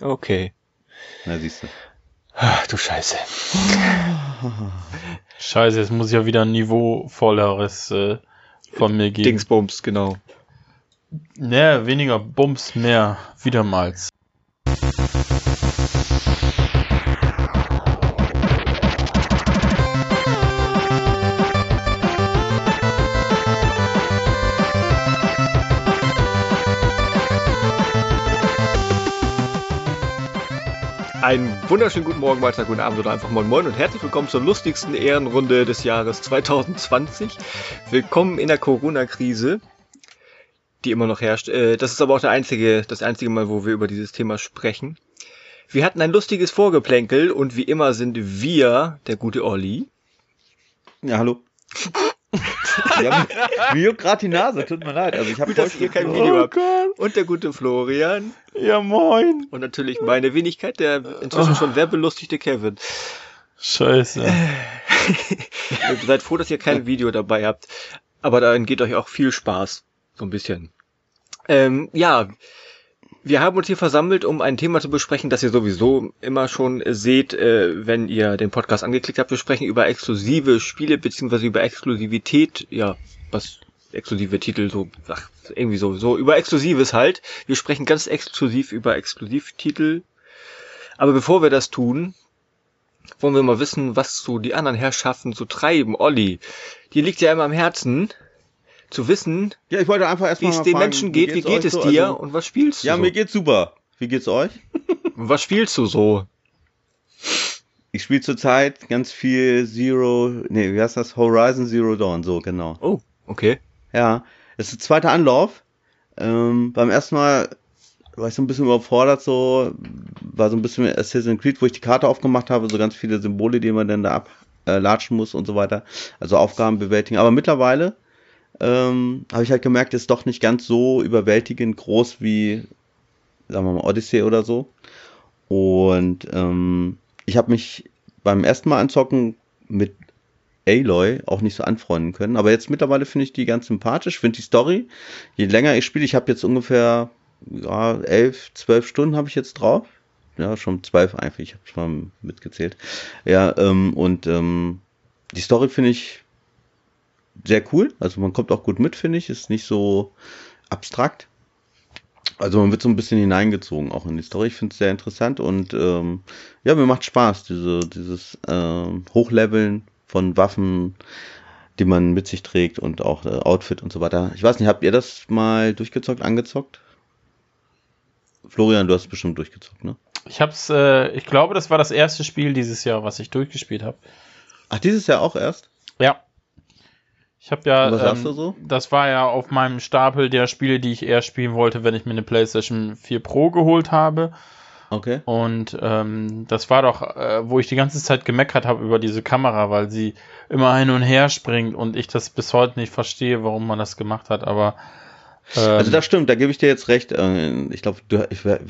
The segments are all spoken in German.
Okay. Na, siehst du. Ach, du Scheiße. Scheiße, jetzt muss ich ja wieder ein niveauvolleres äh, von mir geben. Dingsbums, genau. Ne, weniger Bums, mehr Wiedermals. Einen wunderschönen guten Morgen, Mahlzeit, guten Abend oder einfach Moin Moin und herzlich willkommen zur lustigsten Ehrenrunde des Jahres 2020. Willkommen in der Corona-Krise, die immer noch herrscht. Äh, Das ist aber auch der einzige, das einzige Mal, wo wir über dieses Thema sprechen. Wir hatten ein lustiges Vorgeplänkel und wie immer sind wir, der gute Olli, Ja, hallo. Ja, mir juckt gerade die Nase, tut mir leid. Also ich habe dass ihr kein Video habt. und der gute Florian Ja, moin. und natürlich meine Wenigkeit, der inzwischen schon werbelustigte Kevin. Scheiße. Ihr seid froh, dass ihr kein Video dabei habt. Aber darin geht euch auch viel Spaß. So ein bisschen. Ähm, ja, wir haben uns hier versammelt, um ein Thema zu besprechen, das ihr sowieso immer schon seht, äh, wenn ihr den Podcast angeklickt habt. Wir sprechen über exklusive Spiele, beziehungsweise über Exklusivität, ja, was exklusive Titel so, ach, irgendwie so, so über Exklusives halt. Wir sprechen ganz exklusiv über Exklusivtitel. Aber bevor wir das tun, wollen wir mal wissen, was so die anderen Herrschaften so treiben. Olli, dir liegt ja immer am Herzen, zu wissen, Ja, ich wollte einfach wie erstmal es mal den fragen, Menschen geht, wie geht es so? dir Also, und was spielst du ja, so? mir geht's super. Wie geht's euch? Und was spielst du so? Ich spiele zurzeit ganz viel Zero, nee, wie heißt das? Horizon Zero Dawn, so genau. Oh, okay. Ja, das ist der zweite Anlauf. Ähm, beim ersten Mal war ich so ein bisschen überfordert, so, war so ein bisschen wie Assassin's Creed, wo ich die Karte aufgemacht habe, so ganz viele Symbole, die man dann da ablatschen muss und so weiter. Also Aufgaben bewältigen. Aber mittlerweile ähm, habe ich halt gemerkt, ist doch nicht ganz so überwältigend groß wie, sagen wir mal, Odyssey oder so. Und ähm, ich habe mich beim ersten Mal anzocken mit Aloy auch nicht so anfreunden können. Aber jetzt mittlerweile finde ich die ganz sympathisch, finde die Story. Je länger ich spiele, ich habe jetzt ungefähr ja, elf, zwölf Stunden habe ich jetzt drauf. Ja, schon zwölf einfach, ich habe schon mal mitgezählt. Ja, ähm, und ähm, die Story finde ich sehr cool. Also man kommt auch gut mit, finde ich. Ist nicht so abstrakt. Also man wird so ein bisschen hineingezogen auch in die Story. Ich finde es sehr interessant und ähm, ja, mir macht Spaß, diese, dieses ähm, Hochleveln von Waffen, die man mit sich trägt und auch äh, Outfit und so weiter. Ich weiß nicht, habt ihr das mal durchgezockt, angezockt? Florian, du hast es bestimmt durchgezockt, ne? Ich hab's, äh, ich glaube, das war das erste Spiel dieses Jahr, was ich durchgespielt habe. Ach, dieses Jahr auch erst? Ja. Ich habe ja, was ähm, du so? das war ja auf meinem Stapel der Spiele, die ich eher spielen wollte, wenn ich mir eine PlayStation 4 Pro geholt habe. Okay. Und ähm, das war doch, äh, wo ich die ganze Zeit gemeckert habe über diese Kamera, weil sie immer hin und her springt und ich das bis heute nicht verstehe, warum man das gemacht hat. Aber Also das stimmt, da gebe ich dir jetzt recht. Äh, Ich glaube, wir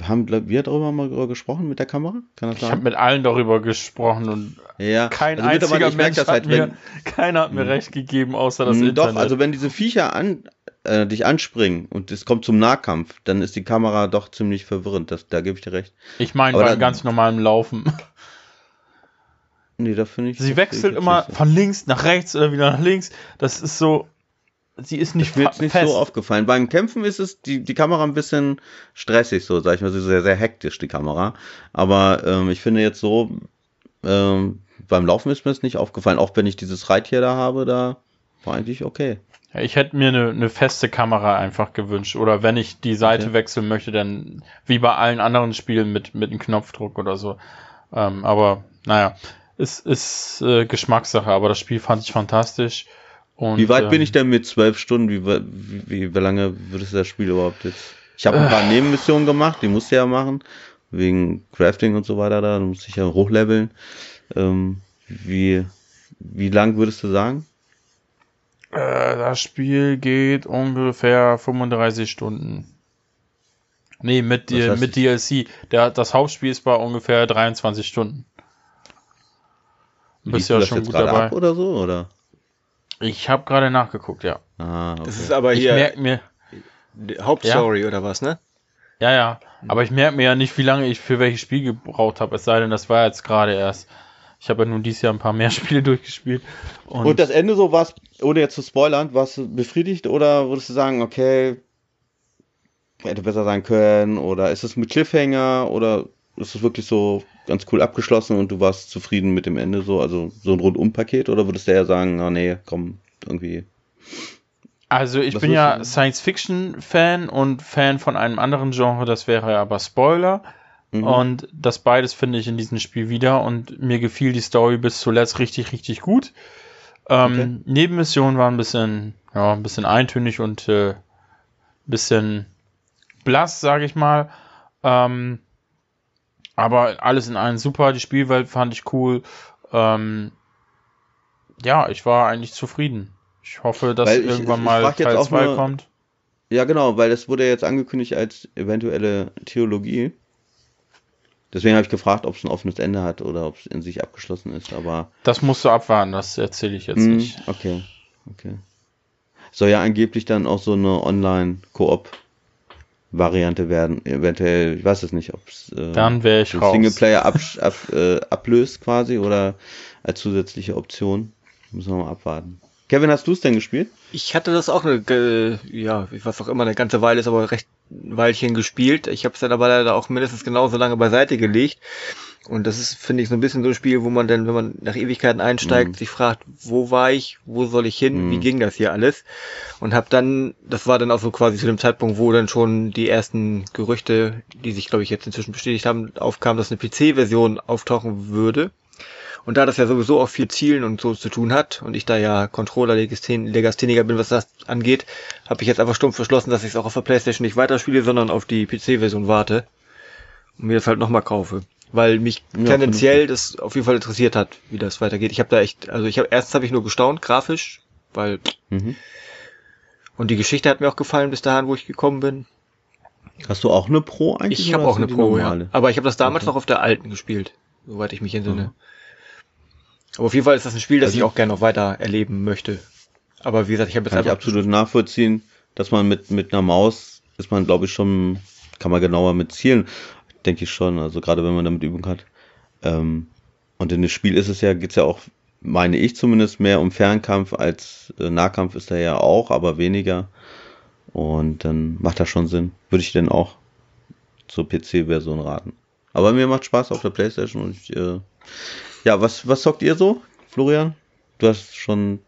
haben glaub, wir darüber mal gesprochen mit der Kamera? Kann das ich habe mit allen darüber gesprochen und Ja. kein also einziger Mensch das hat halt, mir, keiner hat mir recht gegeben, außer das Mm, Internet. Doch, also wenn diese Viecher an, äh, dich anspringen und es kommt zum Nahkampf, dann ist die Kamera doch ziemlich verwirrend. Das, da gebe ich dir recht. ich meine beim ganz normalen Laufen. Nee, da finde ich. Sie wechselt immer von links nach rechts oder wieder nach links. Das ist so, sie ist nicht Ist mir jetzt nicht fest. so aufgefallen. Beim Kämpfen ist es die, die Kamera ein bisschen stressig, so sag ich mal, so sehr, sehr hektisch, die Kamera. Aber ähm, ich finde jetzt so, ähm, beim Laufen ist mir es nicht aufgefallen. Auch wenn ich dieses Reittier da habe, da war eigentlich okay. Ja, ich hätte mir eine, eine feste Kamera einfach gewünscht. Oder wenn ich die Seite Okay. wechseln möchte, dann wie bei allen anderen Spielen mit, mit einem Knopfdruck oder so. Ähm, aber naja, es ist äh, Geschmackssache, aber das Spiel fand ich fantastisch. Und, Wie weit bin ähm, ich denn mit zwölf Stunden? Wie, wie, wie, lange würdest du das Spiel überhaupt jetzt? Ich habe ein paar Nebenmissionen gemacht, die musste ja machen, wegen Crafting und so weiter. Da musste ich ja hochleveln. Ähm, wie, wie lang würdest du sagen? Äh, das Spiel geht ungefähr 35 Stunden. Nee, mit, heißt mit DLC. Der, das Hauptspiel ist bei ungefähr 23 Stunden. Bist ja schon gut dabei. ab oder so? Oder? Ich habe gerade nachgeguckt, ja. Ah, okay. Das ist aber Ich hier merke mir, die Hauptstory oder was, ne? Ja, ja. Aber ich merke mir ja nicht, wie lange ich für welches Spiel gebraucht habe. Es sei denn, das war jetzt gerade erst. Ich habe ja nun dieses Jahr ein paar mehr Spiele durchgespielt. Und, und das Ende so war ohne jetzt zu spoilern, warst du befriedigt oder würdest du sagen, okay, hätte besser sein können? Oder ist es mit Cliffhanger oder ist es wirklich so ganz cool abgeschlossen und du warst zufrieden mit dem Ende so? Also so ein Rundumpaket oder würdest du eher sagen, na nee, komm, irgendwie. Also ich Was bin ja Science-Fiction-Fan und Fan von einem anderen Genre, das wäre aber Spoiler. Mhm. Und das beides finde ich in diesem Spiel wieder und mir gefiel die Story bis zuletzt richtig, richtig gut. Ähm, okay. Nebenmissionen waren ein bisschen, ja, ein bisschen eintönig und äh, bisschen blass, sage ich mal. Ähm, aber alles in allem super. Die Spielwelt fand ich cool. Ähm, ja, ich war eigentlich zufrieden. Ich hoffe, dass ich, irgendwann ich, mal Teil 2 kommt. Ja, genau, weil das wurde jetzt angekündigt als eventuelle Theologie. Deswegen habe ich gefragt, ob es ein offenes Ende hat oder ob es in sich abgeschlossen ist, aber. Das musst du abwarten, das erzähle ich jetzt mh, nicht. Okay, okay. Soll ja angeblich dann auch so eine Online-Koop-Variante werden. Eventuell, ich weiß es nicht, ob es äh, dann wäre ich raus. Singleplayer ab, ab, äh, ablöst quasi oder als zusätzliche Option. Müssen wir mal abwarten. Kevin, hast du es denn gespielt? Ich hatte das auch eine, ja, was auch immer, eine ganze Weile ist aber recht ein Weilchen gespielt. Ich habe es dann aber leider auch mindestens genauso lange beiseite gelegt. Und das ist, finde ich, so ein bisschen so ein Spiel, wo man dann, wenn man nach Ewigkeiten einsteigt, mhm. sich fragt, wo war ich, wo soll ich hin, mhm. wie ging das hier alles? Und habe dann, das war dann auch so quasi zu dem Zeitpunkt, wo dann schon die ersten Gerüchte, die sich, glaube ich, jetzt inzwischen bestätigt haben, aufkamen, dass eine PC-Version auftauchen würde. Und da das ja sowieso auch viel Zielen und so zu tun hat und ich da ja Controller-Legastheniker bin, was das angeht, habe ich jetzt einfach stumpf verschlossen, dass ich es auch auf der Playstation nicht weiterspiele, sondern auf die PC-Version warte und mir das halt nochmal kaufe. Weil mich ja, tendenziell das auf jeden Fall interessiert hat, wie das weitergeht. Ich habe da echt, also ich habe erstens habe ich nur gestaunt, grafisch, weil mhm. und die Geschichte hat mir auch gefallen bis dahin, wo ich gekommen bin. Hast du auch eine Pro eigentlich? Ich habe auch eine Pro, ja. Aber ich habe das damals okay. noch auf der alten gespielt, soweit ich mich entsinne. Mhm. Aber auf jeden Fall ist das ein Spiel, das also, ich auch gerne noch weiter erleben möchte. Aber wie gesagt, ich habe jetzt kann ich absolut nachvollziehen, dass man mit mit einer Maus ist man, glaube ich, schon kann man genauer mit zielen, denke ich schon. Also gerade wenn man damit Übung hat. Ähm, und in dem Spiel ist es ja geht's ja auch, meine ich zumindest, mehr um Fernkampf als äh, Nahkampf ist er ja auch, aber weniger. Und dann macht das schon Sinn. Würde ich denn auch zur PC-Version raten. Aber mir macht Spaß auf der Playstation und ich äh, ja, was, was zockt ihr so, Florian? Du hast schon ein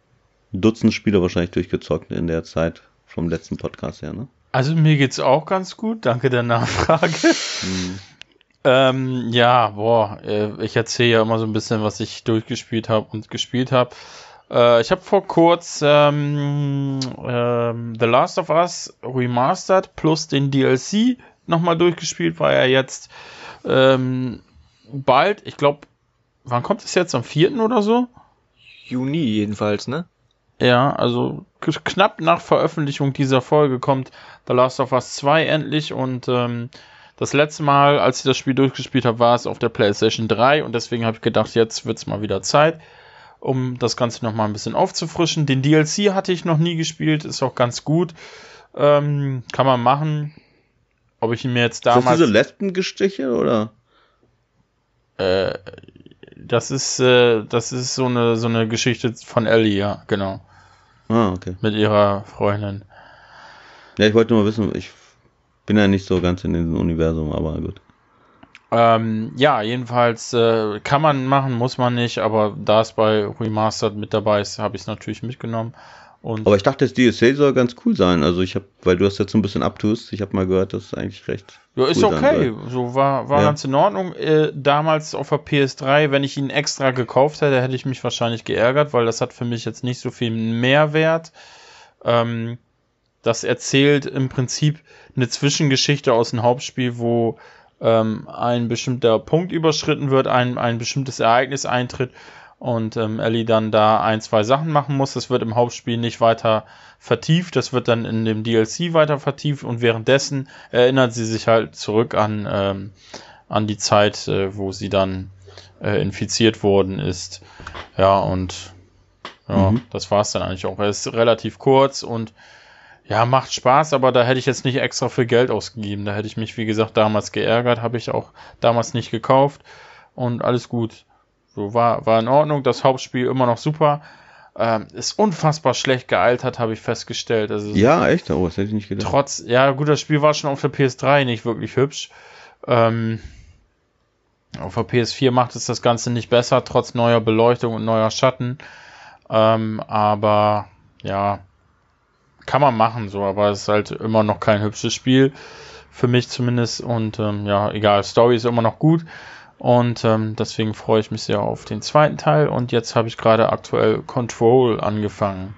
Dutzend Spiele wahrscheinlich durchgezockt in der Zeit vom letzten Podcast her, ne? Also mir geht's auch ganz gut, danke der Nachfrage. Hm. Ähm, ja, boah, äh, ich erzähle ja immer so ein bisschen, was ich durchgespielt habe und gespielt habe. Äh, ich habe vor kurzem ähm, ähm, The Last of Us Remastered plus den DLC nochmal durchgespielt, weil er jetzt ähm, bald, ich glaube wann kommt es jetzt? Am 4. oder so? Juni jedenfalls, ne? Ja, also knapp nach Veröffentlichung dieser Folge kommt The Last of Us 2 endlich und ähm, das letzte Mal, als ich das Spiel durchgespielt habe, war es auf der PlayStation 3 und deswegen habe ich gedacht, jetzt wird es mal wieder Zeit, um das Ganze nochmal ein bisschen aufzufrischen. Den DLC hatte ich noch nie gespielt, ist auch ganz gut. Ähm, kann man machen. Ob ich ihn mir jetzt damals. Ist das diese Lesbengestiche oder? Äh, das ist, äh, das ist so eine, so eine Geschichte von Ellie, ja, genau. Ah, okay. Mit ihrer Freundin. Ja, ich wollte nur wissen, ich bin ja nicht so ganz in diesem Universum, aber gut. Ähm, ja, jedenfalls äh, kann man machen, muss man nicht, aber da es bei Remastered mit dabei ist, habe ich es natürlich mitgenommen. Und aber ich dachte, das DLC soll ganz cool sein. Also ich habe, weil du hast jetzt so ein bisschen abtust, ich habe mal gehört, das ist eigentlich recht. Ja, ist cool okay. So war, war ja. ganz in Ordnung. Äh, damals auf der PS3, wenn ich ihn extra gekauft hätte, hätte ich mich wahrscheinlich geärgert, weil das hat für mich jetzt nicht so viel Mehrwert. Ähm, das erzählt im Prinzip eine Zwischengeschichte aus dem Hauptspiel, wo ähm, ein bestimmter Punkt überschritten wird, ein, ein bestimmtes Ereignis eintritt und ähm, Ellie dann da ein, zwei Sachen machen muss. Das wird im Hauptspiel nicht weiter vertieft, das wird dann in dem DLC weiter vertieft und währenddessen erinnert sie sich halt zurück an, ähm, an die Zeit, äh, wo sie dann äh, infiziert worden ist. Ja, und ja, mhm. das war es dann eigentlich auch. Er ist relativ kurz und Ja, macht Spaß, aber da hätte ich jetzt nicht extra für Geld ausgegeben. Da hätte ich mich, wie gesagt, damals geärgert, habe ich auch damals nicht gekauft und alles gut. So war, war in Ordnung. Das Hauptspiel immer noch super. Ähm, ist unfassbar schlecht gealtert, habe ich festgestellt. Also ja, echt? Oh, das hätte ich nicht gedacht. Trotz, ja, gut, das Spiel war schon auf der PS3 nicht wirklich hübsch. Ähm, auf der PS4 macht es das Ganze nicht besser, trotz neuer Beleuchtung und neuer Schatten. Ähm, aber ja, kann man machen so, aber es ist halt immer noch kein hübsches Spiel. Für mich zumindest. Und ähm, ja, egal, Story ist immer noch gut. Und ähm, deswegen freue ich mich sehr auf den zweiten Teil. Und jetzt habe ich gerade aktuell Control angefangen.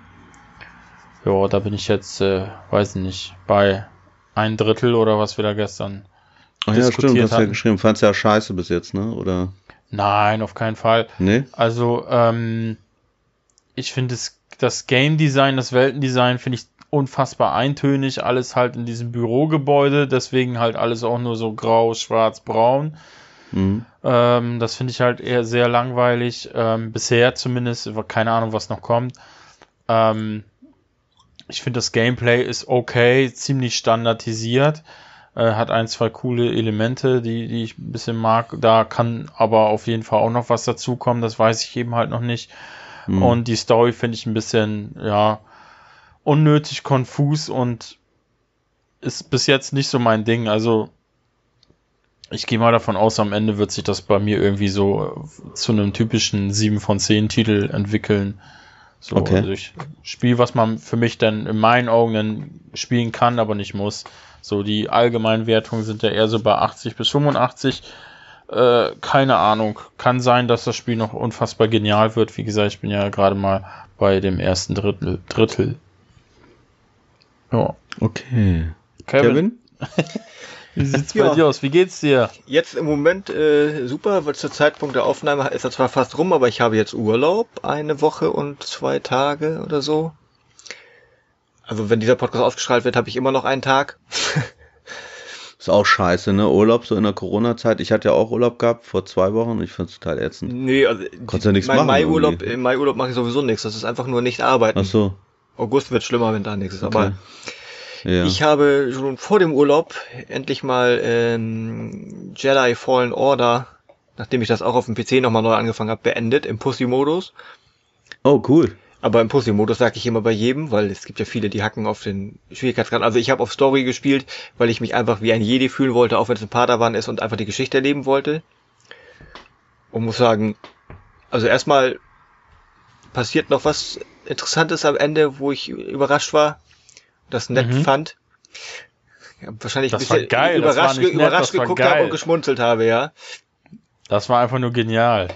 Ja, da bin ich jetzt, äh, weiß nicht, bei ein Drittel oder was wir da gestern Ach ja, stimmt, hast ja geschrieben. Fandst ja scheiße bis jetzt, ne? Oder? Nein, auf keinen Fall. Nee? Also, ähm, ich finde das Game Design, das Weltendesign finde ich unfassbar eintönig. Alles halt in diesem Bürogebäude, deswegen halt alles auch nur so grau, schwarz, braun. Mhm. Ähm, das finde ich halt eher sehr langweilig. Ähm, bisher zumindest, keine Ahnung, was noch kommt. Ähm, ich finde das Gameplay ist okay, ziemlich standardisiert. Äh, hat ein, zwei coole Elemente, die, die ich ein bisschen mag. Da kann aber auf jeden Fall auch noch was dazukommen. Das weiß ich eben halt noch nicht. Mhm. Und die Story finde ich ein bisschen, ja, unnötig konfus und ist bis jetzt nicht so mein Ding. Also ich gehe mal davon aus, am Ende wird sich das bei mir irgendwie so äh, zu einem typischen 7 von 10 Titel entwickeln. So, okay. also ich Spiel, was man für mich dann in meinen Augen dann spielen kann, aber nicht muss. So, die allgemeinen Wertungen sind ja eher so bei 80 bis 85. Äh, keine Ahnung. Kann sein, dass das Spiel noch unfassbar genial wird. Wie gesagt, ich bin ja gerade mal bei dem ersten Drittel. Drittel. Ja. Okay. Kevin? Kevin? Wie sieht's bei ja. dir aus? Wie geht's dir? Jetzt im Moment äh, super, weil zur Zeitpunkt der Aufnahme ist er zwar fast rum, aber ich habe jetzt Urlaub, eine Woche und zwei Tage oder so. Also wenn dieser Podcast ausgestrahlt wird, habe ich immer noch einen Tag. ist auch scheiße, ne? Urlaub so in der Corona-Zeit. Ich hatte ja auch Urlaub gehabt vor zwei Wochen und ich fand's total ätzend. Nee, also Konntest ja nichts mein machen. Mai-Urlaub, im Mai-Urlaub mache ich sowieso nichts. Das ist einfach nur nicht arbeiten. Ach so. August wird schlimmer, wenn da nichts ist. Okay. Aber ja. Ich habe schon vor dem Urlaub endlich mal ähm, Jedi Fallen Order, nachdem ich das auch auf dem PC nochmal neu angefangen habe, beendet im Pussy-Modus. Oh, cool. Aber im Pussy-Modus sage ich immer bei jedem, weil es gibt ja viele, die hacken auf den Schwierigkeitsgrad. Also ich habe auf Story gespielt, weil ich mich einfach wie ein Jedi fühlen wollte, auch wenn es ein Padawan ist und einfach die Geschichte erleben wollte. Und muss sagen, also erstmal passiert noch was Interessantes am Ende, wo ich überrascht war das nett mhm. fand. Ja, wahrscheinlich das ein bisschen geil. überrascht, nett, überrascht geguckt habe und geschmunzelt habe, ja. Das war einfach nur genial.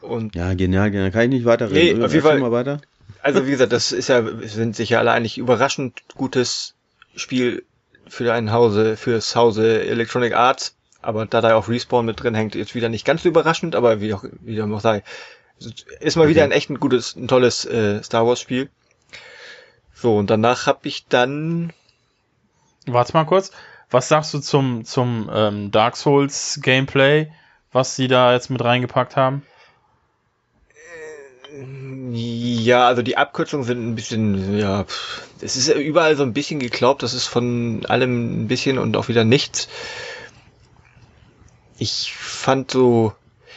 Und ja, genial, genial. Kann ich nicht weiterreden? Nee, auf jeden Fall. Mal weiter. Also wie gesagt, das ist ja, sind sicher alle eigentlich überraschend gutes Spiel für ein Hause, fürs Hause Electronic Arts. Aber da da auch Respawn mit drin hängt, ist wieder nicht ganz so überraschend, aber wie auch, wie auch sei, ist mal okay. wieder ein echt ein gutes, ein tolles äh, Star Wars Spiel. So, und danach habe ich dann. Warte mal kurz. Was sagst du zum, zum ähm, Dark Souls Gameplay, was sie da jetzt mit reingepackt haben? Ja, also die Abkürzungen sind ein bisschen, ja, es ist überall so ein bisschen geglaubt, das ist von allem ein bisschen und auch wieder nichts. Ich fand so,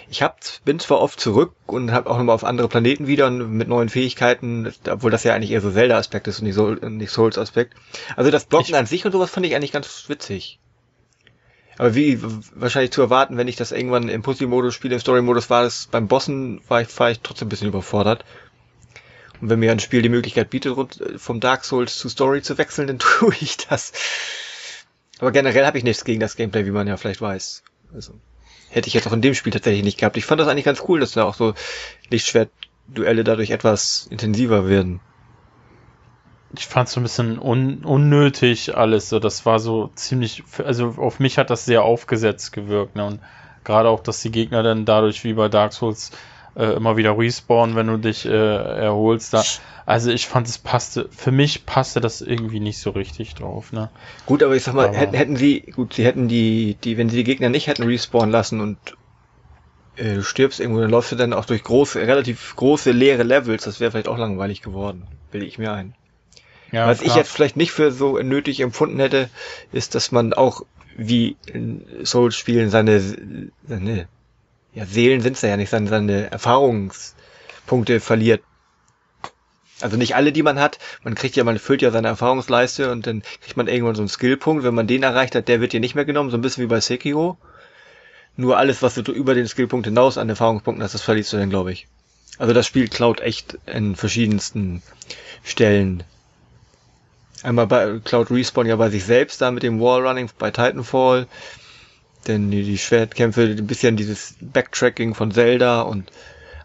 ich hab, bin zwar oft zurück und habe auch nochmal auf andere Planeten wieder mit neuen Fähigkeiten, obwohl das ja eigentlich eher so Zelda-Aspekt ist und nicht, Soul, nicht Souls-Aspekt. Also das Blocken ich, an sich und sowas fand ich eigentlich ganz witzig. Aber wie wahrscheinlich zu erwarten, wenn ich das irgendwann im Pussy-Modus spiele, im Story-Modus war es beim Bossen, war ich, war ich trotzdem ein bisschen überfordert. Und wenn mir ein Spiel die Möglichkeit bietet, vom Dark Souls zu Story zu wechseln, dann tue ich das. Aber generell habe ich nichts gegen das Gameplay, wie man ja vielleicht weiß. Also hätte ich jetzt auch in dem Spiel tatsächlich nicht gehabt. Ich fand das eigentlich ganz cool, dass da auch so Lichtschwert-Duelle dadurch etwas intensiver werden. Ich fand es so ein bisschen un unnötig alles. So, das war so ziemlich, also auf mich hat das sehr aufgesetzt gewirkt. Ne? Und gerade auch, dass die Gegner dann dadurch wie bei Dark Souls äh, immer wieder respawnen, wenn du dich äh, erholst. Da. Also ich fand es passte, für mich passte das irgendwie nicht so richtig drauf. Ne? Gut, aber ich sag mal, hätten, hätten sie, gut, sie hätten die, die, wenn sie die Gegner nicht hätten respawnen lassen und äh, du stirbst irgendwo, dann läufst du dann auch durch große, relativ große leere Levels, das wäre vielleicht auch langweilig geworden, will ich mir ein. Ja, Was klar. ich jetzt vielleicht nicht für so nötig empfunden hätte, ist, dass man auch wie in Souls-Spielen seine, seine ja, Seelen sind es ja nicht, seine, seine Erfahrungspunkte verliert. Also nicht alle, die man hat. Man kriegt ja, man füllt ja seine Erfahrungsleiste und dann kriegt man irgendwann so einen Skillpunkt. Wenn man den erreicht hat, der wird dir nicht mehr genommen, so ein bisschen wie bei Sekiro. Nur alles, was du über den Skillpunkt hinaus an Erfahrungspunkten hast, das verlierst du dann, glaube ich. Also das Spiel klaut echt in verschiedensten Stellen. Einmal bei Cloud Respawn ja bei sich selbst da mit dem Wallrunning bei Titanfall. Denn die, die Schwertkämpfe, ein bisschen dieses Backtracking von Zelda und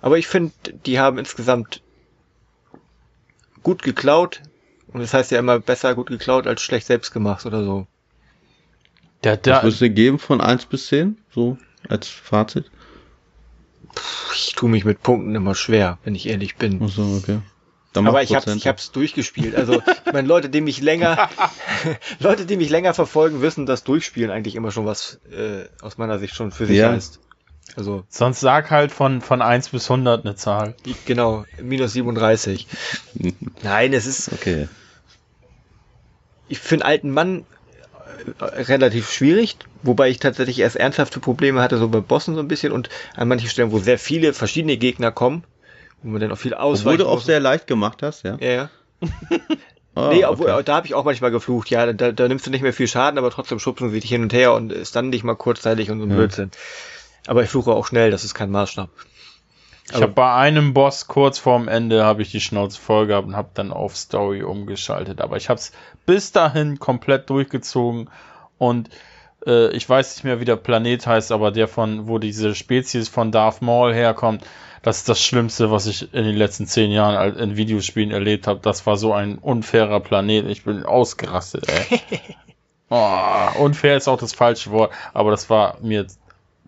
aber ich finde, die haben insgesamt gut geklaut. Und das heißt ja immer besser gut geklaut als schlecht selbst gemacht oder so. Ja, da, Was würdest du geben von 1 bis 10? So als Fazit? Ich tue mich mit Punkten immer schwer, wenn ich ehrlich bin. Ach so, okay. Aber ich hab's, ich hab's durchgespielt. Also, ich meine, Leute, die mich länger, Leute, die mich länger verfolgen, wissen, dass Durchspielen eigentlich immer schon was äh, aus meiner Sicht schon für sich ja. heißt. Also. Sonst sag halt von, von 1 bis 100 eine Zahl. Genau, minus 37. Nein, es ist. Okay. Ich finde alten Mann äh, relativ schwierig, wobei ich tatsächlich erst ernsthafte Probleme hatte, so bei Bossen so ein bisschen und an manchen Stellen, wo sehr viele verschiedene Gegner kommen, wo man dann auch viel ausweichen Obwohl du auch sehr leicht gemacht hast, ja? Ja, ja. Oh, nee, obwohl, okay. da habe ich auch manchmal geflucht, ja, da, da nimmst du nicht mehr viel Schaden, aber trotzdem schubsen sie dich hin und her und ist dann nicht mal kurzzeitig und so ein ja. Blödsinn. Aber ich fluche auch schnell, das ist kein Maßstab. Ich habe bei einem Boss kurz vorm Ende habe ich die Schnauze voll gehabt und habe dann auf Story umgeschaltet. Aber ich habe es bis dahin komplett durchgezogen und äh, ich weiß nicht mehr, wie der Planet heißt, aber der von, wo diese Spezies von Darth Maul herkommt, das ist das Schlimmste, was ich in den letzten zehn Jahren in Videospielen erlebt habe. Das war so ein unfairer Planet. Ich bin ausgerastet, ey. oh, unfair ist auch das falsche Wort, aber das war mir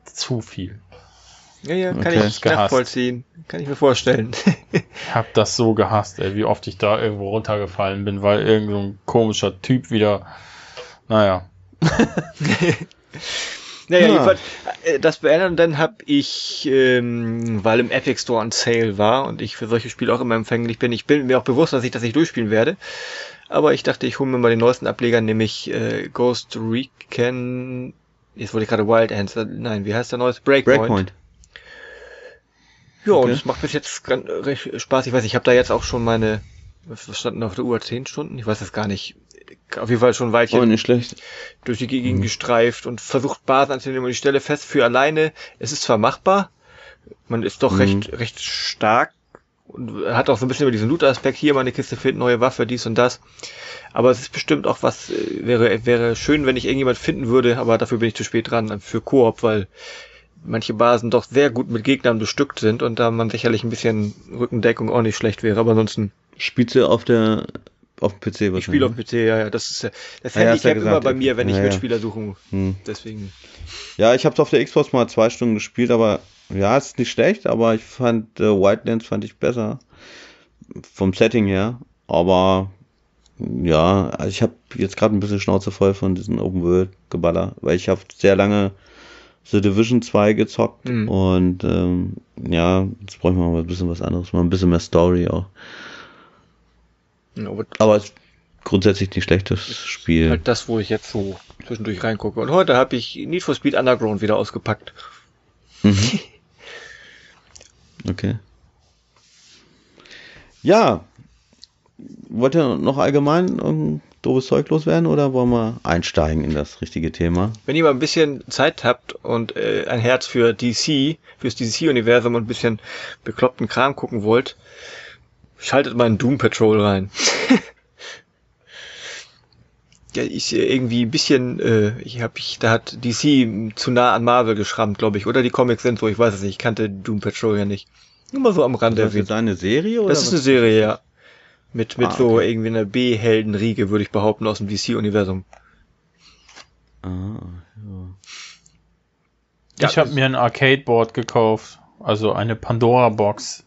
zu viel. Ja, ja, kann okay. ich nachvollziehen. Kann ich mir vorstellen. ich hab das so gehasst, ey, wie oft ich da irgendwo runtergefallen bin, weil irgend so ein komischer Typ wieder, naja. Naja, ja. jedenfalls, äh, das beendet und dann habe ich, ähm, weil im Epic Store ein Sale war und ich für solche Spiele auch immer empfänglich bin, ich bin mir auch bewusst, dass ich das nicht durchspielen werde. Aber ich dachte, ich hole mir mal den neuesten Ableger, nämlich äh, Ghost Recon. Jetzt wollte ich gerade Wild Ants. Äh, nein, wie heißt der neueste? Breakpoint. Breakpoint. Ja, okay. und es macht bis jetzt ganz, recht Spaß. Ich weiß, ich habe da jetzt auch schon meine, was standen auf der Uhr? Zehn Stunden? Ich weiß es gar nicht auf jeden Fall schon weit oh, nicht schlecht. durch die Gegend mhm. gestreift und versucht Basen anzunehmen und ich stelle fest, für alleine, es ist zwar machbar, man ist doch mhm. recht, recht stark und hat auch so ein bisschen über diesen Loot-Aspekt, hier mal eine Kiste finden, neue Waffe, dies und das. Aber es ist bestimmt auch was, äh, wäre, wäre schön, wenn ich irgendjemand finden würde, aber dafür bin ich zu spät dran, für Koop, weil manche Basen doch sehr gut mit Gegnern bestückt sind und da man sicherlich ein bisschen Rückendeckung auch nicht schlecht wäre, aber ansonsten. Spielst du auf der auf dem PC wahrscheinlich. Ich spiele auf dem PC, ja, ja. Das ist das Handicap ja, ja immer bei mir, wenn ich ja, Mitspieler suche. Hm. Deswegen. Ja, ich habe es auf der Xbox mal zwei Stunden gespielt, aber ja, ist nicht schlecht, aber ich fand äh, Wildlands fand ich besser vom Setting her. Aber ja, also ich habe jetzt gerade ein bisschen Schnauze voll von diesem Open World Geballer, weil ich habe sehr lange The Division 2 gezockt mhm. und ähm, ja, jetzt brauchen wir mal ein bisschen was anderes, mal ein bisschen mehr Story auch. Aber es ist grundsätzlich nicht schlechtes Spiel. Halt das, wo ich jetzt so zwischendurch reingucke. Und heute habe ich Need for Speed Underground wieder ausgepackt. Mhm. okay. Ja. Wollt ihr noch allgemein ein doofes Zeug loswerden oder wollen wir einsteigen in das richtige Thema? Wenn ihr mal ein bisschen Zeit habt und äh, ein Herz für DC, fürs DC-Universum und ein bisschen bekloppten Kram gucken wollt, Schaltet mal in Doom Patrol rein. ja, ich irgendwie ein bisschen, äh, ich habe ich, da hat DC zu nah an Marvel geschrammt, glaube ich, oder die Comics sind so, ich weiß es nicht, ich kannte Doom Patrol ja nicht. Nur mal so am Rande erwähnt. Das ist eine Serie oder? Das ist eine Serie, ja. Mit, mit ah, so irgendwie einer B-Heldenriege, würde ich behaupten, aus dem DC-Universum. Ah, ja. Ich ja, habe mir ein Arcade-Board gekauft, also eine Pandora-Box.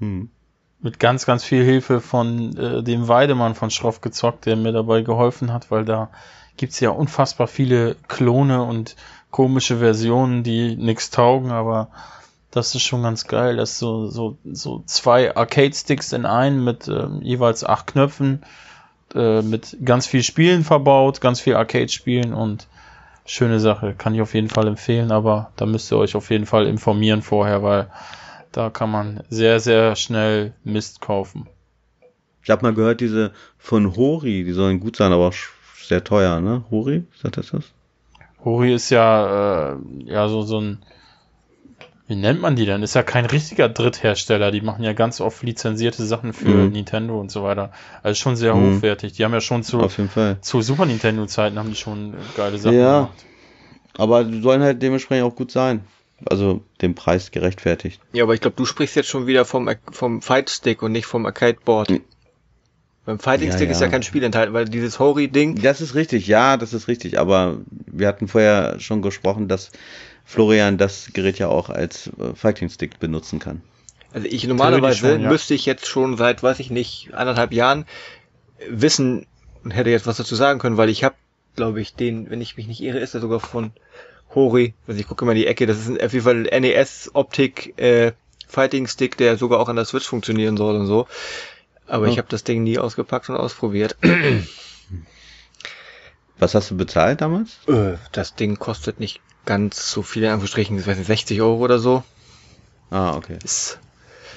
Hm. Mit ganz, ganz viel Hilfe von äh, dem Weidemann von Schroff gezockt, der mir dabei geholfen hat, weil da gibt's ja unfassbar viele Klone und komische Versionen, die nichts taugen, aber Das ist schon ganz geil. Das ist so, so, so zwei Arcade-Sticks in einen mit äh, jeweils acht Knöpfen, äh, mit ganz viel Spielen verbaut, ganz viel Arcade-Spielen und schöne Sache. Kann ich auf jeden Fall empfehlen, aber da müsst ihr euch auf jeden Fall informieren vorher, weil da kann man sehr, sehr schnell Mist kaufen. Ich habe mal gehört, diese von Hori, die sollen gut sein, aber auch sehr teuer, ne? Hori, sagt das das? Hori ist ja, äh, ja so, so ein, wie nennt man die denn? Ist ja kein richtiger Dritthersteller. Die machen ja ganz oft lizenzierte Sachen für mhm. Nintendo und so weiter. Also schon sehr mhm. hochwertig. Die haben ja schon zu, zu Super Nintendo Zeiten haben die schon geile Sachen ja, gemacht. Aber die sollen halt dementsprechend auch gut sein. Also dem Preis gerechtfertigt. Ja, aber ich glaube, du sprichst jetzt schon wieder vom, vom Fight Stick und nicht vom Arcade Board. Mhm. Beim Fighting Stick ja, ja. ist ja kein Spiel enthalten, weil dieses Hori-Ding. Das ist richtig, ja, das ist richtig. Aber wir hatten vorher schon gesprochen, dass Florian das Gerät ja auch als äh, Fighting Stick benutzen kann. Also ich normalerweise schon, ja. müsste ich jetzt schon seit, weiß ich nicht, anderthalb Jahren wissen und hätte jetzt was dazu sagen können, weil ich habe, glaube ich, den, wenn ich mich nicht irre, ist er sogar von Hori. Also ich gucke mal in die Ecke, das ist auf jeden Fall NES-Optik äh, Fighting Stick, der sogar auch an der Switch funktionieren soll und so. Aber oh. ich habe das Ding nie ausgepackt und ausprobiert. Was hast du bezahlt damals? Äh, das Ding kostet nicht ganz so viel, in Anführungsstrichen, ich weiß nicht, 60 Euro oder so. Ah, okay. Ist,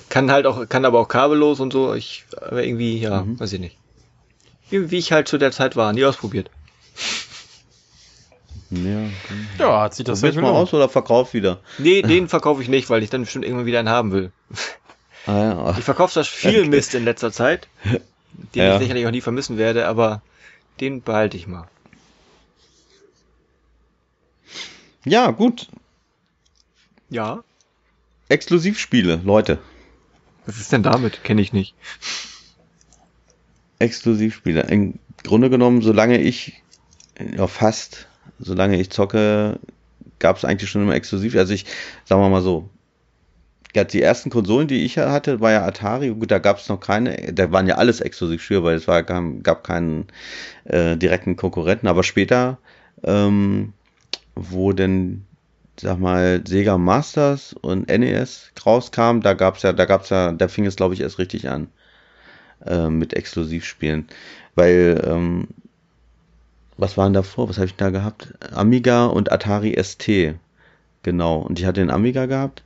kann halt auch, kann aber auch kabellos und so. Ich, aber irgendwie, ja, mhm. weiß ich nicht. Wie, wie ich halt zu der Zeit war, nie ausprobiert. Ja, ja hat sich das jetzt mal aus oder verkauf wieder? Nee, den verkaufe ich nicht, weil ich dann bestimmt irgendwann wieder einen haben will. Ah, ja. Ich verkaufe das viel Mist in letzter Zeit, den ja. ich sicherlich auch nie vermissen werde, aber den behalte ich mal. Ja, gut. Ja. Exklusivspiele, Leute. Was ist denn damit? Kenne ich nicht. Exklusivspiele. Im Grunde genommen, solange ich, ja fast, solange ich zocke, gab es eigentlich schon immer exklusiv. Also ich, sagen wir mal so, die ersten Konsolen, die ich hatte, war ja Atari. Gut, da gab es noch keine, da waren ja alles exklusiv für, weil es war, gab keinen äh, direkten Konkurrenten. Aber später, ähm, wo denn, sag mal, Sega Masters und NES rauskam, da gab's ja, da gab's ja, da fing es glaube ich erst richtig an äh, mit Exklusivspielen, weil ähm, was waren davor? Was habe ich da gehabt? Amiga und Atari ST. Genau. Und ich hatte den Amiga gehabt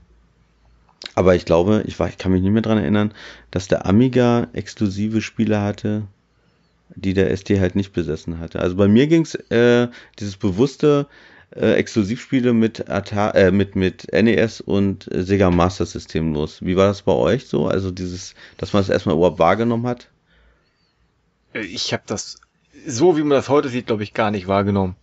aber ich glaube, ich, war, ich kann mich nicht mehr dran erinnern, dass der Amiga exklusive Spiele hatte, die der SD halt nicht besessen hatte. Also bei mir ging's äh, dieses bewusste äh, Exklusivspiele mit, Atar äh, mit, mit NES und äh, Sega Master System los. Wie war das bei euch so? Also dieses, dass man es erstmal überhaupt wahrgenommen hat? Ich habe das so, wie man das heute sieht, glaube ich, gar nicht wahrgenommen.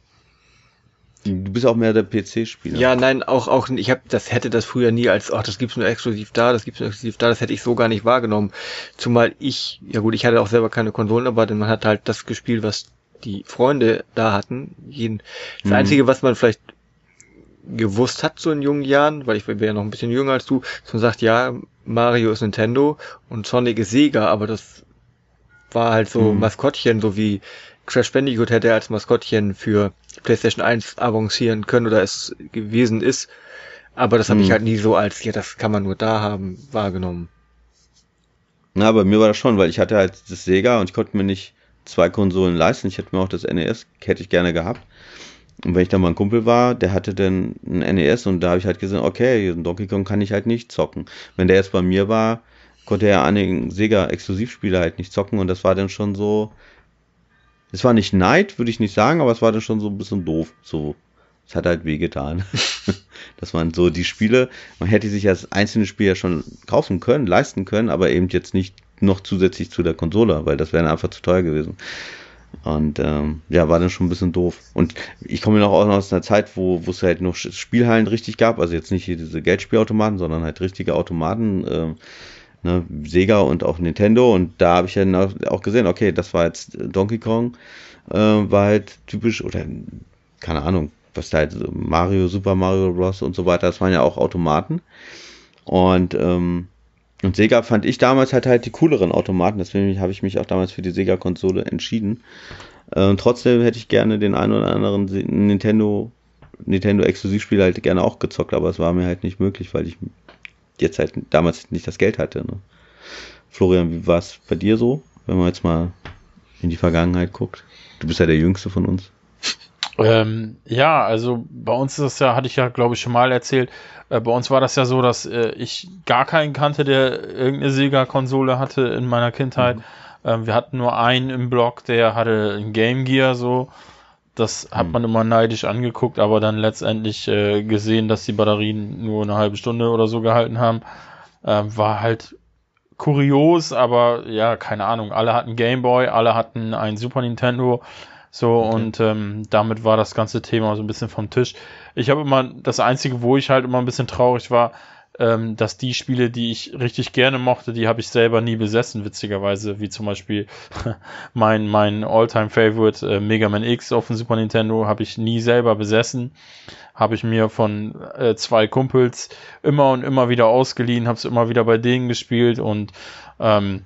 Du bist auch mehr der PC-Spieler. Ja, nein, auch auch ich habe das hätte das früher nie als ach, das gibt's nur exklusiv da, das gibt's nur exklusiv da, das hätte ich so gar nicht wahrgenommen. Zumal ich, ja gut, ich hatte auch selber keine Konsolen, aber man hat halt das gespielt, was die Freunde da hatten. Jeden, das mhm. einzige, was man vielleicht gewusst hat so in jungen Jahren, weil ich wäre ja noch ein bisschen jünger als du, dass man sagt, ja, Mario ist Nintendo und Sonic ist Sega, aber das war halt so mhm. Maskottchen, so wie Crash Bandicoot hätte als Maskottchen für PlayStation 1 avancieren können oder es gewesen ist. Aber das habe hm. ich halt nie so als, ja, das kann man nur da haben, wahrgenommen. Na, bei mir war das schon, weil ich hatte halt das Sega und ich konnte mir nicht zwei Konsolen leisten. Ich hätte mir auch das NES, hätte ich gerne gehabt. Und wenn ich dann mal ein Kumpel war, der hatte dann ein NES und da habe ich halt gesehen, okay, Donkey Kong kann ich halt nicht zocken. Wenn der jetzt bei mir war, konnte er an Sega-Exklusivspiele halt nicht zocken und das war dann schon so, es war nicht Neid, würde ich nicht sagen, aber es war dann schon so ein bisschen doof. So, es hat halt wehgetan. dass man so die Spiele, man hätte sich als einzelne Spiel ja schon kaufen können, leisten können, aber eben jetzt nicht noch zusätzlich zu der Konsole, weil das wäre einfach zu teuer gewesen. Und ähm, ja, war dann schon ein bisschen doof. Und ich komme noch aus einer Zeit, wo, wo es halt noch Spielhallen richtig gab, also jetzt nicht hier diese Geldspielautomaten, sondern halt richtige Automaten. Ähm, ne, Sega und auch Nintendo. Und da habe ich dann auch gesehen, okay, das war jetzt Donkey Kong, äh, war halt typisch, oder keine Ahnung, was da halt Mario, Super Mario Bros. und so weiter, das waren ja auch Automaten. Und, ähm, und Sega fand ich damals halt halt die cooleren Automaten, deswegen habe ich mich auch damals für die Sega-Konsole entschieden. Äh, trotzdem hätte ich gerne den einen oder anderen Nintendo Nintendo Exklusivspiel halt gerne auch gezockt, aber es war mir halt nicht möglich, weil ich jetzt halt damals nicht das Geld hatte. Ne? Florian, wie war es bei dir so, wenn man jetzt mal in die Vergangenheit guckt? Du bist ja der Jüngste von uns. Ähm, ja, also bei uns ist das ja, hatte ich ja, glaube ich, schon mal erzählt, äh, bei uns war das ja so, dass äh, ich gar keinen kannte, der irgendeine Sega-Konsole hatte in meiner Kindheit. Mhm. Ähm, wir hatten nur einen im Blog, der hatte ein Game Gear so. Das hat mhm. man immer neidisch angeguckt, aber dann letztendlich äh, gesehen, dass die Batterien nur eine halbe Stunde oder so gehalten haben. Ähm, war halt kurios, aber ja, keine Ahnung. Alle hatten Game Boy, alle hatten ein Super Nintendo. So, okay. und ähm, damit war das ganze Thema so ein bisschen vom Tisch. Ich habe immer, das Einzige, wo ich halt immer ein bisschen traurig war, ähm, dass die Spiele, die ich richtig gerne mochte, die habe ich selber nie besessen, witzigerweise, wie zum Beispiel mein, mein All-Time-Favorite äh, Mega Man X auf dem Super Nintendo habe ich nie selber besessen, habe ich mir von äh, zwei Kumpels immer und immer wieder ausgeliehen, habe es immer wieder bei denen gespielt und ähm,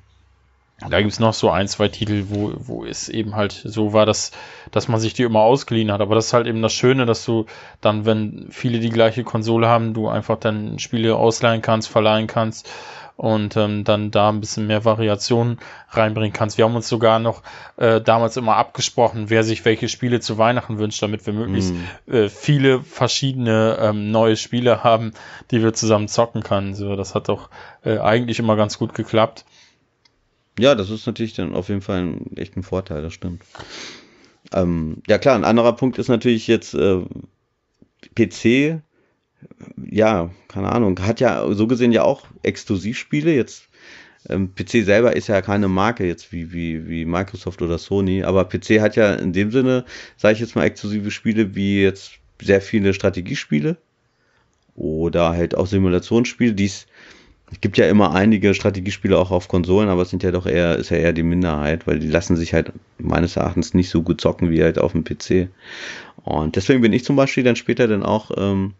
da gibt es noch so ein, zwei Titel, wo, wo es eben halt so war, dass, dass man sich die immer ausgeliehen hat. Aber das ist halt eben das Schöne, dass du dann, wenn viele die gleiche Konsole haben, du einfach dann Spiele ausleihen kannst, verleihen kannst und ähm, dann da ein bisschen mehr Variationen reinbringen kannst. Wir haben uns sogar noch äh, damals immer abgesprochen, wer sich welche Spiele zu Weihnachten wünscht, damit wir möglichst mm. äh, viele verschiedene ähm, neue Spiele haben, die wir zusammen zocken können. So, das hat doch äh, eigentlich immer ganz gut geklappt. Ja, das ist natürlich dann auf jeden Fall ein, echt Vorteil, das stimmt. Ähm, ja klar, ein anderer Punkt ist natürlich jetzt äh, PC, ja, keine Ahnung, hat ja so gesehen ja auch Exklusivspiele. Jetzt ähm, PC selber ist ja keine Marke jetzt wie, wie, wie Microsoft oder Sony, aber PC hat ja in dem Sinne, sage ich jetzt mal, exklusive Spiele wie jetzt sehr viele Strategiespiele oder halt auch Simulationsspiele, die es es gibt ja immer einige Strategiespiele auch auf Konsolen, aber es sind ja doch eher, ist ja eher die Minderheit, weil die lassen sich halt meines Erachtens nicht so gut zocken wie halt auf dem PC. Und deswegen bin ich zum Beispiel dann später dann auch ähm,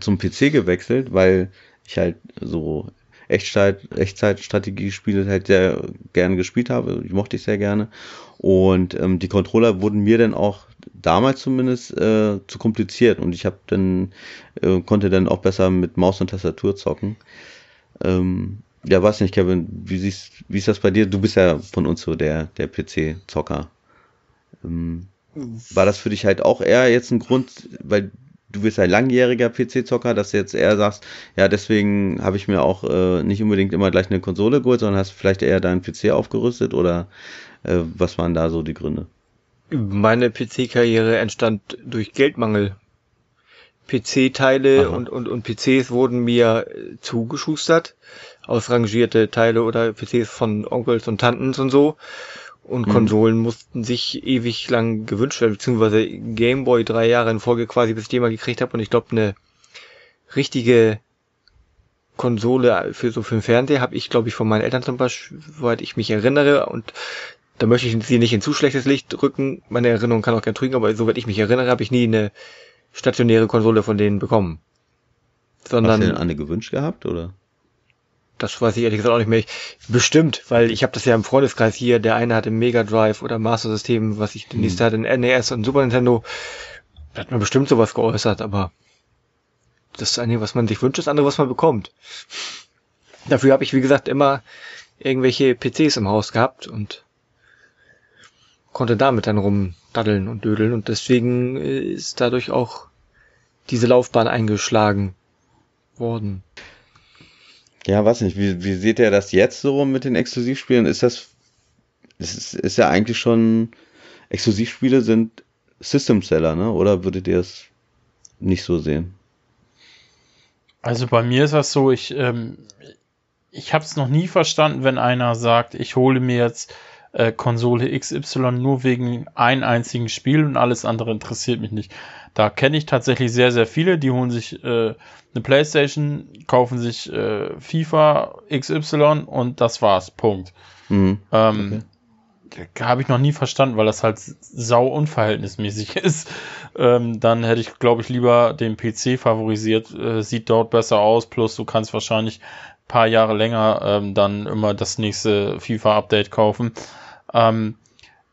zum PC gewechselt, weil ich halt so Echtzeit, Echtzeit-Strategiespiele halt sehr gerne gespielt habe. Die mochte ich sehr gerne. Und ähm, die Controller wurden mir dann auch damals zumindest äh, zu kompliziert und ich habe dann äh, konnte dann auch besser mit Maus und Tastatur zocken. Ähm, ja, weiß nicht, Kevin, wie siehst, wie ist das bei dir? Du bist ja von uns so der der PC-Zocker. Ähm, war das für dich halt auch eher jetzt ein Grund, weil du bist ein langjähriger PC-Zocker, dass du jetzt eher sagst, ja, deswegen habe ich mir auch äh, nicht unbedingt immer gleich eine Konsole geholt, sondern hast vielleicht eher deinen PC aufgerüstet oder äh, was waren da so die Gründe? Meine PC-Karriere entstand durch Geldmangel. PC-Teile und, und, und PCs wurden mir zugeschustert, ausrangierte Teile oder PCs von Onkels und Tanten und so. Und mhm. Konsolen mussten sich ewig lang gewünscht werden, beziehungsweise Gameboy drei Jahre in Folge quasi, bis ich den mal gekriegt habe. Und ich glaube, eine richtige Konsole für so für den Fernseher habe ich, glaube ich, von meinen Eltern zum Beispiel, soweit ich mich erinnere. Und da möchte ich sie nicht in zu schlechtes Licht rücken. Meine Erinnerung kann auch gern trügen, aber soweit ich mich erinnere, habe ich nie eine stationäre Konsole von denen bekommen. Sondern. Hast du denn eine gewünscht gehabt, oder? Das weiß ich ehrlich gesagt auch nicht mehr. Bestimmt, weil ich habe das ja im Freundeskreis hier. Der eine hatte Mega Drive oder Master System, was ich, der nächste hm. hatte ein NES und Super Nintendo. Da hat man bestimmt sowas geäußert, aber das eine, was man sich wünscht, das andere, was man bekommt. Dafür habe ich, wie gesagt, immer irgendwelche PCs im Haus gehabt und konnte damit dann rumdaddeln und dödeln und deswegen äh, ist dadurch auch diese Laufbahn eingeschlagen worden. Ja, weiß nicht, wie, wie seht ihr das jetzt so mit den Exklusivspielen? Ist das, ist, ist ja eigentlich schon, Exklusivspiele sind System Seller, ne? Oder würdet ihr es nicht so sehen? Also bei mir ist das so, ich, ähm, ich habe es noch nie verstanden, wenn einer sagt, ich hole mir jetzt äh, Konsole XY nur wegen ein einzigen Spiel und alles andere interessiert mich nicht. Da kenne ich tatsächlich sehr, sehr viele, die holen sich äh, eine Playstation, kaufen sich äh, FIFA XY und das war's. Punkt. Mhm. Ähm, okay. Habe ich noch nie verstanden, weil das halt sau unverhältnismäßig ist. Ähm, dann hätte ich, glaube ich, lieber den PC favorisiert. Äh, sieht dort besser aus. Plus, du kannst wahrscheinlich paar Jahre länger ähm, dann immer das nächste FIFA-Update kaufen. Ähm,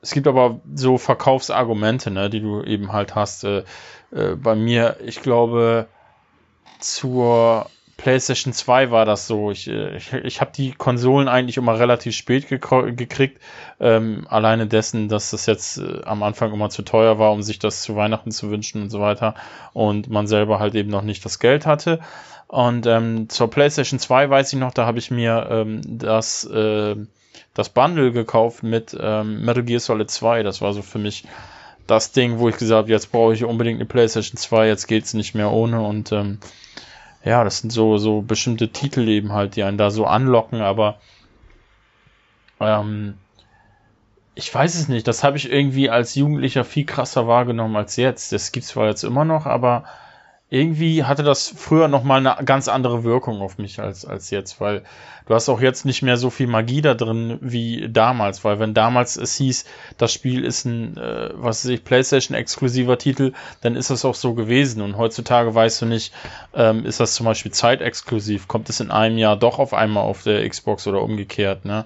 es gibt aber so Verkaufsargumente, ne, die du eben halt hast. Äh, äh, bei mir, ich glaube, zur PlayStation 2 war das so. Ich, äh, ich, ich habe die Konsolen eigentlich immer relativ spät gekriegt. Ähm, alleine dessen, dass das jetzt äh, am Anfang immer zu teuer war, um sich das zu Weihnachten zu wünschen und so weiter. Und man selber halt eben noch nicht das Geld hatte. Und ähm, zur PlayStation 2 weiß ich noch, da habe ich mir ähm, das, äh, das Bundle gekauft mit ähm, Metal Gear Solid 2. Das war so für mich das Ding, wo ich gesagt habe, jetzt brauche ich unbedingt eine PlayStation 2, jetzt geht's nicht mehr ohne. Und ähm, ja, das sind so, so bestimmte Titel eben halt, die einen da so anlocken, aber ähm, ich weiß es nicht. Das habe ich irgendwie als Jugendlicher viel krasser wahrgenommen als jetzt. Das gibt's zwar jetzt immer noch, aber irgendwie hatte das früher noch mal eine ganz andere Wirkung auf mich als, als jetzt, weil du hast auch jetzt nicht mehr so viel Magie da drin wie damals, weil wenn damals es hieß, das Spiel ist ein, äh, was weiß ich, PlayStation-exklusiver Titel, dann ist das auch so gewesen und heutzutage weißt du nicht, ähm, ist das zum Beispiel zeitexklusiv, kommt es in einem Jahr doch auf einmal auf der Xbox oder umgekehrt, ne?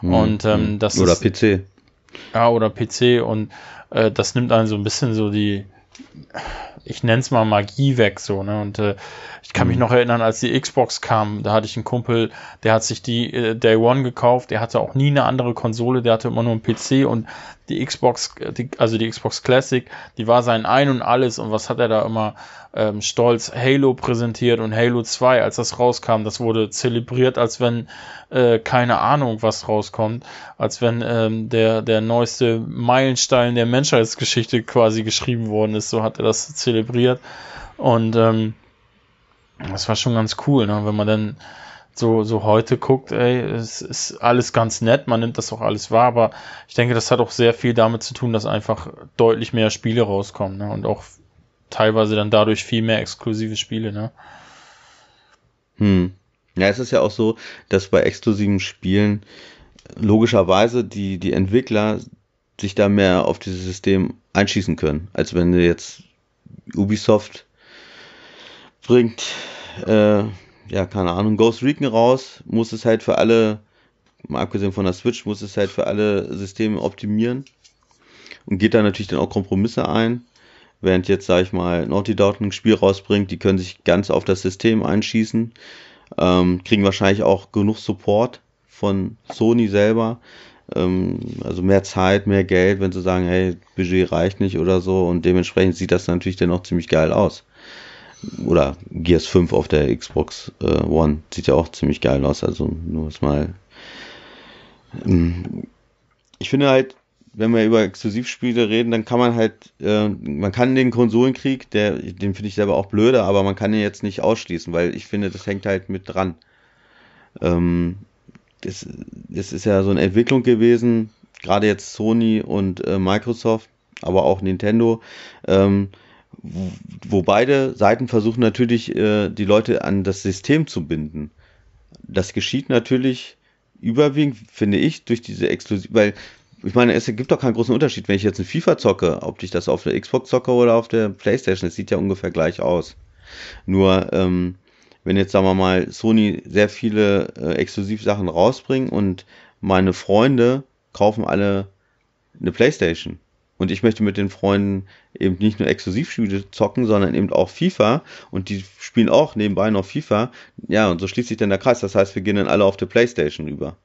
Mhm. Und ähm, das Oder ist, PC. ja, oder PC und äh, das nimmt einen so ein bisschen so die, ich nenne es mal Magie weg, so, ne? Und äh, ich kann mich noch erinnern, als die Xbox kam, da hatte ich einen Kumpel, der hat sich die äh, Day One gekauft, der hatte auch nie eine andere Konsole, der hatte immer nur einen PC und die Xbox, die, also die Xbox Classic, die war sein Ein und Alles und was hat er da immer ähm, stolz Halo präsentiert und Halo 2, als das rauskam, das wurde zelebriert, als wenn äh, keine Ahnung was rauskommt, als wenn ähm, der, der neueste Meilenstein der Menschheitsgeschichte quasi geschrieben worden ist, so hat er das zelebriert und ähm, das war schon ganz cool, ne? wenn man dann so, so heute guckt, ey, es ist alles ganz nett, man nimmt das auch alles wahr, aber ich denke, das hat auch sehr viel damit zu tun, dass einfach deutlich mehr Spiele rauskommen, ne? Und auch teilweise dann dadurch viel mehr exklusive Spiele, ne? Hm. Ja, es ist ja auch so, dass bei exklusiven Spielen logischerweise die, die Entwickler sich da mehr auf dieses System einschießen können, als wenn du jetzt Ubisoft bringt, äh, ja, keine Ahnung, Ghost Recon raus, muss es halt für alle, mal abgesehen von der Switch, muss es halt für alle Systeme optimieren. Und geht da natürlich dann auch Kompromisse ein. Während jetzt, sag ich mal, Naughty Dog ein Spiel rausbringt, die können sich ganz auf das System einschießen, ähm, kriegen wahrscheinlich auch genug Support von Sony selber, ähm, also mehr Zeit, mehr Geld, wenn sie sagen, hey, Budget reicht nicht oder so. Und dementsprechend sieht das natürlich dann auch ziemlich geil aus oder Gears 5 auf der Xbox äh, One sieht ja auch ziemlich geil aus. Also nur mal. Ähm, ich finde halt, wenn wir über Exklusivspiele reden, dann kann man halt, äh, man kann den Konsolenkrieg, der, den finde ich selber auch blöde, aber man kann ihn jetzt nicht ausschließen, weil ich finde, das hängt halt mit dran. Ähm, das, das ist ja so eine Entwicklung gewesen, gerade jetzt Sony und äh, Microsoft, aber auch Nintendo. Ähm, wo beide Seiten versuchen natürlich, äh, die Leute an das System zu binden. Das geschieht natürlich überwiegend, finde ich, durch diese Exklusiv, weil ich meine, es gibt doch keinen großen Unterschied, wenn ich jetzt ein FIFA zocke, ob ich das auf der Xbox zocke oder auf der Playstation, es sieht ja ungefähr gleich aus. Nur, ähm, wenn jetzt, sagen wir mal, Sony sehr viele äh, Exklusivsachen rausbringt und meine Freunde kaufen alle eine Playstation, und ich möchte mit den Freunden eben nicht nur Exklusivspiele zocken, sondern eben auch FIFA und die spielen auch nebenbei noch FIFA. Ja, und so schließt sich dann der Kreis. Das heißt, wir gehen dann alle auf die Playstation über.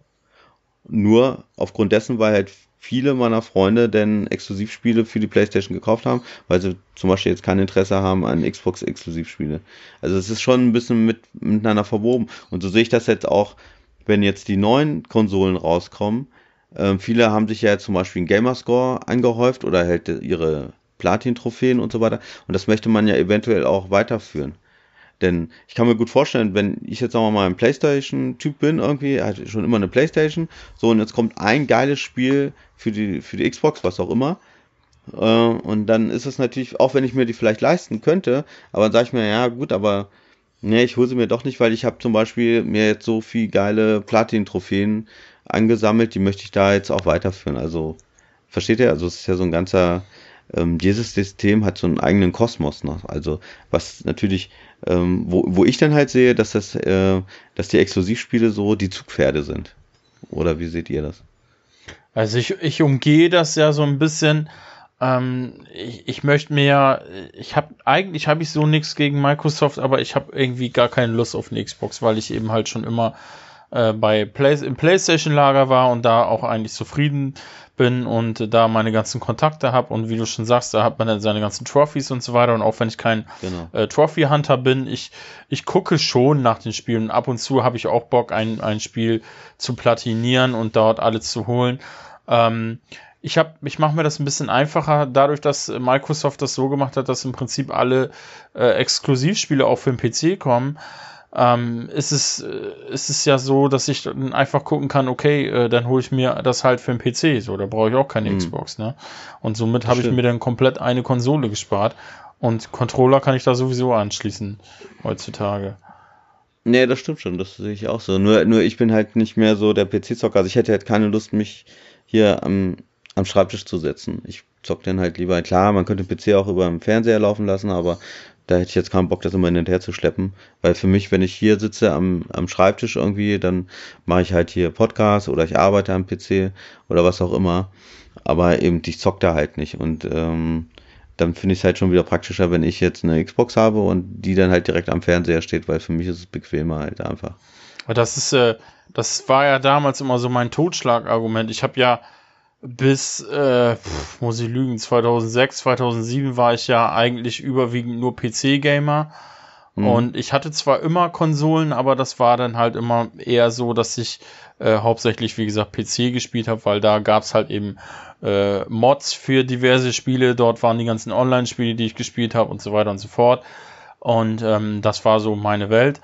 Nur aufgrund dessen, weil halt viele meiner Freunde denn Exklusivspiele für die Playstation gekauft haben, weil sie zum Beispiel jetzt kein Interesse haben an Xbox-Exklusivspiele. Also es ist schon ein bisschen mit, miteinander verwoben. Und so sehe ich das jetzt auch, wenn jetzt die neuen Konsolen rauskommen, ähm, viele haben sich ja zum Beispiel einen Gamerscore angehäuft oder halt ihre Platin-Trophäen und so weiter. Und das möchte man ja eventuell auch weiterführen. Denn ich kann mir gut vorstellen, wenn ich jetzt sagen wir mal ein Playstation-Typ bin, irgendwie, hatte schon immer eine Playstation, so und jetzt kommt ein geiles Spiel für die, für die Xbox, was auch immer. Äh, und dann ist es natürlich, auch wenn ich mir die vielleicht leisten könnte, aber dann sage ich mir, ja gut, aber nee, ich hole sie mir doch nicht, weil ich habe zum Beispiel mir jetzt so viel geile Platin-Trophäen angesammelt, die möchte ich da jetzt auch weiterführen. Also, versteht ihr? Also, es ist ja so ein ganzer, ähm, dieses System hat so einen eigenen Kosmos noch. Also, was natürlich, ähm, wo, wo ich dann halt sehe, dass das, äh, dass die Exklusivspiele so die Zugpferde sind. Oder wie seht ihr das? Also ich, ich umgehe das ja so ein bisschen ähm, ich, ich möchte mir, ich habe eigentlich habe ich so nichts gegen Microsoft, aber ich habe irgendwie gar keine Lust auf eine Xbox, weil ich eben halt schon immer äh, bei Play im PlayStation Lager war und da auch eigentlich zufrieden bin und da meine ganzen Kontakte habe und wie du schon sagst, da hat man dann seine ganzen Trophies und so weiter und auch wenn ich kein genau. äh, Trophy Hunter bin, ich ich gucke schon nach den Spielen ab und zu habe ich auch Bock ein ein Spiel zu platinieren und dort alles zu holen. Ähm, ich habe, ich mache mir das ein bisschen einfacher, dadurch, dass Microsoft das so gemacht hat, dass im Prinzip alle äh, Exklusivspiele auch für den PC kommen. Ähm, ist es äh, ist es ja so, dass ich dann einfach gucken kann, okay, äh, dann hole ich mir das halt für den PC, so, da brauche ich auch keine mhm. Xbox, ne? Und somit habe ich mir dann komplett eine Konsole gespart und Controller kann ich da sowieso anschließen heutzutage. Nee, das stimmt schon, das sehe ich auch so. Nur, nur ich bin halt nicht mehr so der PC-Zocker. Also ich hätte halt keine Lust, mich hier am am Schreibtisch zu setzen. Ich zock den halt lieber. Klar, man könnte den PC auch über den Fernseher laufen lassen, aber da hätte ich jetzt keinen Bock, das immer hinterher zu schleppen. Weil für mich, wenn ich hier sitze am, am Schreibtisch irgendwie, dann mache ich halt hier Podcast oder ich arbeite am PC oder was auch immer. Aber eben, ich zock da halt nicht. Und ähm, dann finde ich es halt schon wieder praktischer, wenn ich jetzt eine Xbox habe und die dann halt direkt am Fernseher steht, weil für mich ist es bequemer halt einfach. Das ist, äh, das war ja damals immer so mein Totschlagargument. Ich habe ja bis, äh, pf, muss ich lügen, 2006, 2007 war ich ja eigentlich überwiegend nur PC-Gamer. Mhm. Und ich hatte zwar immer Konsolen, aber das war dann halt immer eher so, dass ich äh, hauptsächlich, wie gesagt, PC gespielt habe, weil da gab's halt eben äh, Mods für diverse Spiele. Dort waren die ganzen Online-Spiele, die ich gespielt habe und so weiter und so fort. Und ähm, das war so meine Welt.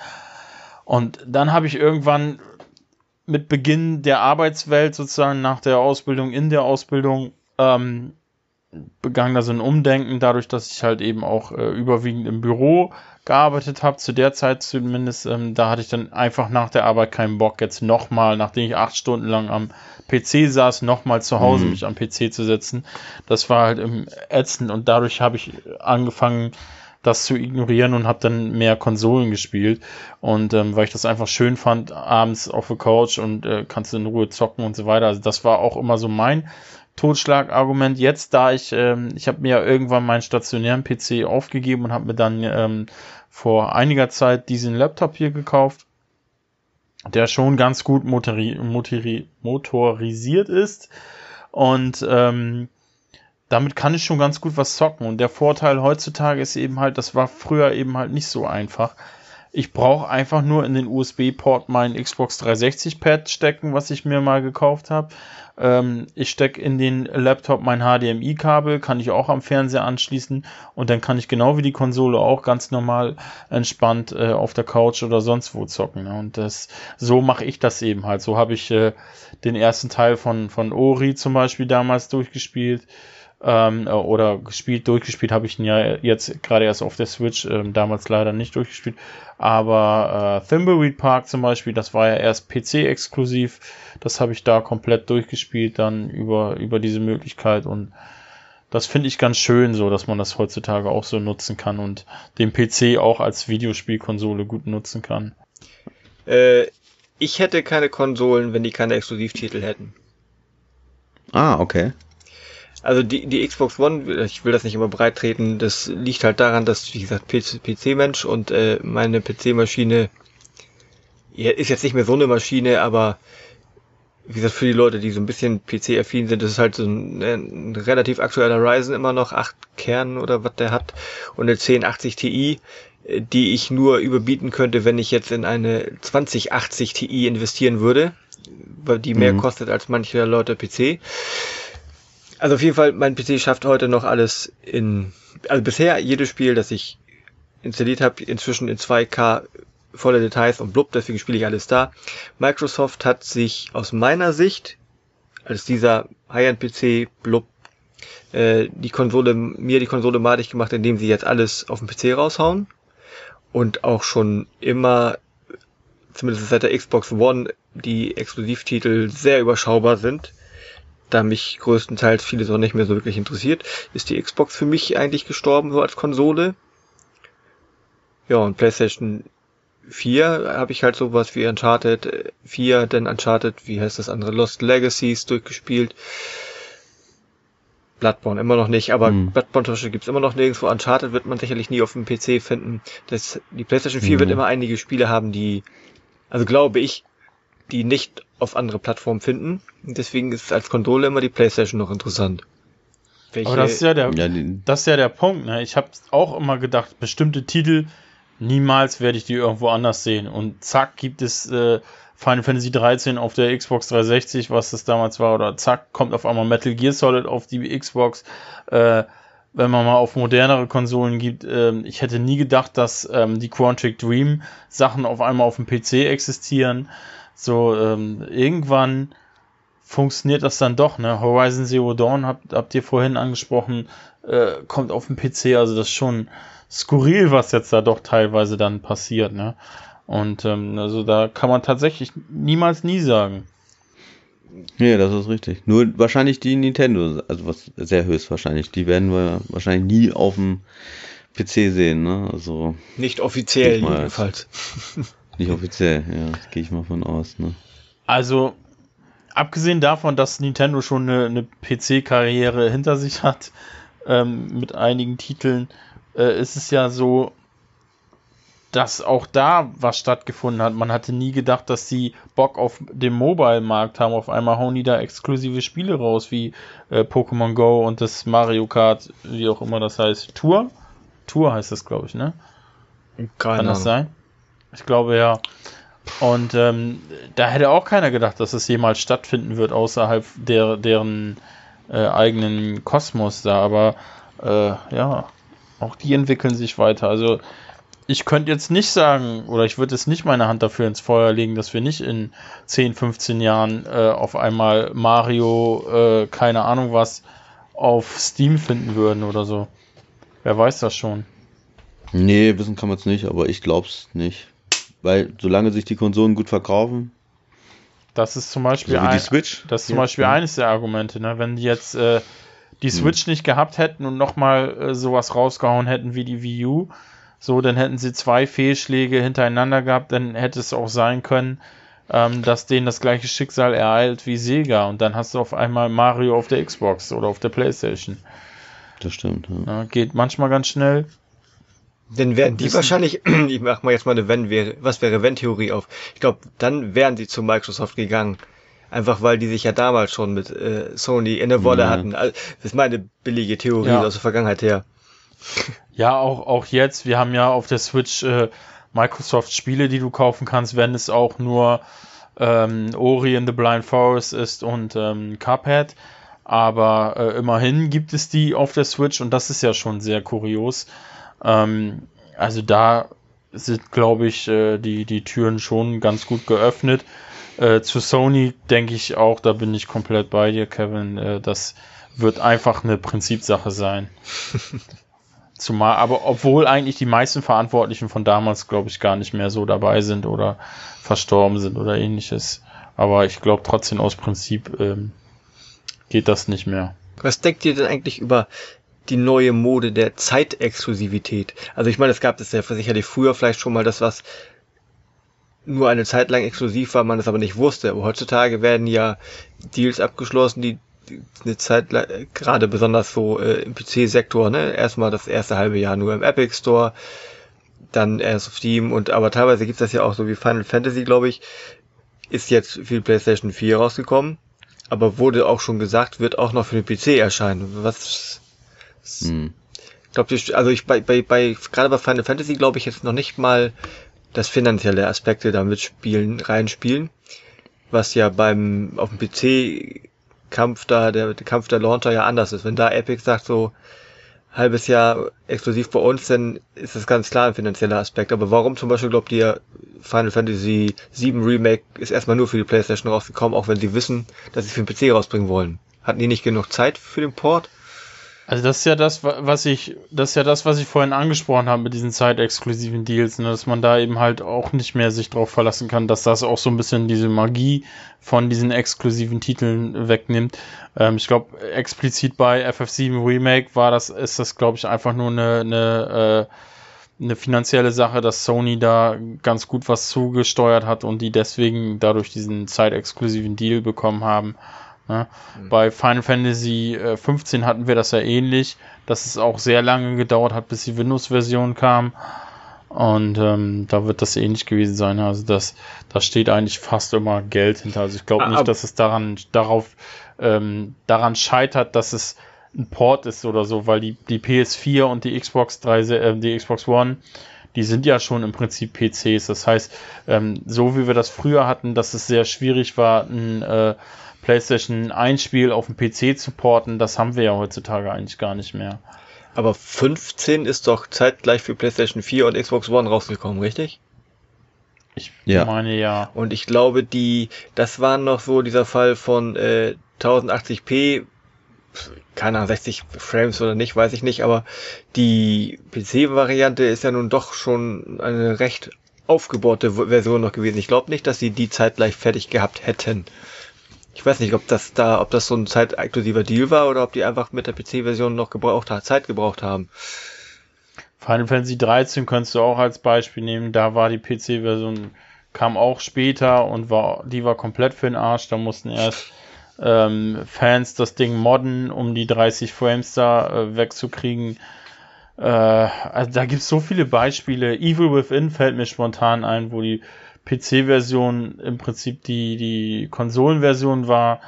Und dann habe ich irgendwann mit Beginn der Arbeitswelt sozusagen nach der Ausbildung, in der Ausbildung, ähm, begann da so ein Umdenken, dadurch, dass ich halt eben auch äh, überwiegend im Büro gearbeitet habe, zu der Zeit zumindest, ähm, da hatte ich dann einfach nach der Arbeit keinen Bock, jetzt nochmal, nachdem ich acht Stunden lang am PC saß, nochmal zu Hause mhm. mich am PC zu setzen. Das war halt im ätzend und dadurch habe ich angefangen, das zu ignorieren und habe dann mehr Konsolen gespielt. Und ähm, weil ich das einfach schön fand, abends auf der Couch und äh, kannst in Ruhe zocken und so weiter. Also das war auch immer so mein Totschlagargument. Jetzt, da ich, ähm, ich habe mir irgendwann meinen stationären PC aufgegeben und habe mir dann ähm, vor einiger Zeit diesen Laptop hier gekauft, der schon ganz gut motori motori motorisiert ist. Und ähm, damit kann ich schon ganz gut was zocken. Und der Vorteil heutzutage ist eben halt, das war früher eben halt nicht so einfach. Ich brauche einfach nur in den USB-Port mein Xbox 360-Pad stecken, was ich mir mal gekauft habe. Ähm, ich stecke in den Laptop mein HDMI-Kabel, kann ich auch am Fernseher anschließen und dann kann ich genau wie die Konsole auch ganz normal entspannt äh, auf der Couch oder sonst wo zocken. Ne? Und das, so mache ich das eben halt. So habe ich äh, den ersten Teil von, von Ori zum Beispiel damals durchgespielt ähm, äh, oder gespielt, durchgespielt habe ich ihn ja jetzt gerade erst auf der Switch, ähm, damals leider nicht durchgespielt. Aber äh, Thimbleweed Park zum Beispiel, das war ja erst PC-exklusiv. Das habe ich da komplett durchgespielt, dann über, über diese Möglichkeit und das finde ich ganz schön so, dass man das heutzutage auch so nutzen kann und den PC auch als Videospielkonsole gut nutzen kann. Äh, ich hätte keine Konsolen, wenn die keine Exklusivtitel hätten. Ah, okay. Also die, die Xbox One, ich will das nicht immer breit treten, das liegt halt daran, dass, wie gesagt, PC-Mensch und äh, meine PC-Maschine ja, ist jetzt nicht mehr so eine Maschine, aber wie gesagt, für die Leute, die so ein bisschen PC-affin sind, das ist halt so ein, ein, relativ aktueller Ryzen immer noch, acht Kern oder was der hat und eine 1080 Ti, äh, die ich nur überbieten könnte, wenn ich jetzt in eine 2080 Ti investieren würde, weil die mehr mhm. kostet als manche Leute PC. Also auf jeden Fall, mein PC schafft heute noch alles in, also bisher jedes Spiel, das ich installiert habe, inzwischen in 2K volle Details und blub, deswegen spiele ich alles da. Microsoft hat sich aus meiner Sicht, als dieser High-End-PC blub, äh, die Konsole, mir die Konsole madig gemacht, indem sie jetzt alles auf dem PC raushauen. Und auch schon immer, zumindest seit der Xbox One, die Exklusivtitel sehr überschaubar sind da mich größtenteils vieles auch nicht mehr so wirklich interessiert, ist die Xbox für mich eigentlich gestorben, so als Konsole. Ja, und PlayStation 4 habe ich halt sowas wie Uncharted 4, äh, dann Uncharted, 4, dann Uncharted, wie heißt das andere, Lost Legacies durchgespielt. Bloodborne immer noch nicht, aber hm. Bloodborne zum Beispiel gibt's immer noch nirgendwo. Uncharted wird man sicherlich nie auf dem PC finden. Das, die PlayStation 4 hm. wird immer einige Spiele haben, die, also glaube ich, die nicht auf andere Plattformen finden. Deswegen ist als Konsole immer die PlayStation noch interessant. Welche, aber das ist ja der, ja, das ist ja der Punkt. Ne? Ich habe auch immer gedacht, bestimmte Titel, niemals werde ich die irgendwo anders sehen. Und zack, gibt es äh, Final Fantasy 13 auf der Xbox 360, was das damals war, oder zack, kommt auf einmal Metal Gear Solid auf die Xbox. Äh, wenn man mal auf modernere Konsolen gibt, äh, ich hätte nie gedacht, dass ähm, die Quantic Dream Sachen auf einmal auf dem PC existieren. So, ähm, irgendwann funktioniert das dann doch, ne? Horizon Zero Dawn habt, habt ihr vorhin angesprochen, äh, kommt auf dem PC, also das ist schon skurril, was jetzt da doch teilweise dann passiert, ne? Und ähm, also da kann man tatsächlich niemals nie sagen. Ja, das ist richtig. Nur wahrscheinlich die Nintendo, also was sehr höchstwahrscheinlich, die werden wir wahrscheinlich nie auf dem PC sehen, ne? Also nicht offiziell jedenfalls. Nicht offiziell, ja, gehe ich mal von aus, ne? Also abgesehen davon, dass Nintendo schon eine, eine PC-Karriere hinter sich hat ähm, mit einigen Titeln, äh, ist es ja so, dass auch da was stattgefunden hat. Man hatte nie gedacht, dass sie Bock auf den Mobile-Markt haben. Auf einmal hauen die da exklusive Spiele raus, wie äh, Pokémon Go und das Mario Kart, wie auch immer das heißt. Tour? Tour heißt das, glaube ich, ne? Keine Kann das sein? Ich glaube ja. Und ähm, da hätte auch keiner gedacht, dass es jemals stattfinden wird, außerhalb der, deren äh, eigenen Kosmos da. Aber äh, ja, auch die entwickeln sich weiter. Also ich könnte jetzt nicht sagen, oder ich würde jetzt nicht meine Hand dafür ins Feuer legen, dass wir nicht in 10, 15 Jahren äh, auf einmal Mario, äh, keine Ahnung was, auf Steam finden würden oder so. Wer weiß das schon? Nee, wissen kann man es nicht, aber ich glaub's nicht. Weil solange sich die Konsolen gut verkaufen. Das ist zum Beispiel, so ein, Switch. Das ist zum Beispiel ja. eines der Argumente, ne? Wenn die jetzt äh, die hm. Switch hm. nicht gehabt hätten und nochmal äh, sowas rausgehauen hätten wie die Wii U, so, dann hätten sie zwei Fehlschläge hintereinander gehabt, dann hätte es auch sein können, ähm, dass denen das gleiche Schicksal ereilt wie Sega und dann hast du auf einmal Mario auf der Xbox oder auf der Playstation. Das stimmt. Ja. Ja, geht manchmal ganz schnell. Dann wären die wahrscheinlich, ich mach mal jetzt mal eine Wenn wäre, was wäre Wenn-Theorie auf. Ich glaube, dann wären sie zu Microsoft gegangen. Einfach weil die sich ja damals schon mit äh, Sony in der Wolle ja. hatten. Also, das ist meine billige Theorie aus der Vergangenheit her. Ja, auch, auch jetzt. Wir haben ja auf der Switch äh, Microsoft-Spiele, die du kaufen kannst, wenn es auch nur ähm, Ori in the Blind Forest ist und ähm, Cuphead. Aber äh, immerhin gibt es die auf der Switch und das ist ja schon sehr kurios. Ähm, also da sind, glaube ich, äh, die, die Türen schon ganz gut geöffnet. Äh, zu Sony denke ich auch, da bin ich komplett bei dir, Kevin. Äh, das wird einfach eine Prinzipsache sein. Zumal, aber obwohl eigentlich die meisten Verantwortlichen von damals, glaube ich, gar nicht mehr so dabei sind oder verstorben sind oder ähnliches. Aber ich glaube trotzdem aus Prinzip ähm, geht das nicht mehr. Was denkt ihr denn eigentlich über die neue Mode der Zeitexklusivität? Also ich meine, es gab das ja sicherlich früher vielleicht schon mal das, was nur eine Zeit lang exklusiv war, man es aber nicht wusste. Aber heutzutage werden ja Deals abgeschlossen, die eine Zeit gerade besonders so äh, im PC-Sektor, ne, erstmal das erste halbe Jahr nur im Epic Store, dann erst auf Steam und aber teilweise gibt's das ja auch so wie Final Fantasy, glaube ich, ist jetzt für die PlayStation 4 rausgekommen, aber wurde auch schon gesagt, wird auch noch für den PC erscheinen. Was hm. glaube ich, also ich bei bei bei gerade bei Final Fantasy glaube ich jetzt noch nicht mal das finanzielle Aspekte damit spielen reinspielen, was ja beim auf dem PC Kampf da, der, der Kampf der Launcher ja anders ist. Wenn da Epic sagt so, halbes Jahr exklusiv bei uns, dann ist das ganz klar ein finanzieller Aspekt. Aber warum zum Beispiel glaubt ihr, Final Fantasy VII Remake ist erstmal nur für die Playstation rausgekommen, auch wenn sie wissen, dass sie für den PC rausbringen wollen? Hatten die nicht genug Zeit für den Port? Also das ist ja das, was ich, das ist ja das, was ich vorhin angesprochen habe mit diesen zeitexklusiven Deals, ne, dass man da eben halt auch nicht mehr sich drauf verlassen kann, dass das auch so ein bisschen diese Magie von diesen exklusiven Titeln wegnimmt. Ähm, ich glaube, explizit bei FF7 Remake war das, ist das, glaube ich, einfach nur eine, eine, äh, eine finanzielle Sache, dass Sony da ganz gut was zugesteuert hat und die deswegen dadurch diesen zeitexklusiven Deal bekommen haben. Ne? Mhm. Bei Final Fantasy 15 äh, hatten wir das ja ähnlich, dass es auch sehr lange gedauert hat, bis die Windows-Version kam. Und ähm, da wird das ähnlich gewesen sein. Also das, da steht eigentlich fast immer Geld hinter. Also ich glaube ah, nicht, dass es daran, darauf, ähm, daran scheitert, dass es ein Port ist oder so, weil die, die PS4 und die Xbox 3, äh, die Xbox One, die sind ja schon im Prinzip PCs. Das heißt, ähm, so wie wir das früher hatten, dass es sehr schwierig war, ein äh, PlayStation 1 Spiel auf dem PC zu porten, das haben wir ja heutzutage eigentlich gar nicht mehr. Aber 15 ist doch zeitgleich für PlayStation 4 und Xbox One rausgekommen, richtig? Ich ja. meine ja. Und ich glaube, die, das war noch so dieser Fall von äh, 1080p, keine Ahnung, 60 Frames oder nicht, weiß ich nicht, aber die PC-Variante ist ja nun doch schon eine recht aufgebaute Version noch gewesen. Ich glaube nicht, dass sie die zeitgleich fertig gehabt hätten. Ich weiß nicht, ob das da, ob das so ein zeitexklusiver Deal war oder ob die einfach mit der PC-Version noch gebraucht Zeit gebraucht haben. Final Fantasy 13 kannst du auch als Beispiel nehmen. Da war die PC-Version, kam auch später und war, die war komplett für den Arsch. Da mussten erst ähm, Fans das Ding modden, um die 30 Frames da äh, wegzukriegen. Äh, also da gibt es so viele Beispiele. Evil Within fällt mir spontan ein, wo die PC-Version im Prinzip die, die Konsolenversion war,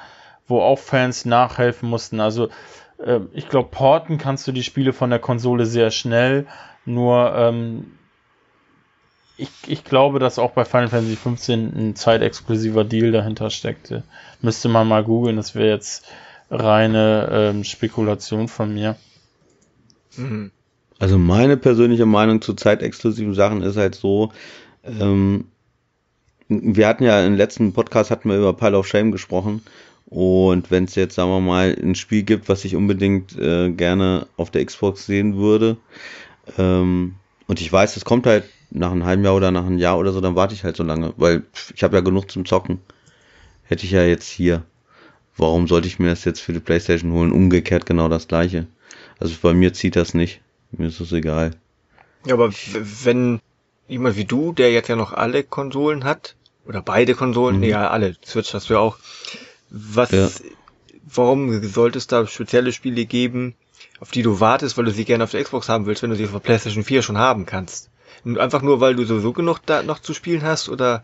wo auch Fans nachhelfen mussten. Also äh, ich glaube, porten kannst du die Spiele von der Konsole sehr schnell, nur ähm, ich, ich glaube, dass auch bei Final Fantasy 15 ein zeitexklusiver Deal dahinter steckte. Müsste man mal googeln, das wäre jetzt reine ähm, Spekulation von mir. Mhm. Also meine persönliche Meinung zu zeitexklusiven Sachen ist halt so, ähm, wir hatten ja im letzten Podcast hatten wir über Pile of Shame gesprochen. Und wenn es jetzt, sagen wir mal, ein Spiel gibt, was ich unbedingt äh, gerne auf der Xbox sehen würde, ähm, und ich weiß, es kommt halt nach einem halben Jahr oder nach einem Jahr oder so, dann warte ich halt so lange, weil ich habe ja genug zum Zocken. Hätte ich ja jetzt hier. Warum sollte ich mir das jetzt für die Playstation holen? Umgekehrt genau das gleiche. Also bei mir zieht das nicht. Mir ist es egal. Ja, aber wenn jemand wie du, der jetzt ja noch alle Konsolen hat, oder beide Konsolen, mhm. nee, ja, alle, Switch hast du ja auch. Was, ja. warum sollte es da spezielle Spiele geben, auf die du wartest, weil du sie gerne auf der Xbox haben willst, wenn du sie auf der PlayStation 4 schon haben kannst? Einfach nur, weil du sowieso genug da noch zu spielen hast, oder?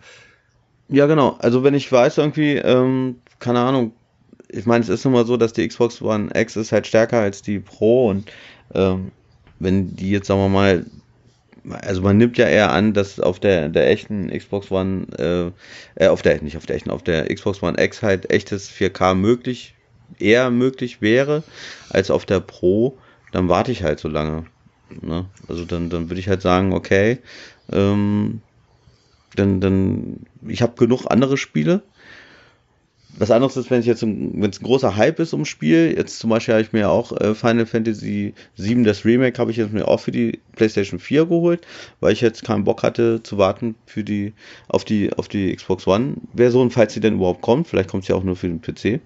Ja, genau. Also wenn ich weiß irgendwie, ähm, keine Ahnung, ich meine, es ist immer so, dass die Xbox One X ist halt stärker als die Pro und ähm, wenn die jetzt, sagen wir mal, also man nimmt ja eher an, dass auf der, der echten Xbox One, äh, äh, auf der, nicht auf der echten, auf der Xbox One X halt echtes 4K möglich, eher möglich wäre, als auf der Pro, dann warte ich halt so lange. Ne? Also dann, dann würde ich halt sagen, okay, ähm, dann, dann, ich habe genug andere Spiele, was anderes ist, wenn es jetzt ein, ein großer Hype ist ums Spiel. Jetzt zum Beispiel habe ich mir auch äh, Final Fantasy VII, das Remake, habe ich jetzt mir auch für die PlayStation 4 geholt, weil ich jetzt keinen Bock hatte zu warten für die auf die auf die Xbox One Version, falls sie denn überhaupt kommt. Vielleicht kommt sie auch nur für den PC.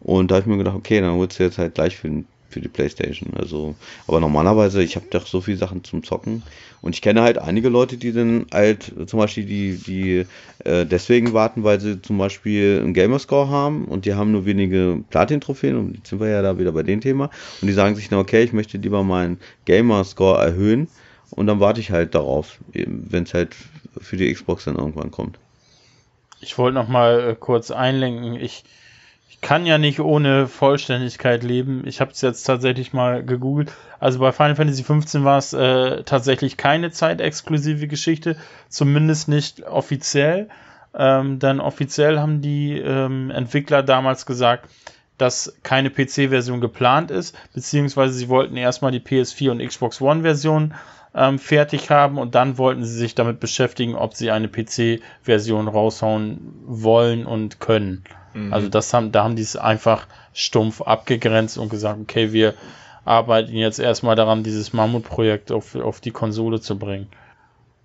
Und da habe ich mir gedacht, okay, dann holst du jetzt halt gleich für den für die Playstation. Also, aber normalerweise, ich habe doch so viele Sachen zum Zocken. Und ich kenne halt einige Leute, die dann halt zum Beispiel die, die äh, deswegen warten, weil sie zum Beispiel einen Gamerscore haben und die haben nur wenige Platin-Trophäen und jetzt sind wir ja da wieder bei dem Thema. Und die sagen sich dann, okay, ich möchte lieber meinen Gamerscore erhöhen und dann warte ich halt darauf, wenn es halt für die Xbox dann irgendwann kommt. Ich wollte noch mal äh, kurz einlenken. Ich kann ja nicht ohne Vollständigkeit leben. Ich habe es jetzt tatsächlich mal gegoogelt. Also bei Final Fantasy 15 war es äh, tatsächlich keine zeitexklusive Geschichte, zumindest nicht offiziell. Ähm, denn offiziell haben die ähm, Entwickler damals gesagt, dass keine PC-Version geplant ist, beziehungsweise sie wollten erstmal die PS4 und Xbox One-Version ähm, fertig haben und dann wollten sie sich damit beschäftigen, ob sie eine PC-Version raushauen wollen und können. Mhm. Also das haben, da haben die es einfach stumpf abgegrenzt und gesagt, okay, wir arbeiten jetzt erstmal daran, dieses Mammutprojekt auf, auf die Konsole zu bringen.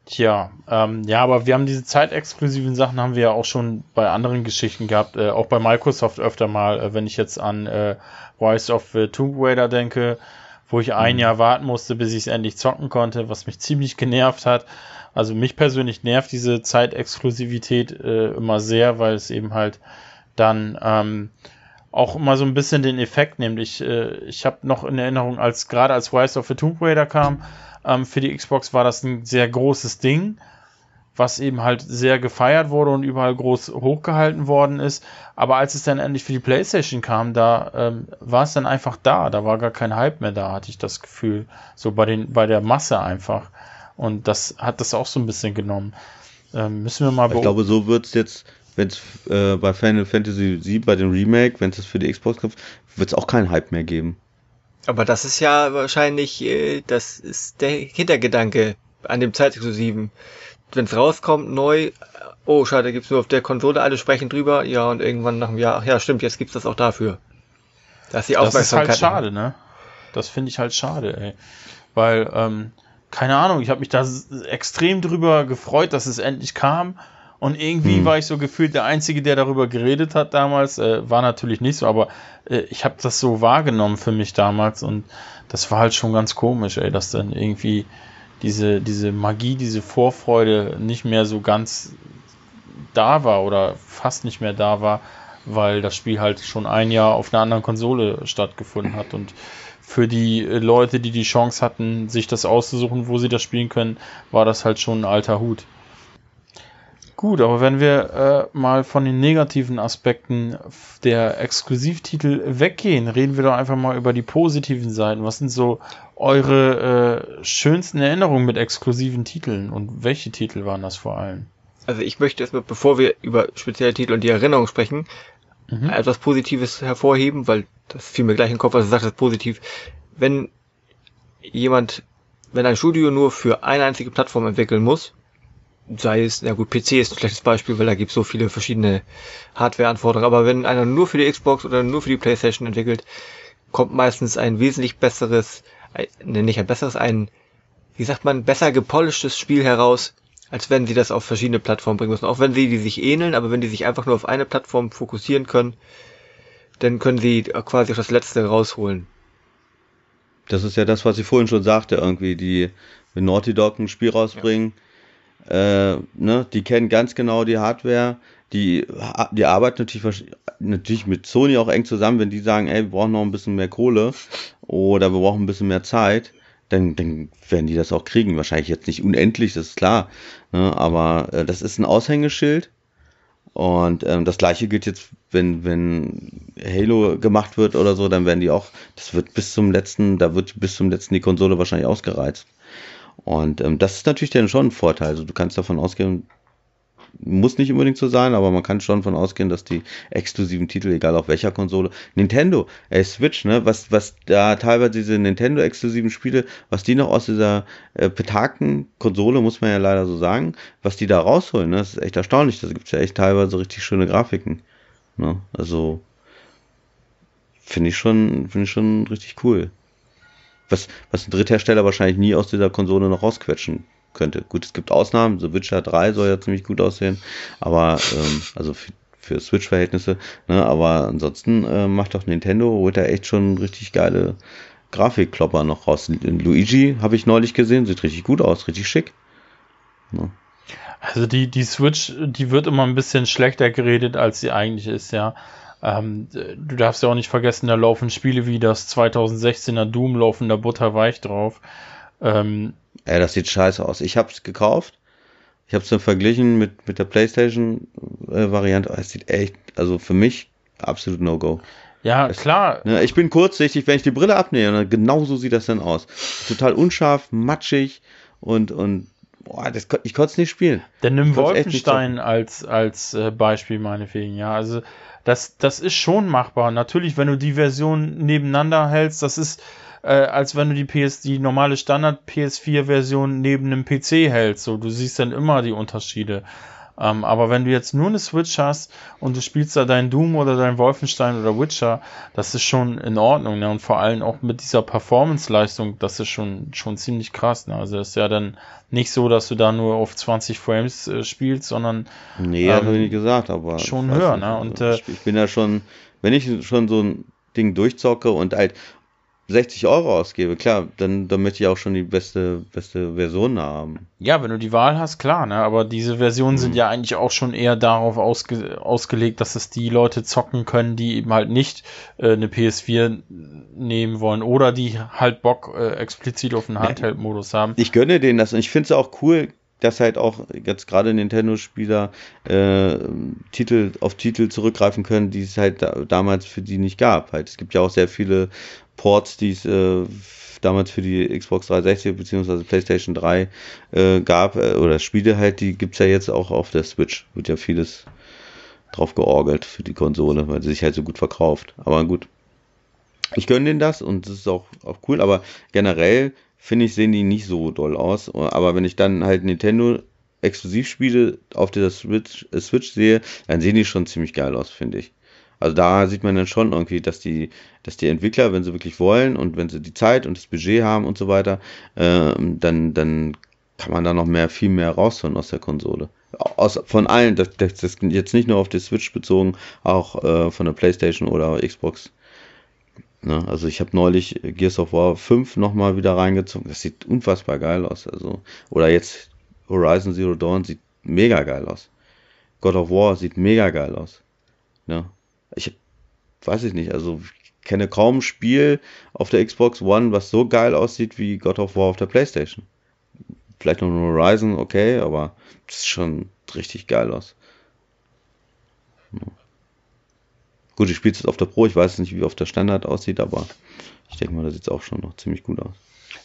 Tja, ähm, ja, aber wir haben diese zeitexklusiven Sachen haben wir ja auch schon bei anderen Geschichten gehabt, äh, auch bei Microsoft öfter mal, äh, wenn ich jetzt an äh, Rise of the Tomb Raider denke, wo ich ein mhm. Jahr warten musste, bis ich es endlich zocken konnte, was mich ziemlich genervt hat. Also mich persönlich nervt diese Zeitexklusivität äh, immer sehr, weil es eben halt dann ähm, auch immer so ein bisschen den Effekt nimmt. Ich, äh, ich habe noch in Erinnerung, als gerade als Rise of the Tomb Raider kam, ähm, für die Xbox war das ein sehr großes Ding, was eben halt sehr gefeiert wurde und überall groß hochgehalten worden ist. Aber als es dann endlich für die PlayStation kam, da ähm, war es dann einfach da. Da war gar kein Hype mehr da, hatte ich das Gefühl. So bei den, bei der Masse einfach. Und das hat das auch so ein bisschen genommen. Ähm, müssen wir mal Ich glaube, so wird es jetzt, wenn es äh, bei Final Fantasy VII, bei dem Remake, wenn es für die Xbox kommt, wird es auch keinen Hype mehr geben. Aber das ist ja wahrscheinlich, äh, das ist der Hintergedanke an dem Zeitexklusiven. Wenn es rauskommt, neu, oh schade, gibt's nur auf der Konsole, alle sprechen drüber, ja, und irgendwann nach einem Jahr, ach ja, stimmt, jetzt gibt's das auch dafür. Das ist die Aufmerksamkeit. Das ist halt schade, ne? Das finde ich halt schade, ey. Weil, ähm, keine Ahnung, ich habe mich da extrem drüber gefreut, dass es endlich kam. Und irgendwie hm. war ich so gefühlt der Einzige, der darüber geredet hat damals. Äh, war natürlich nicht so, aber äh, ich habe das so wahrgenommen für mich damals. Und das war halt schon ganz komisch, ey, dass dann irgendwie diese, diese Magie, diese Vorfreude nicht mehr so ganz da war oder fast nicht mehr da war, weil das Spiel halt schon ein Jahr auf einer anderen Konsole stattgefunden hat. Und für die Leute, die die Chance hatten, sich das auszusuchen, wo sie das spielen können, war das halt schon ein alter Hut. Gut, aber wenn wir äh, mal von den negativen Aspekten der Exklusivtitel weggehen, reden wir doch einfach mal über die positiven Seiten. Was sind so eure äh, schönsten Erinnerungen mit exklusiven Titeln und welche Titel waren das vor allem? Also ich möchte erstmal, bevor wir über spezielle Titel und die Erinnerung sprechen, mhm. etwas Positives hervorheben, weil das fiel mir gleich in den Kopf, was du sagst, positiv. Wenn jemand, wenn ein Studio nur für eine einzige Plattform entwickeln muss, sei es, na gut, PC ist ein schlechtes Beispiel, weil da gibt es so viele verschiedene Hardware-Anforderungen, aber wenn einer nur für die Xbox oder nur für die Playstation entwickelt, kommt meistens ein wesentlich besseres, ein, ne, nicht ein besseres, ein, wie sagt man, besser gepolischtes Spiel heraus, als wenn sie das auf verschiedene Plattformen bringen müssen. Auch wenn sie die sich ähneln, aber wenn die sich einfach nur auf eine Plattform fokussieren können, dann können sie quasi auch das Letzte rausholen. Das ist ja das, was ich vorhin schon sagte, irgendwie, die, wenn Naughty Dog ein Spiel rausbringen, ja äh, ne, die kennen ganz genau die Hardware, die, die arbeiten natürlich, natürlich mit Sony auch eng zusammen, wenn die sagen, ey, wir brauchen noch ein bisschen mehr Kohle oder wir brauchen ein bisschen mehr Zeit, dann, dann werden die das auch kriegen. Wahrscheinlich jetzt nicht unendlich, das ist klar. Ne, aber äh, das ist ein Aushängeschild. Und ähm, das gleiche gilt jetzt, wenn, wenn Halo gemacht wird oder so, dann werden die auch, das wird bis zum letzten, da wird bis zum letzten die Konsole wahrscheinlich ausgereizt. Und ähm, das ist natürlich dann schon ein Vorteil. Also du kannst davon ausgehen, muss nicht unbedingt so sein, aber man kann schon davon ausgehen, dass die exklusiven Titel, egal auf welcher Konsole, Nintendo, ey, Switch, ne, was, was da teilweise diese Nintendo-exklusiven Spiele, was die noch aus dieser äh, petaken Konsole, muss man ja leider so sagen, was die da rausholen, ne, das ist echt erstaunlich. Da gibt's ja echt teilweise richtig schöne Grafiken. Ne? Also finde ich schon, finde ich schon richtig cool was, was ein Dritthersteller wahrscheinlich nie aus dieser Konsole noch rausquetschen könnte. Gut, es gibt Ausnahmen, so Witcher 3 soll ja ziemlich gut aussehen, aber ähm, also für, für Switch-Verhältnisse, ne, aber ansonsten äh, macht doch Nintendo, holt da echt schon richtig geile Grafikklopper noch raus. Luigi habe ich neulich gesehen, sieht richtig gut aus, richtig schick. Ne? Also die, die Switch, die wird immer ein bisschen schlechter geredet, als sie eigentlich ist, ja. Ähm, du darfst ja auch nicht vergessen, da laufen Spiele wie das 2016er Doom laufen da butterweich drauf. Ähm, ja, das sieht scheiße aus. Ich hab's gekauft. Ich hab's dann verglichen mit, mit der PlayStation-Variante. Äh, es sieht echt, also für mich absolut No-Go. Ja, es, klar. Ne, ich bin kurzsichtig, wenn ich die Brille abnehme. Genau so sieht das dann aus. Total unscharf, matschig und, und boah, das, ich konnte es nicht spielen. Dann nimm Wolfenstein als, als äh, Beispiel meinetwegen, ja. Also das, das ist schon machbar. Natürlich, wenn du die Version nebeneinander hältst, das ist, äh, als wenn du die PS, die normale Standard PS4-Version neben einem PC hältst. So, du siehst dann immer die Unterschiede. Ähm, aber wenn du jetzt nur eine Switch hast und du spielst da dein Doom oder dein Wolfenstein oder Witcher, das ist schon in Ordnung. Ne? Und vor allem auch mit dieser Performance-Leistung, das ist schon, schon ziemlich krass. Ne? Also ist ja dann nicht so, dass du da nur auf 20 Frames äh, spielst, sondern nee, ähm, habe ich nicht gesagt, aber schon höher. Nicht, ne? Und, also, ich, ich bin ja schon, wenn ich schon so ein Ding durchzocke und halt 60 Euro ausgebe, klar, dann, dann möchte ich auch schon die beste, beste Version haben. Ja, wenn du die Wahl hast, klar, ne? Aber diese Versionen mhm. sind ja eigentlich auch schon eher darauf ausge ausgelegt, dass es die Leute zocken können, die eben halt nicht äh, eine PS4 nehmen wollen oder die halt Bock äh, explizit auf den Handheld-Modus haben. Ich gönne denen das und ich finde es auch cool, dass halt auch jetzt gerade Nintendo-Spieler äh, Titel auf Titel zurückgreifen können, die es halt da, damals für die nicht gab. Halt, es gibt ja auch sehr viele Ports, die es äh, damals für die Xbox 360 bzw. PlayStation 3 äh, gab, äh, oder Spiele halt, die gibt's ja jetzt auch auf der Switch. Wird ja vieles drauf georgelt für die Konsole, weil sie sich halt so gut verkauft. Aber gut. Ich gönne denen das und das ist auch, auch cool, aber generell finde ich, sehen die nicht so doll aus. Aber wenn ich dann halt Nintendo Exklusivspiele auf der Switch, äh, Switch sehe, dann sehen die schon ziemlich geil aus, finde ich. Also da sieht man dann schon irgendwie, dass die, dass die Entwickler, wenn sie wirklich wollen und wenn sie die Zeit und das Budget haben und so weiter, äh, dann, dann kann man da noch mehr, viel mehr rausholen aus der Konsole. Aus, von allen, das, das, das jetzt nicht nur auf die Switch bezogen, auch äh, von der PlayStation oder Xbox Ne? Also ich habe neulich Gears of War 5 nochmal wieder reingezogen. Das sieht unfassbar geil aus. Also, oder jetzt Horizon Zero Dawn sieht mega geil aus. God of War sieht mega geil aus. Ne? Ich weiß ich nicht, also ich kenne kaum ein Spiel auf der Xbox One, was so geil aussieht wie God of War auf der Playstation. Vielleicht noch ein Horizon, okay, aber das ist schon richtig geil aus. Gut, ich spiele es auf der Pro, ich weiß nicht, wie auf der Standard aussieht, aber ich denke mal, da sieht es auch schon noch ziemlich gut aus.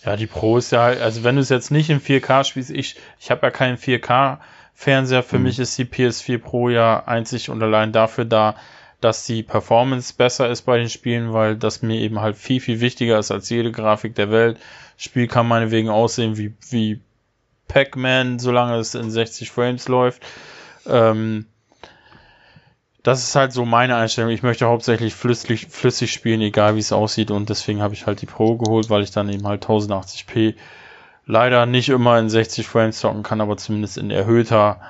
Ja, die Pro ist ja also wenn du es jetzt nicht in 4K spielst, ich, ich habe ja keinen 4K-Fernseher, für mhm. mich ist die PS4 Pro ja einzig und allein dafür da, dass die Performance besser ist bei den Spielen, weil das mir eben halt viel, viel wichtiger ist als jede Grafik der Welt. Spiel kann meinetwegen aussehen wie, wie Pac-Man, solange es in 60 Frames läuft. Ähm, das ist halt so meine Einstellung. Ich möchte hauptsächlich flüssig, flüssig spielen, egal wie es aussieht. Und deswegen habe ich halt die Pro geholt, weil ich dann eben halt 1080p leider nicht immer in 60 Frames zocken kann, aber zumindest in erhöhter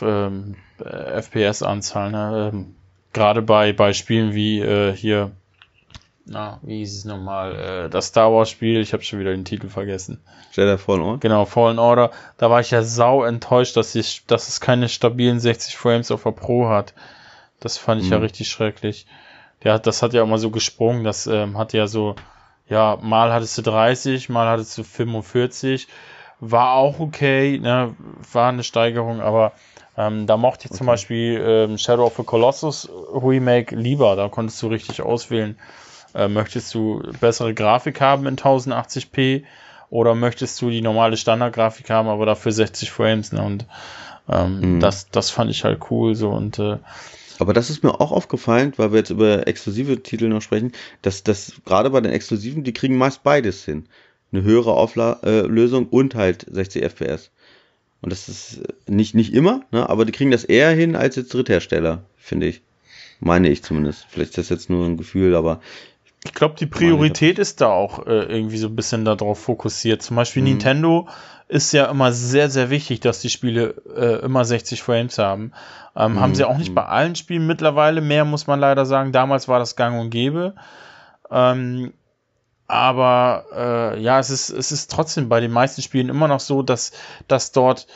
ähm, FPS-Anzahl. Ne? Ähm, Gerade bei, bei Spielen wie äh, hier, na, wie hieß es nochmal, äh, das Star Wars-Spiel, ich habe schon wieder den Titel vergessen. Jedi Fallen Order? Genau, Fallen Order. Da war ich ja sau enttäuscht, dass, ich, dass es keine stabilen 60 Frames auf der Pro hat. Das fand ich mhm. ja richtig schrecklich. Der hat, das hat ja immer so gesprungen, das ähm, hat ja so, ja, mal hattest du 30, mal hattest du 45, war auch okay, ne, war eine Steigerung, aber ähm, da mochte ich okay. zum Beispiel ähm, Shadow of the Colossus Remake lieber, da konntest du richtig auswählen, äh, möchtest du bessere Grafik haben in 1080p oder möchtest du die normale Standardgrafik haben, aber dafür 60 Frames, ne, und ähm, mhm. das, das fand ich halt cool so und äh, aber das ist mir auch aufgefallen, weil wir jetzt über exklusive Titel noch sprechen, dass das gerade bei den Exklusiven, die kriegen meist beides hin. Eine höhere Auflösung äh, und halt 60 FPS. Und das ist nicht, nicht immer, ne, aber die kriegen das eher hin als jetzt Dritthersteller, finde ich. Meine ich zumindest. Vielleicht ist das jetzt nur ein Gefühl, aber ich glaube, die Priorität ist da auch äh, irgendwie so ein bisschen darauf fokussiert. Zum Beispiel mhm. Nintendo ist ja immer sehr, sehr wichtig, dass die Spiele äh, immer 60 Frames haben. Ähm, mhm. Haben sie auch nicht bei allen Spielen mittlerweile. Mehr muss man leider sagen. Damals war das gang und gäbe. Ähm, aber äh, ja, es ist, es ist trotzdem bei den meisten Spielen immer noch so, dass, dass dort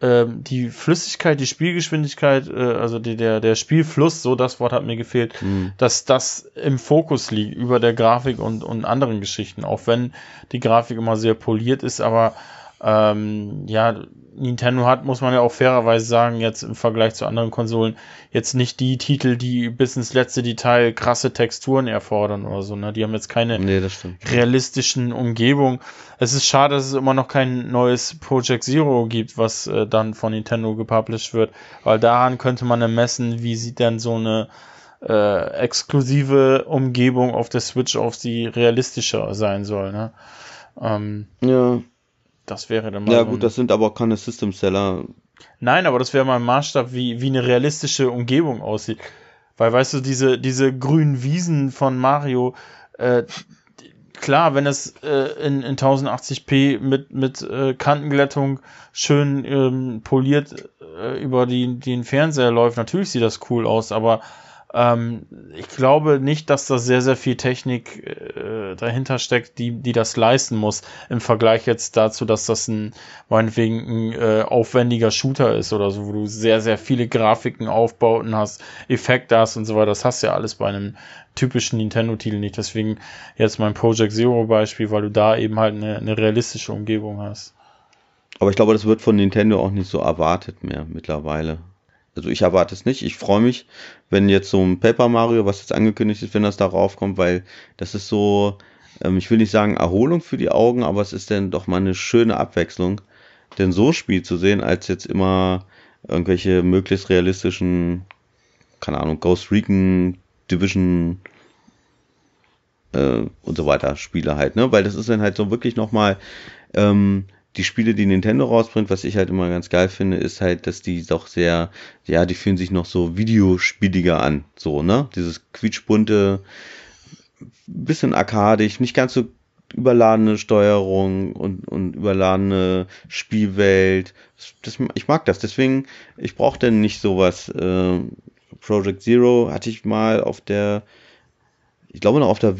ähm, die Flüssigkeit, die Spielgeschwindigkeit, äh, also die, der, der Spielfluss, so das Wort hat mir gefehlt, mhm. dass das im Fokus liegt über der Grafik und, und anderen Geschichten. Auch wenn die Grafik immer sehr poliert ist, aber ähm, ja, Nintendo hat, muss man ja auch fairerweise sagen, jetzt im Vergleich zu anderen Konsolen, jetzt nicht die Titel, die bis ins letzte Detail krasse Texturen erfordern oder so. Ne? Die haben jetzt keine nee, realistischen Umgebungen. Es ist schade, dass es immer noch kein neues Project Zero gibt, was äh, dann von Nintendo gepublished wird, weil daran könnte man messen, wie sieht denn so eine äh, exklusive Umgebung auf der Switch auf die realistischer sein soll. Ne? Ähm, ja. Das wäre dann mal. Ja, gut, das sind aber keine System Seller. Nein, aber das wäre mal ein Maßstab, wie, wie eine realistische Umgebung aussieht. Weil, weißt du, diese, diese grünen Wiesen von Mario, äh, klar, wenn es äh, in, in 1080p mit, mit äh, Kantenglättung schön ähm, poliert äh, über die, den Fernseher läuft, natürlich sieht das cool aus, aber ähm, ich glaube nicht, dass da sehr, sehr viel Technik äh, dahinter steckt, die, die das leisten muss, im Vergleich jetzt dazu, dass das ein, meinetwegen ein äh, aufwendiger Shooter ist oder so, wo du sehr, sehr viele Grafiken, Aufbauten hast, Effekte hast und so weiter. Das hast du ja alles bei einem typischen Nintendo-Titel nicht. Deswegen jetzt mein Project Zero-Beispiel, weil du da eben halt eine, eine realistische Umgebung hast. Aber ich glaube, das wird von Nintendo auch nicht so erwartet mehr mittlerweile. Also ich erwarte es nicht. Ich freue mich, wenn jetzt so ein Paper Mario, was jetzt angekündigt ist, wenn das darauf kommt, weil das ist so, ähm, ich will nicht sagen Erholung für die Augen, aber es ist dann doch mal eine schöne Abwechslung, denn so Spiel zu sehen, als jetzt immer irgendwelche möglichst realistischen, keine Ahnung, Ghost Recon, Division äh, und so weiter Spiele halt, ne? Weil das ist dann halt so wirklich nochmal ähm, die Spiele, die Nintendo rausbringt, was ich halt immer ganz geil finde, ist halt, dass die doch sehr, ja, die fühlen sich noch so videospieliger an. So, ne? Dieses quietschbunte, bisschen arkadisch, nicht ganz so überladene Steuerung und, und überladene Spielwelt. Das, ich mag das, deswegen, ich brauche denn nicht sowas. Äh, Project Zero hatte ich mal auf der, ich glaube noch auf der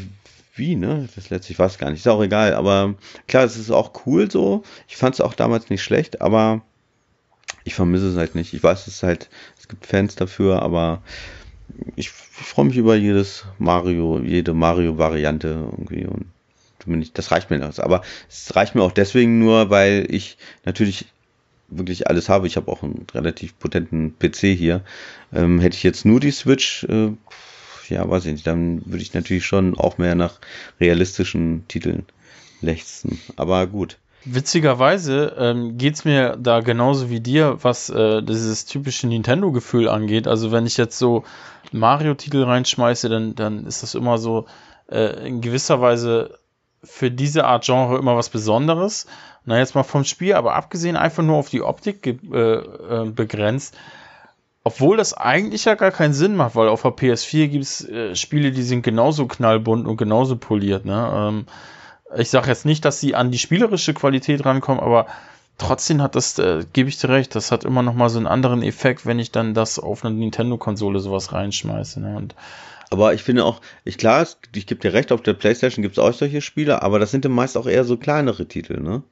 wie, ne? Das letztlich weiß gar nicht. Ist auch egal. Aber klar, es ist auch cool so. Ich fand es auch damals nicht schlecht, aber ich vermisse es halt nicht. Ich weiß, es halt, es gibt Fans dafür, aber ich, ich freue mich über jedes Mario, jede Mario-Variante irgendwie und das reicht mir das. Aber es reicht mir auch deswegen nur, weil ich natürlich wirklich alles habe. Ich habe auch einen relativ potenten PC hier. Ähm, hätte ich jetzt nur die Switch, äh, ja, weiß ich nicht, dann würde ich natürlich schon auch mehr nach realistischen Titeln lechzen. Aber gut. Witzigerweise ähm, geht es mir da genauso wie dir, was äh, dieses typische Nintendo-Gefühl angeht. Also wenn ich jetzt so Mario-Titel reinschmeiße, dann, dann ist das immer so äh, in gewisser Weise für diese Art Genre immer was Besonderes. Na, jetzt mal vom Spiel, aber abgesehen einfach nur auf die Optik äh, äh, begrenzt, obwohl das eigentlich ja gar keinen Sinn macht, weil auf der PS4 gibt es äh, Spiele, die sind genauso knallbunt und genauso poliert. Ne? Ähm, ich sage jetzt nicht, dass sie an die spielerische Qualität rankommen, aber trotzdem hat das, äh, gebe ich dir recht, das hat immer noch mal so einen anderen Effekt, wenn ich dann das auf eine Nintendo-Konsole sowas reinschmeiße. Ne? Und aber ich finde auch, ich klar, ich gebe dir recht, auf der Playstation gibt es auch solche Spiele, aber das sind dann meist auch eher so kleinere Titel, ne?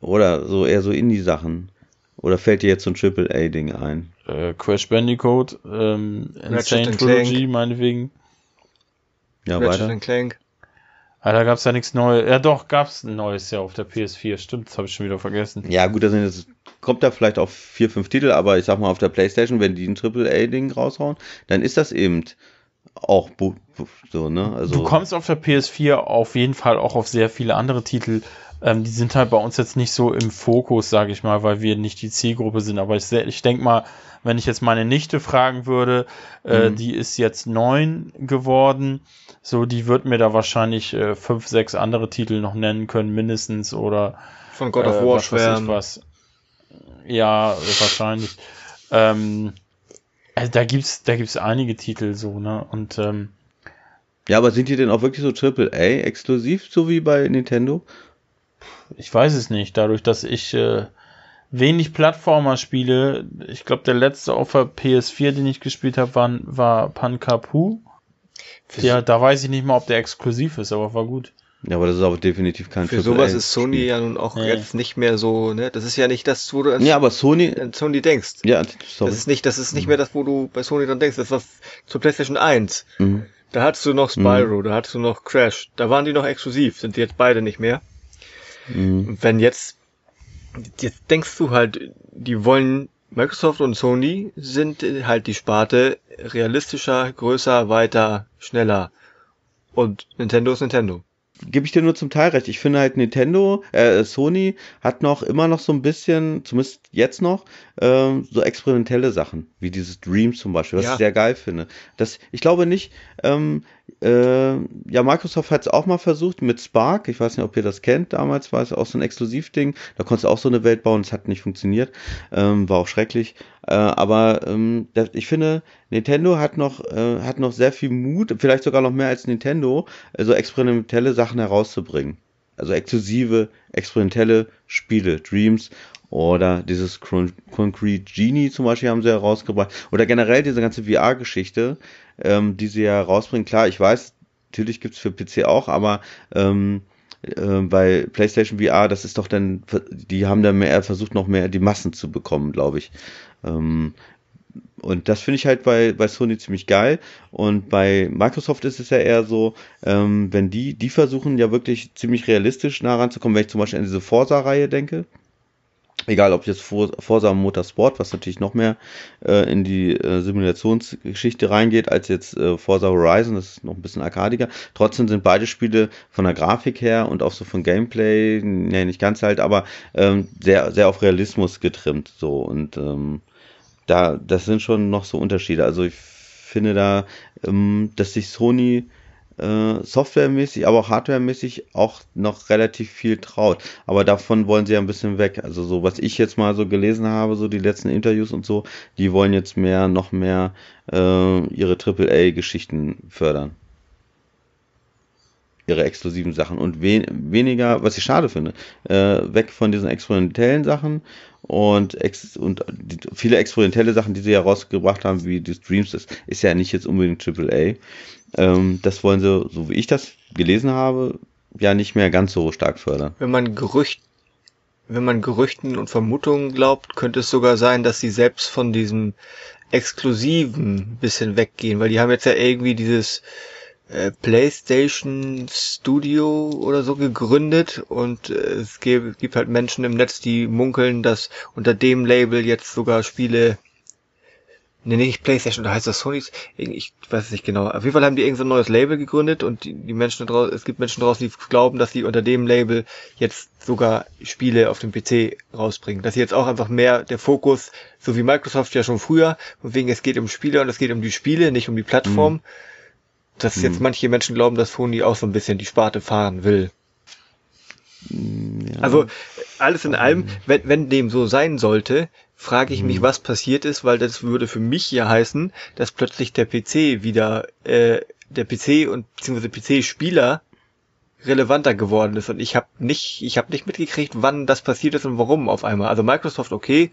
Oder so eher so Indie-Sachen. Oder fällt dir jetzt so ein Triple-A-Ding ein? Äh, Crash Bandicoot, ähm, Insane Trilogy, meinetwegen. Ja, Ratchet weiter. Clank. Ah, da gab's ja nichts Neues. Ja, doch, gab's ein neues ja auf der PS4. Stimmt, das habe ich schon wieder vergessen. Ja, gut, das, kommt da vielleicht auf vier, fünf Titel, aber ich sag mal, auf der Playstation, wenn die ein Triple-A-Ding raushauen, dann ist das eben auch so, ne? Also du kommst auf der PS4 auf jeden Fall auch auf sehr viele andere Titel, ähm, die sind halt bei uns jetzt nicht so im Fokus, sage ich mal, weil wir nicht die Zielgruppe sind. Aber ich, ich denke mal, wenn ich jetzt meine Nichte fragen würde, äh, mhm. die ist jetzt neun geworden, so die wird mir da wahrscheinlich äh, fünf, sechs andere Titel noch nennen können, mindestens oder von God of äh, War schweren. was. Ja, wahrscheinlich. Ähm, also da gibt's, da gibt's einige Titel so, ne? Und ähm, ja, aber sind die denn auch wirklich so Triple A exklusiv, so wie bei Nintendo? Ich weiß es nicht, dadurch, dass ich äh, wenig Plattformer spiele. Ich glaube, der letzte auf der PS4, den ich gespielt habe, war, war Pankapu. Ja, da weiß ich nicht mal, ob der exklusiv ist, aber war gut. Ja, aber das ist aber definitiv kein Für sowas ist Sony ja nun auch nee. jetzt nicht mehr so, ne? Das ist ja nicht das, wo du an, ja, aber Sony, an Sony denkst. Ja, sorry. Das ist nicht, das ist nicht mehr das, wo du bei Sony dann denkst. Das war zur PlayStation 1. Mhm. Da hattest du noch Spyro, mhm. da hattest du noch Crash. Da waren die noch exklusiv, sind die jetzt beide nicht mehr. Mhm. Wenn jetzt, jetzt denkst du halt, die wollen, Microsoft und Sony sind halt die Sparte realistischer, größer, weiter, schneller. Und Nintendo ist Nintendo gebe ich dir nur zum Teil recht. Ich finde halt Nintendo, äh, Sony hat noch immer noch so ein bisschen, zumindest jetzt noch, ähm, so experimentelle Sachen, wie dieses Dreams zum Beispiel, was ja. ich sehr geil finde. Das, ich glaube nicht, ähm, äh, ja, Microsoft hat es auch mal versucht mit Spark. Ich weiß nicht, ob ihr das kennt. Damals war es auch so ein Exklusivding. Da konntest du auch so eine Welt bauen. Es hat nicht funktioniert. Ähm, war auch schrecklich. Äh, aber ähm, ich finde, Nintendo hat noch, äh, hat noch sehr viel Mut, vielleicht sogar noch mehr als Nintendo, also experimentelle Sachen herauszubringen. Also exklusive, experimentelle Spiele, Dreams oder dieses Concrete Genie zum Beispiel haben sie herausgebracht. Oder generell diese ganze VR-Geschichte, ähm, die sie ja rausbringen. Klar, ich weiß, natürlich gibt's für PC auch, aber ähm, äh, bei PlayStation VR, das ist doch dann, die haben da mehr versucht, noch mehr die Massen zu bekommen, glaube ich. Ähm, und das finde ich halt bei, bei Sony ziemlich geil. Und bei Microsoft ist es ja eher so, ähm, wenn die, die versuchen ja wirklich ziemlich realistisch nah ranzukommen, wenn ich zum Beispiel an diese Forza-Reihe denke. Egal, ob jetzt Forza Motorsport, was natürlich noch mehr äh, in die äh, Simulationsgeschichte reingeht, als jetzt äh, Forza Horizon, das ist noch ein bisschen arkadiger. Trotzdem sind beide Spiele von der Grafik her und auch so von Gameplay, nee, nicht ganz halt, aber ähm, sehr, sehr auf Realismus getrimmt. So und ähm, da, das sind schon noch so Unterschiede. Also ich finde da, ähm, dass sich Sony äh, softwaremäßig, aber auch hardwaremäßig auch noch relativ viel traut. Aber davon wollen sie ja ein bisschen weg. Also so, was ich jetzt mal so gelesen habe, so die letzten Interviews und so, die wollen jetzt mehr, noch mehr äh, ihre AAA-Geschichten fördern ihre exklusiven Sachen und we weniger, was ich schade finde, äh, weg von diesen experimentellen Sachen und, ex und die, viele experimentelle Sachen, die sie herausgebracht haben, wie die Streams, das ist ja nicht jetzt unbedingt AAA. Ähm, das wollen sie, so wie ich das gelesen habe, ja nicht mehr ganz so stark fördern. Wenn man Gerücht, wenn man Gerüchten und Vermutungen glaubt, könnte es sogar sein, dass sie selbst von diesem Exklusiven bisschen weggehen, weil die haben jetzt ja irgendwie dieses äh, PlayStation Studio oder so gegründet und äh, es gibt, gibt halt Menschen im Netz, die munkeln, dass unter dem Label jetzt sogar Spiele Nee, nicht PlayStation, oder heißt das Sony? Ich weiß es nicht genau. Auf jeden Fall haben die irgendein so neues Label gegründet und die, die Menschen draußen, es gibt Menschen draußen, die glauben, dass sie unter dem Label jetzt sogar Spiele auf dem PC rausbringen. Dass sie jetzt auch einfach mehr der Fokus, so wie Microsoft ja schon früher, von wegen es geht um Spiele und es geht um die Spiele, nicht um die Plattform. Mhm dass hm. jetzt manche Menschen glauben, dass Sony auch so ein bisschen die Sparte fahren will. Hm, ja. Also alles in allem, wenn, wenn dem so sein sollte, frage ich mich, was passiert ist, weil das würde für mich ja heißen, dass plötzlich der PC wieder, äh, der PC und beziehungsweise PC-Spieler relevanter geworden ist und ich habe nicht, ich habe nicht mitgekriegt, wann das passiert ist und warum auf einmal. Also Microsoft okay,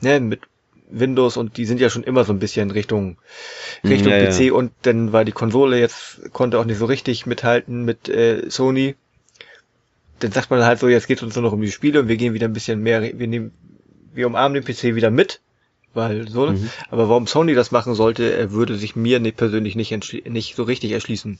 ne, mit Windows und die sind ja schon immer so ein bisschen Richtung Richtung ja, PC ja. und dann war die Konsole jetzt konnte auch nicht so richtig mithalten mit äh, Sony. Dann sagt man halt so, jetzt geht es uns nur noch um die Spiele und wir gehen wieder ein bisschen mehr, wir nehmen, wir umarmen den PC wieder mit, weil so. Mhm. Aber warum Sony das machen sollte, er würde sich mir persönlich nicht, nicht so richtig erschließen.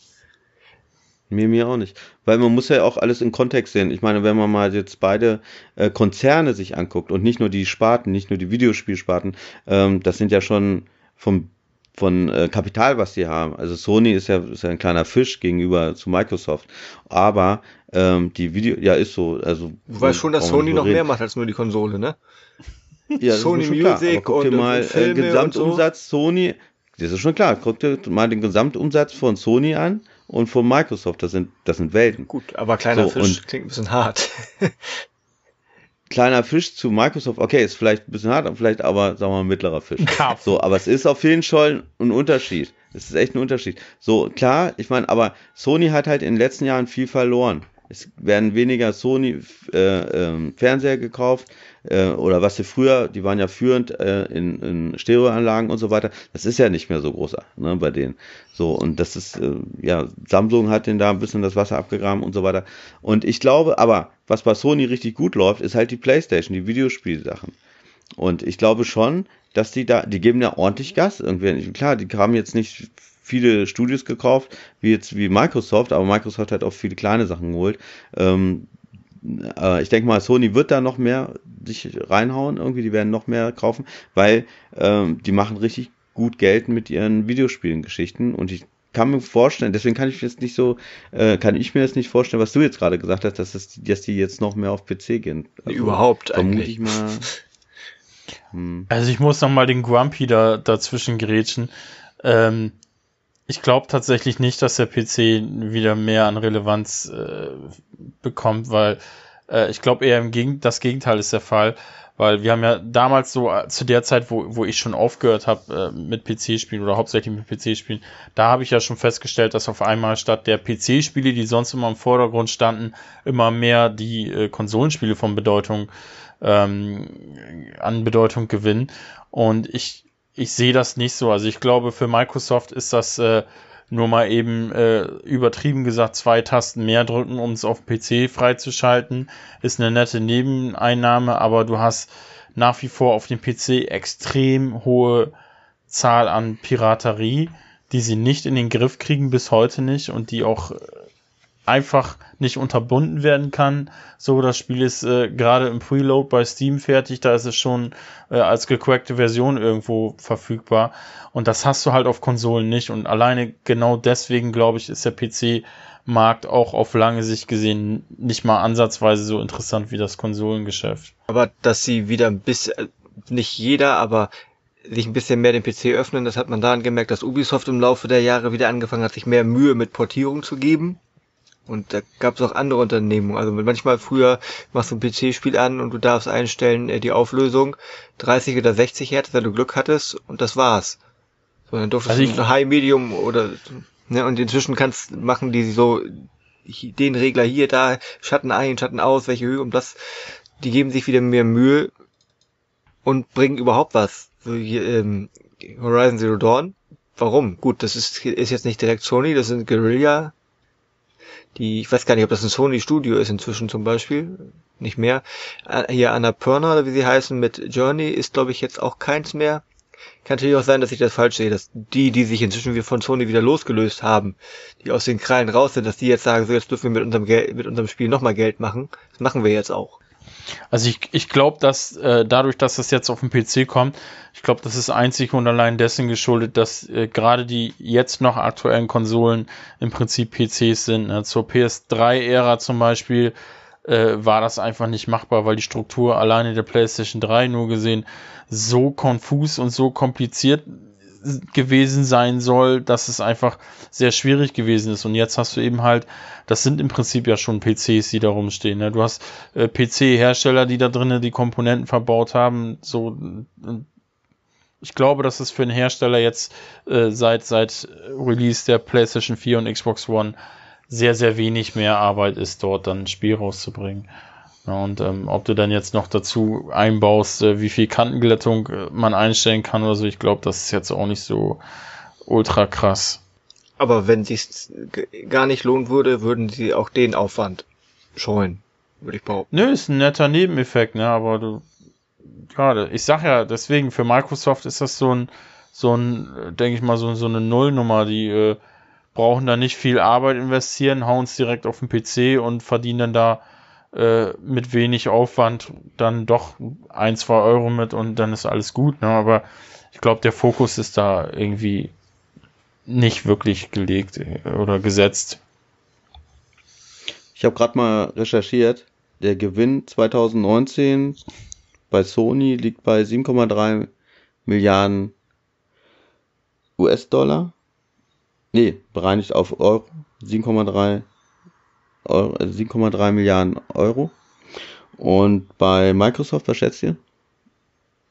Mir, mir auch nicht. Weil man muss ja auch alles in Kontext sehen. Ich meine, wenn man mal jetzt beide äh, Konzerne sich anguckt und nicht nur die Sparten, nicht nur die Videospielsparten, ähm, das sind ja schon vom von äh, Kapital, was die haben. Also Sony ist ja, ist ja ein kleiner Fisch gegenüber zu Microsoft. Aber ähm, die Video, ja, ist so. Also, du weißt schon, dass Sony noch reden. mehr macht als nur die Konsole, ne? Ja, Sony Music guck dir mal äh, Gesamtumsatz so. Sony, das ist schon klar. Guck dir mal den Gesamtumsatz von Sony an und von Microsoft. Das sind, das sind Welten. Gut, aber kleiner so, Fisch klingt ein bisschen hart. kleiner Fisch zu Microsoft, okay, ist vielleicht ein bisschen hart, vielleicht aber, sagen wir mal, mittlerer Fisch. Ja. So, aber es ist auf jeden Fall ein Unterschied. Es ist echt ein Unterschied. So, klar, ich meine, aber Sony hat halt in den letzten Jahren viel verloren. Es werden weniger Sony äh, äh, gekauft äh, oder was sie früher, die waren ja führend äh, in, in Stereoanlagen und so weiter. Das ist ja nicht mehr so groß ne, bei denen. So und das ist äh, ja Samsung hat den da ein bisschen das Wasser abgegraben und so weiter. Und ich glaube, aber was bei Sony richtig gut läuft, ist halt die PlayStation, die Videospielsachen. Und ich glaube schon, dass die da, die geben ja ordentlich Gas irgendwie. Klar, die haben jetzt nicht viele Studios gekauft, wie jetzt wie Microsoft, aber Microsoft hat auch viele kleine Sachen geholt. Ähm, äh, ich denke mal, Sony wird da noch mehr sich reinhauen, irgendwie, die werden noch mehr kaufen, weil ähm, die machen richtig gut Geld mit ihren Videospielen-Geschichten und ich kann mir vorstellen, deswegen kann ich jetzt nicht so, äh, kann ich mir jetzt nicht vorstellen, was du jetzt gerade gesagt hast, dass, das, dass die jetzt noch mehr auf PC gehen. Also, Überhaupt vermute eigentlich. ich mal. Hm. Also ich muss noch mal den Grumpy da dazwischen gerätschen. Ähm, ich glaube tatsächlich nicht, dass der PC wieder mehr an Relevanz äh, bekommt, weil äh, ich glaube eher im Geg das Gegenteil ist der Fall, weil wir haben ja damals so äh, zu der Zeit, wo, wo ich schon aufgehört habe äh, mit PC-Spielen oder hauptsächlich mit PC-Spielen, da habe ich ja schon festgestellt, dass auf einmal statt der PC-Spiele, die sonst immer im Vordergrund standen, immer mehr die äh, Konsolenspiele von Bedeutung ähm, an Bedeutung gewinnen. Und ich ich sehe das nicht so. Also ich glaube, für Microsoft ist das äh, nur mal eben äh, übertrieben gesagt zwei Tasten mehr drücken, um es auf PC freizuschalten. Ist eine nette Nebeneinnahme, aber du hast nach wie vor auf dem PC extrem hohe Zahl an Piraterie, die sie nicht in den Griff kriegen, bis heute nicht und die auch einfach nicht unterbunden werden kann. So, das Spiel ist äh, gerade im Preload bei Steam fertig, da ist es schon äh, als gecrackte Version irgendwo verfügbar. Und das hast du halt auf Konsolen nicht. Und alleine genau deswegen, glaube ich, ist der PC-Markt auch auf lange Sicht gesehen nicht mal ansatzweise so interessant wie das Konsolengeschäft. Aber dass sie wieder ein bisschen, äh, nicht jeder, aber sich ein bisschen mehr den PC öffnen, das hat man daran gemerkt, dass Ubisoft im Laufe der Jahre wieder angefangen hat, sich mehr Mühe mit Portierung zu geben. Und da gab es auch andere Unternehmungen. Also manchmal früher machst du ein PC-Spiel an und du darfst einstellen, äh, die Auflösung 30 oder 60 Hertz, wenn du Glück hattest, und das war's. So, dann durftest also du High, Medium oder, ne, und inzwischen kannst, machen die so, den Regler hier, da, Schatten ein, Schatten aus, welche Höhe, und das, die geben sich wieder mehr Mühe und bringen überhaupt was. So hier, ähm, Horizon Zero Dawn. Warum? Gut, das ist, ist jetzt nicht direkt Sony, das sind Guerilla die, ich weiß gar nicht, ob das ein Sony Studio ist inzwischen zum Beispiel, nicht mehr. Äh, hier Annapurna oder wie sie heißen mit Journey ist glaube ich jetzt auch keins mehr. Kann natürlich auch sein, dass ich das falsch sehe, dass die, die sich inzwischen von Sony wieder losgelöst haben, die aus den Krallen raus sind, dass die jetzt sagen, so jetzt dürfen wir mit unserem Geld, mit unserem Spiel nochmal Geld machen. Das machen wir jetzt auch. Also ich, ich glaube, dass äh, dadurch, dass das jetzt auf dem PC kommt, ich glaube, das ist einzig und allein dessen geschuldet, dass äh, gerade die jetzt noch aktuellen Konsolen im Prinzip PCs sind. Ne? Zur PS3-Ära zum Beispiel äh, war das einfach nicht machbar, weil die Struktur alleine der PlayStation 3 nur gesehen so konfus und so kompliziert gewesen sein soll, dass es einfach sehr schwierig gewesen ist. Und jetzt hast du eben halt, das sind im Prinzip ja schon PCs, die da rumstehen. Ne? Du hast äh, PC-Hersteller, die da drinnen die Komponenten verbaut haben. So, ich glaube, dass es für einen Hersteller jetzt äh, seit seit Release der PlayStation 4 und Xbox One sehr sehr wenig mehr Arbeit ist, dort dann ein Spiel rauszubringen. Ja, und ähm, ob du dann jetzt noch dazu einbaust, äh, wie viel Kantenglättung äh, man einstellen kann oder so, ich glaube, das ist jetzt auch nicht so ultra krass. Aber wenn sich's gar nicht lohnen würde, würden sie auch den Aufwand scheuen, würde ich behaupten. Nö, ist ein netter Nebeneffekt, ne, aber du, gerade, ich sag ja, deswegen für Microsoft ist das so ein, so ein, äh, denke ich mal, so, so eine Nullnummer, die äh, brauchen da nicht viel Arbeit investieren, hauen es direkt auf den PC und verdienen dann da äh, mit wenig Aufwand dann doch ein, zwei Euro mit und dann ist alles gut. Ne? Aber ich glaube, der Fokus ist da irgendwie nicht wirklich gelegt äh, oder gesetzt. Ich habe gerade mal recherchiert. Der Gewinn 2019 bei Sony liegt bei 7,3 Milliarden US-Dollar. Nee, bereinigt auf Euro. 7,3 7,3 also Milliarden Euro. Und bei Microsoft, was schätzt ihr?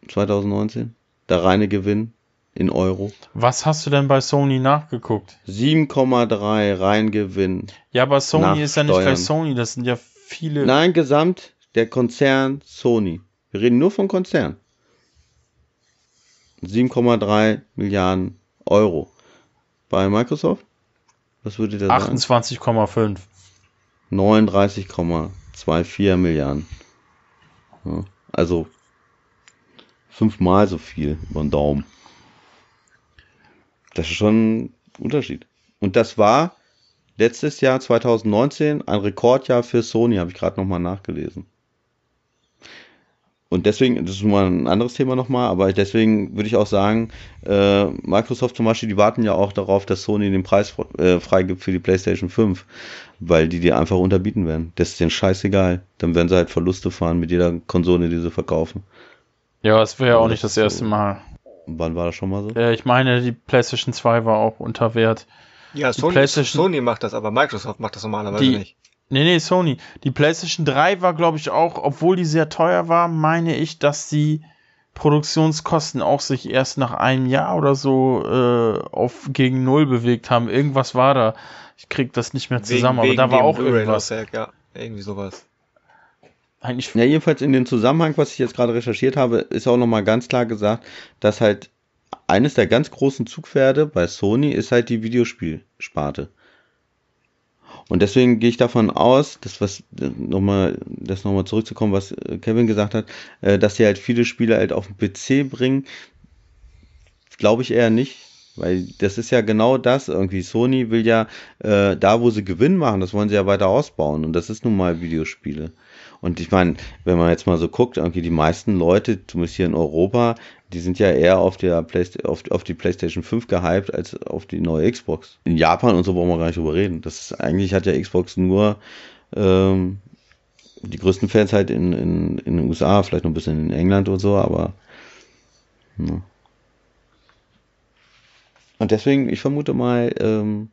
2019? Der reine Gewinn in Euro. Was hast du denn bei Sony nachgeguckt? 7,3 Reingewinn. Ja, aber Sony ist ja nicht gleich Sony, das sind ja viele. Nein, gesamt der Konzern Sony. Wir reden nur von Konzern. 7,3 Milliarden Euro. Bei Microsoft? Was würde der sagen? 28,5. 39,24 Milliarden. Ja, also fünfmal so viel über den Daumen. Das ist schon ein Unterschied. Und das war letztes Jahr 2019 ein Rekordjahr für Sony, habe ich gerade nochmal nachgelesen. Und deswegen, das ist mal ein anderes Thema nochmal, aber deswegen würde ich auch sagen, äh, Microsoft zum Beispiel, die warten ja auch darauf, dass Sony den Preis äh, freigibt für die PlayStation 5, weil die dir einfach unterbieten werden. Das ist denen scheißegal. Dann werden sie halt Verluste fahren mit jeder Konsole, die sie verkaufen. Ja, das wäre ja auch nicht das erste Mal. Wann war das schon mal so? Äh, ich meine, die PlayStation 2 war auch unter Wert. Ja, Sony, Sony macht das, aber Microsoft macht das normalerweise die, nicht. Nee, nee, Sony. Die PlayStation 3 war, glaube ich, auch, obwohl die sehr teuer war, meine ich, dass die Produktionskosten auch sich erst nach einem Jahr oder so äh, auf gegen Null bewegt haben. Irgendwas war da. Ich krieg das nicht mehr zusammen, wegen, aber da war auch irgendwas. Ja, irgendwie sowas. Eigentlich ja, jedenfalls in dem Zusammenhang, was ich jetzt gerade recherchiert habe, ist auch nochmal ganz klar gesagt, dass halt eines der ganz großen Zugpferde bei Sony ist halt die Videospielsparte. Und deswegen gehe ich davon aus, dass was nochmal, das nochmal zurückzukommen, was äh, Kevin gesagt hat, äh, dass sie halt viele Spiele halt auf den PC bringen, glaube ich eher nicht. Weil das ist ja genau das irgendwie. Sony will ja äh, da, wo sie Gewinn machen, das wollen sie ja weiter ausbauen. Und das ist nun mal Videospiele. Und ich meine, wenn man jetzt mal so guckt, irgendwie die meisten Leute, zumindest hier in Europa, die sind ja eher auf, der Playsta auf, auf die PlayStation 5 gehypt als auf die neue Xbox. In Japan und so brauchen wir gar nicht drüber reden. Das ist, eigentlich hat ja Xbox nur ähm, die größten Fans halt in, in, in den USA, vielleicht noch ein bisschen in England und so, aber. Ja. Und deswegen, ich vermute mal, ähm,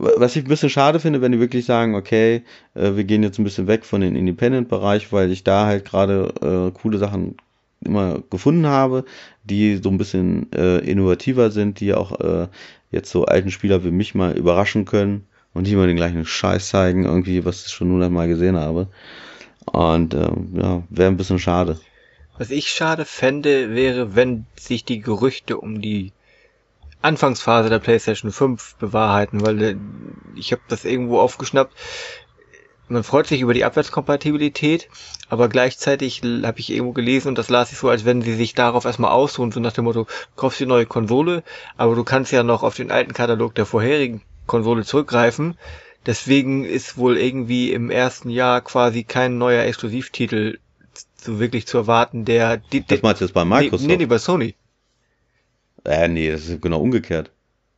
was ich ein bisschen schade finde, wenn die wirklich sagen, okay, äh, wir gehen jetzt ein bisschen weg von den Independent-Bereich, weil ich da halt gerade äh, coole Sachen immer gefunden habe, die so ein bisschen äh, innovativer sind, die auch äh, jetzt so alten Spieler wie mich mal überraschen können und nicht immer den gleichen Scheiß zeigen, irgendwie, was ich schon hundertmal gesehen habe. Und äh, ja, wäre ein bisschen schade. Was ich schade fände, wäre, wenn sich die Gerüchte um die Anfangsphase der PlayStation 5 bewahrheiten, weil äh, ich habe das irgendwo aufgeschnappt. Man freut sich über die Abwärtskompatibilität, aber gleichzeitig habe ich irgendwo gelesen und das las ich so, als wenn sie sich darauf erstmal ausruhen, so nach dem Motto, kaufst die neue Konsole, aber du kannst ja noch auf den alten Katalog der vorherigen Konsole zurückgreifen. Deswegen ist wohl irgendwie im ersten Jahr quasi kein neuer Exklusivtitel so wirklich zu erwarten, der... Die, das meinst du jetzt bei Microsoft? Nee, nee, bei Sony. Äh, nee, das ist genau umgekehrt.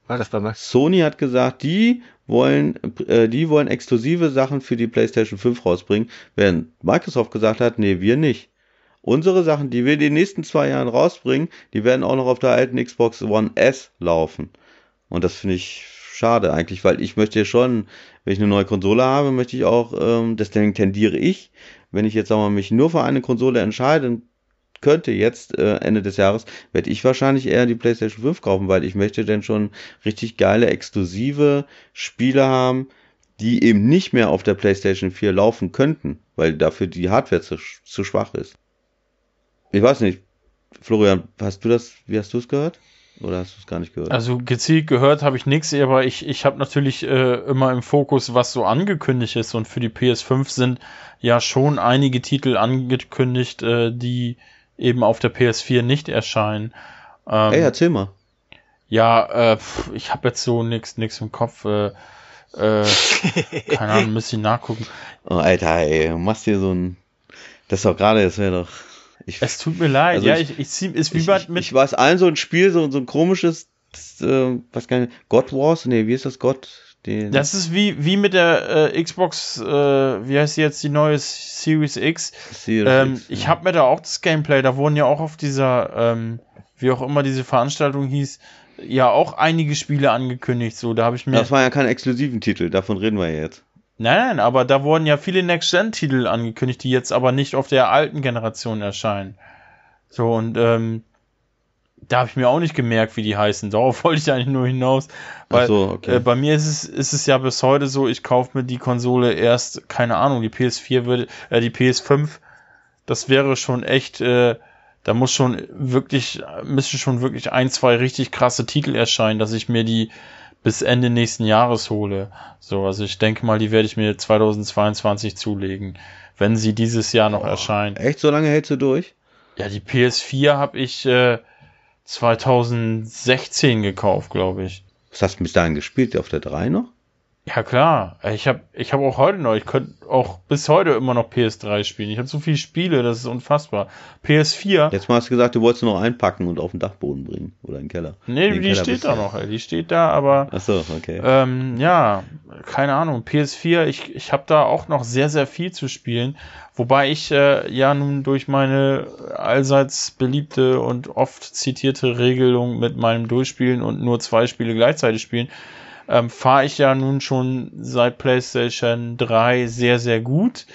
War das bei Max? Sony hat gesagt, die wollen, äh, die wollen exklusive Sachen für die PlayStation 5 rausbringen, während Microsoft gesagt hat, nee, wir nicht. Unsere Sachen, die wir in den nächsten zwei Jahren rausbringen, die werden auch noch auf der alten Xbox One S laufen. Und das finde ich schade eigentlich, weil ich möchte ja schon, wenn ich eine neue Konsole habe, möchte ich auch, ähm, deswegen tendiere ich, wenn ich jetzt sagen wir, mich nur für eine Konsole entscheide, könnte jetzt äh, Ende des Jahres, werde ich wahrscheinlich eher die PlayStation 5 kaufen, weil ich möchte denn schon richtig geile, exklusive Spiele haben, die eben nicht mehr auf der PlayStation 4 laufen könnten, weil dafür die Hardware zu, zu schwach ist. Ich weiß nicht, Florian, hast du das, wie hast du es gehört? Oder hast du es gar nicht gehört? Also gezielt gehört habe ich nichts, aber ich, ich habe natürlich äh, immer im Fokus, was so angekündigt ist. Und für die PS5 sind ja schon einige Titel angekündigt, äh, die eben auf der PS4 nicht erscheinen. Ähm, Ey, erzähl mal. Ja, äh, ich habe jetzt so nichts nix im Kopf. Äh, äh, keine Ahnung, müsste ich nachgucken. Oh, Alter, ey, du machst hier so ein. Das ist doch gerade, das wäre doch. Ich, es tut mir leid, also ja, ich, ich, ich zieh, ist wie ich, mit. Ich weiß allen so ein Spiel, so, so ein komisches, das, äh, was kann ich, God Wars? Nee, wie ist das God? Den das ist wie, wie mit der äh, Xbox, äh, wie heißt die jetzt, die neue Series X. Series ähm, X ich habe mir da auch das Gameplay, da wurden ja auch auf dieser, ähm, wie auch immer diese Veranstaltung hieß, ja auch einige Spiele angekündigt. So, da habe ich mir. Das war ja kein exklusiven Titel, davon reden wir jetzt. Nein, nein, aber da wurden ja viele Next-Gen-Titel angekündigt, die jetzt aber nicht auf der alten Generation erscheinen. So, und ähm, da habe ich mir auch nicht gemerkt, wie die heißen. Darauf wollte ich eigentlich nur hinaus. Weil so, okay. äh, bei mir ist es, ist es ja bis heute so, ich kaufe mir die Konsole erst, keine Ahnung, die PS4 würde, äh, die PS5, das wäre schon echt, äh, da muss schon wirklich, müssen schon wirklich ein, zwei richtig krasse Titel erscheinen, dass ich mir die bis Ende nächsten Jahres hole. So, also ich denke mal, die werde ich mir 2022 zulegen, wenn sie dieses Jahr noch oh, erscheinen. Echt, so lange hältst du durch? Ja, die PS4 habe ich, äh, 2016 gekauft, glaube ich. Was hast du bis dahin gespielt? Auf der 3 noch? Ja klar, ich habe ich hab auch heute noch, ich könnte auch bis heute immer noch PS3 spielen. Ich habe so viele Spiele, das ist unfassbar. PS4. Jetzt mal hast du gesagt, du wolltest noch einpacken und auf den Dachboden bringen oder in den Keller. Nee, die Keller steht da noch, ey. die steht da, aber. Ach so, okay. Ähm, ja, keine Ahnung. PS4, ich, ich habe da auch noch sehr, sehr viel zu spielen. Wobei ich äh, ja nun durch meine allseits beliebte und oft zitierte Regelung mit meinem Durchspielen und nur zwei Spiele gleichzeitig spielen ähm, fahre ich ja nun schon seit PlayStation 3 sehr, sehr gut.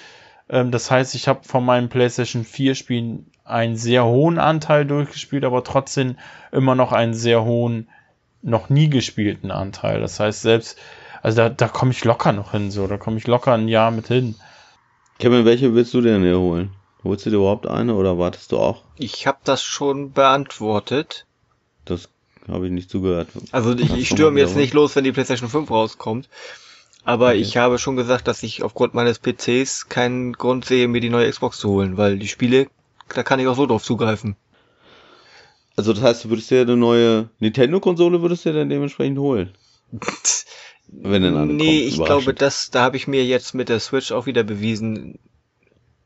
Ähm, das heißt, ich habe von meinen PlayStation 4 Spielen einen sehr hohen Anteil durchgespielt, aber trotzdem immer noch einen sehr hohen, noch nie gespielten Anteil. Das heißt, selbst, also da, da komme ich locker noch hin, so, da komme ich locker ein Jahr mit hin. Kevin, welche willst du denn hier holen? Holst du dir überhaupt eine oder wartest du auch? Ich habe das schon beantwortet. Das habe ich nicht zugehört. Also ich, ich stürme jetzt nicht los, wenn die PlayStation 5 rauskommt. Aber okay. ich habe schon gesagt, dass ich aufgrund meines PCs keinen Grund sehe, mir die neue Xbox zu holen, weil die Spiele, da kann ich auch so drauf zugreifen. Also das heißt, du würdest dir eine neue Nintendo-Konsole würdest du dir dann dementsprechend holen? Wenn denn eine Nee, kommt, ich glaube, das, da habe ich mir jetzt mit der Switch auch wieder bewiesen,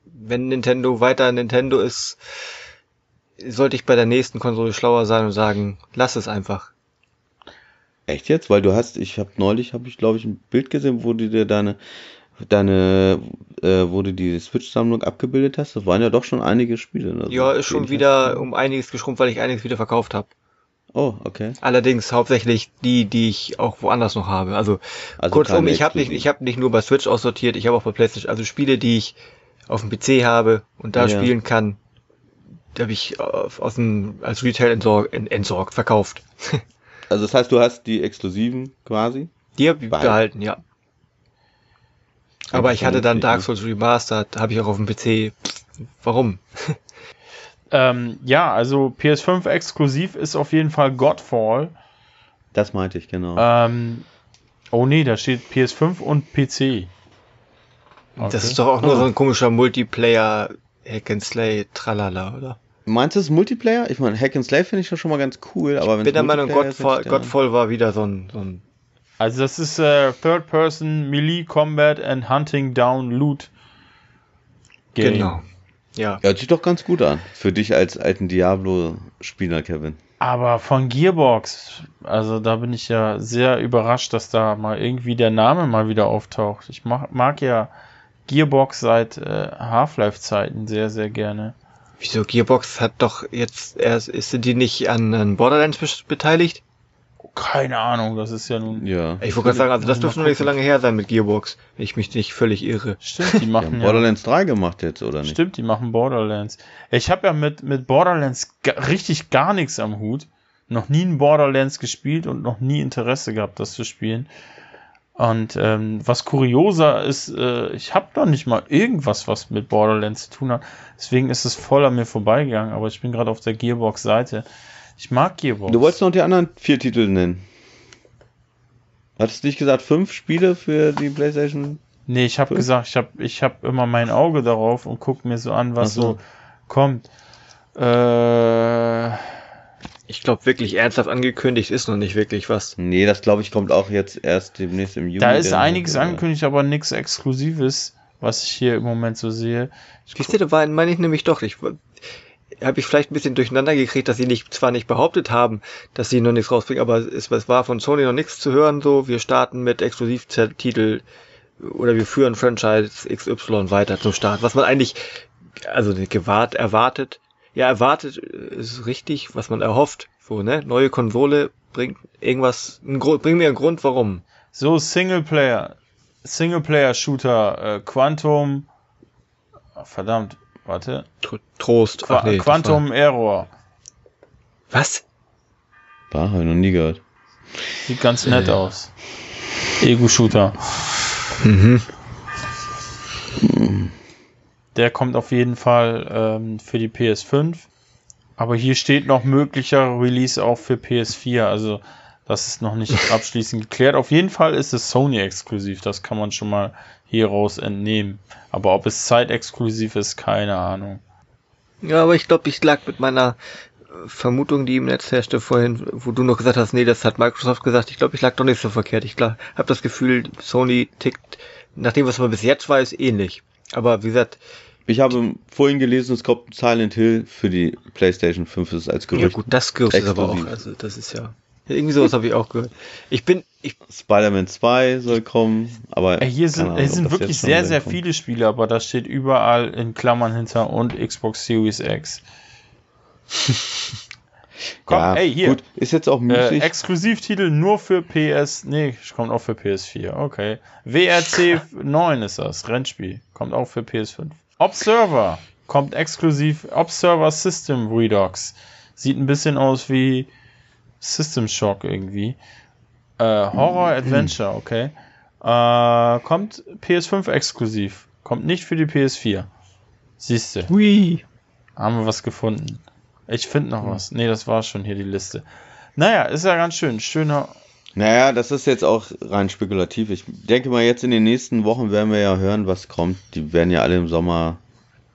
wenn Nintendo weiter Nintendo ist, sollte ich bei der nächsten Konsole schlauer sein und sagen, lass es einfach. Echt jetzt? Weil du hast, ich habe neulich, habe ich glaube ich ein Bild gesehen, wo du dir deine, deine, äh, wo du die Switch-Sammlung abgebildet hast. Das waren ja doch schon einige Spiele. Also ja, ist schon wieder um einiges geschrumpft, weil ich einiges wieder verkauft habe. Oh, okay. Allerdings hauptsächlich die, die ich auch woanders noch habe. Also, also kurzum, ich habe nicht, ich habe nicht nur bei Switch aussortiert, ich habe auch bei PlayStation, also Spiele, die ich auf dem PC habe und da ja. spielen kann, habe ich aus dem, als Retail entsorgt, entsorgt verkauft. also das heißt, du hast die exklusiven quasi? Die habe ich behalten, ja. Aber ich hatte dann Dark Souls Remastered, habe ich auch auf dem PC. Warum? ähm, ja, also PS5 exklusiv ist auf jeden Fall Godfall. Das meinte ich, genau. Ähm, oh nee, da steht PS5 und PC. Okay. Das ist doch auch nur oh. so ein komischer Multiplayer Hack and Slay Tralala, oder? Meinst du es Multiplayer? Ich meine, Hack and Slay finde ich schon mal ganz cool, aber wenn Ich bin der Meinung, Godfall, Godfall war wieder so ein, so ein also das ist äh, Third Person Melee Combat and Hunting Down Loot Game. Genau. Ja. Hört sich doch ganz gut an. Für dich als alten Diablo-Spieler, Kevin. Aber von Gearbox, also da bin ich ja sehr überrascht, dass da mal irgendwie der Name mal wieder auftaucht. Ich mag, mag ja Gearbox seit äh, Half-Life-Zeiten sehr, sehr gerne. Wieso? Gearbox hat doch jetzt erst, ist die nicht an, an Borderlands beteiligt? Keine Ahnung, das ist ja nun. Ja. Ich wollte gerade sagen, also das dürfte noch nicht so lange her sein mit Gearbox, wenn ich mich nicht völlig irre. Stimmt, die machen die Borderlands 3 gemacht jetzt, oder nicht? Stimmt, die machen Borderlands. Ich habe ja mit, mit Borderlands richtig gar nichts am Hut. Noch nie ein Borderlands gespielt und noch nie Interesse gehabt, das zu spielen. Und ähm, was kurioser ist, äh, ich habe doch nicht mal irgendwas, was mit Borderlands zu tun hat. Deswegen ist es voll an mir vorbeigegangen, aber ich bin gerade auf der Gearbox-Seite. Ich mag Gearbox. Du wolltest noch die anderen vier Titel nennen. Hattest du nicht gesagt, fünf Spiele für die PlayStation? Nee, ich habe gesagt, ich habe ich hab immer mein Auge darauf und gucke mir so an, was so. so kommt. Äh ich glaube wirklich ernsthaft angekündigt ist noch nicht wirklich was. Nee, das glaube ich kommt auch jetzt erst demnächst im Juni. Da ist einiges angekündigt, aber nichts Exklusives, was ich hier im Moment so sehe. Siehst du, da war, meine ich nämlich doch. Ich habe ich vielleicht ein bisschen durcheinander gekriegt, dass sie nicht zwar nicht behauptet haben, dass sie noch nichts rausbringen, aber es, es war von Sony noch nichts zu hören. So, wir starten mit Exklusivtitel oder wir führen Franchise XY weiter zum Start, was man eigentlich also gewahrt erwartet ja, erwartet ist richtig, was man erhofft. So, ne? Neue Konsole bringt irgendwas, ein Grund, bring mir einen Grund, warum. So, Singleplayer, Singleplayer-Shooter, äh, Quantum, oh, verdammt, warte. Trost. Qua nee, Quantum Error. Was? War, hab ich noch nie gehört. Sieht ganz nett äh. aus. Ego-Shooter. Mhm. mhm. Der kommt auf jeden Fall ähm, für die PS5. Aber hier steht noch möglicher Release auch für PS4. Also das ist noch nicht abschließend geklärt. Auf jeden Fall ist es Sony-exklusiv. Das kann man schon mal hieraus entnehmen. Aber ob es zeitexklusiv ist, keine Ahnung. Ja, aber ich glaube, ich lag mit meiner Vermutung, die im Netz herrschte vorhin, wo du noch gesagt hast, nee, das hat Microsoft gesagt. Ich glaube, ich lag doch nicht so verkehrt. Ich habe das Gefühl, Sony tickt, nach dem, was man bis jetzt weiß, ähnlich. Aber wie gesagt. Ich habe vorhin gelesen, es kommt Silent Hill für die PlayStation 5 ist als Gerücht. Ja gut, das Gerücht ist aber auch, also das ist ja. Irgendwie sowas habe ich auch gehört. Ich bin. Ich Spider-Man 2 soll kommen, aber. Hier sind, Ahnung, sind wirklich sehr, sehr kommt. viele Spiele, aber da steht überall in Klammern hinter und Xbox Series X. Komm, ja, ey, hier. Gut, ist jetzt auch müßig. Äh, Exklusivtitel nur für PS. Nee, kommt auch für PS4. Okay. WRC 9 ist das. Rennspiel. Kommt auch für PS5. Observer. Kommt exklusiv. Observer System Redux. Sieht ein bisschen aus wie System Shock irgendwie. Äh, Horror Adventure, okay. Äh, kommt PS5 exklusiv. Kommt nicht für die PS4. Siehste. Hui. Haben wir was gefunden. Ich finde noch hm. was. Nee, das war schon hier die Liste. Naja, ist ja ganz schön. Schöner. Naja, das ist jetzt auch rein spekulativ. Ich denke mal, jetzt in den nächsten Wochen werden wir ja hören, was kommt. Die werden ja alle im Sommer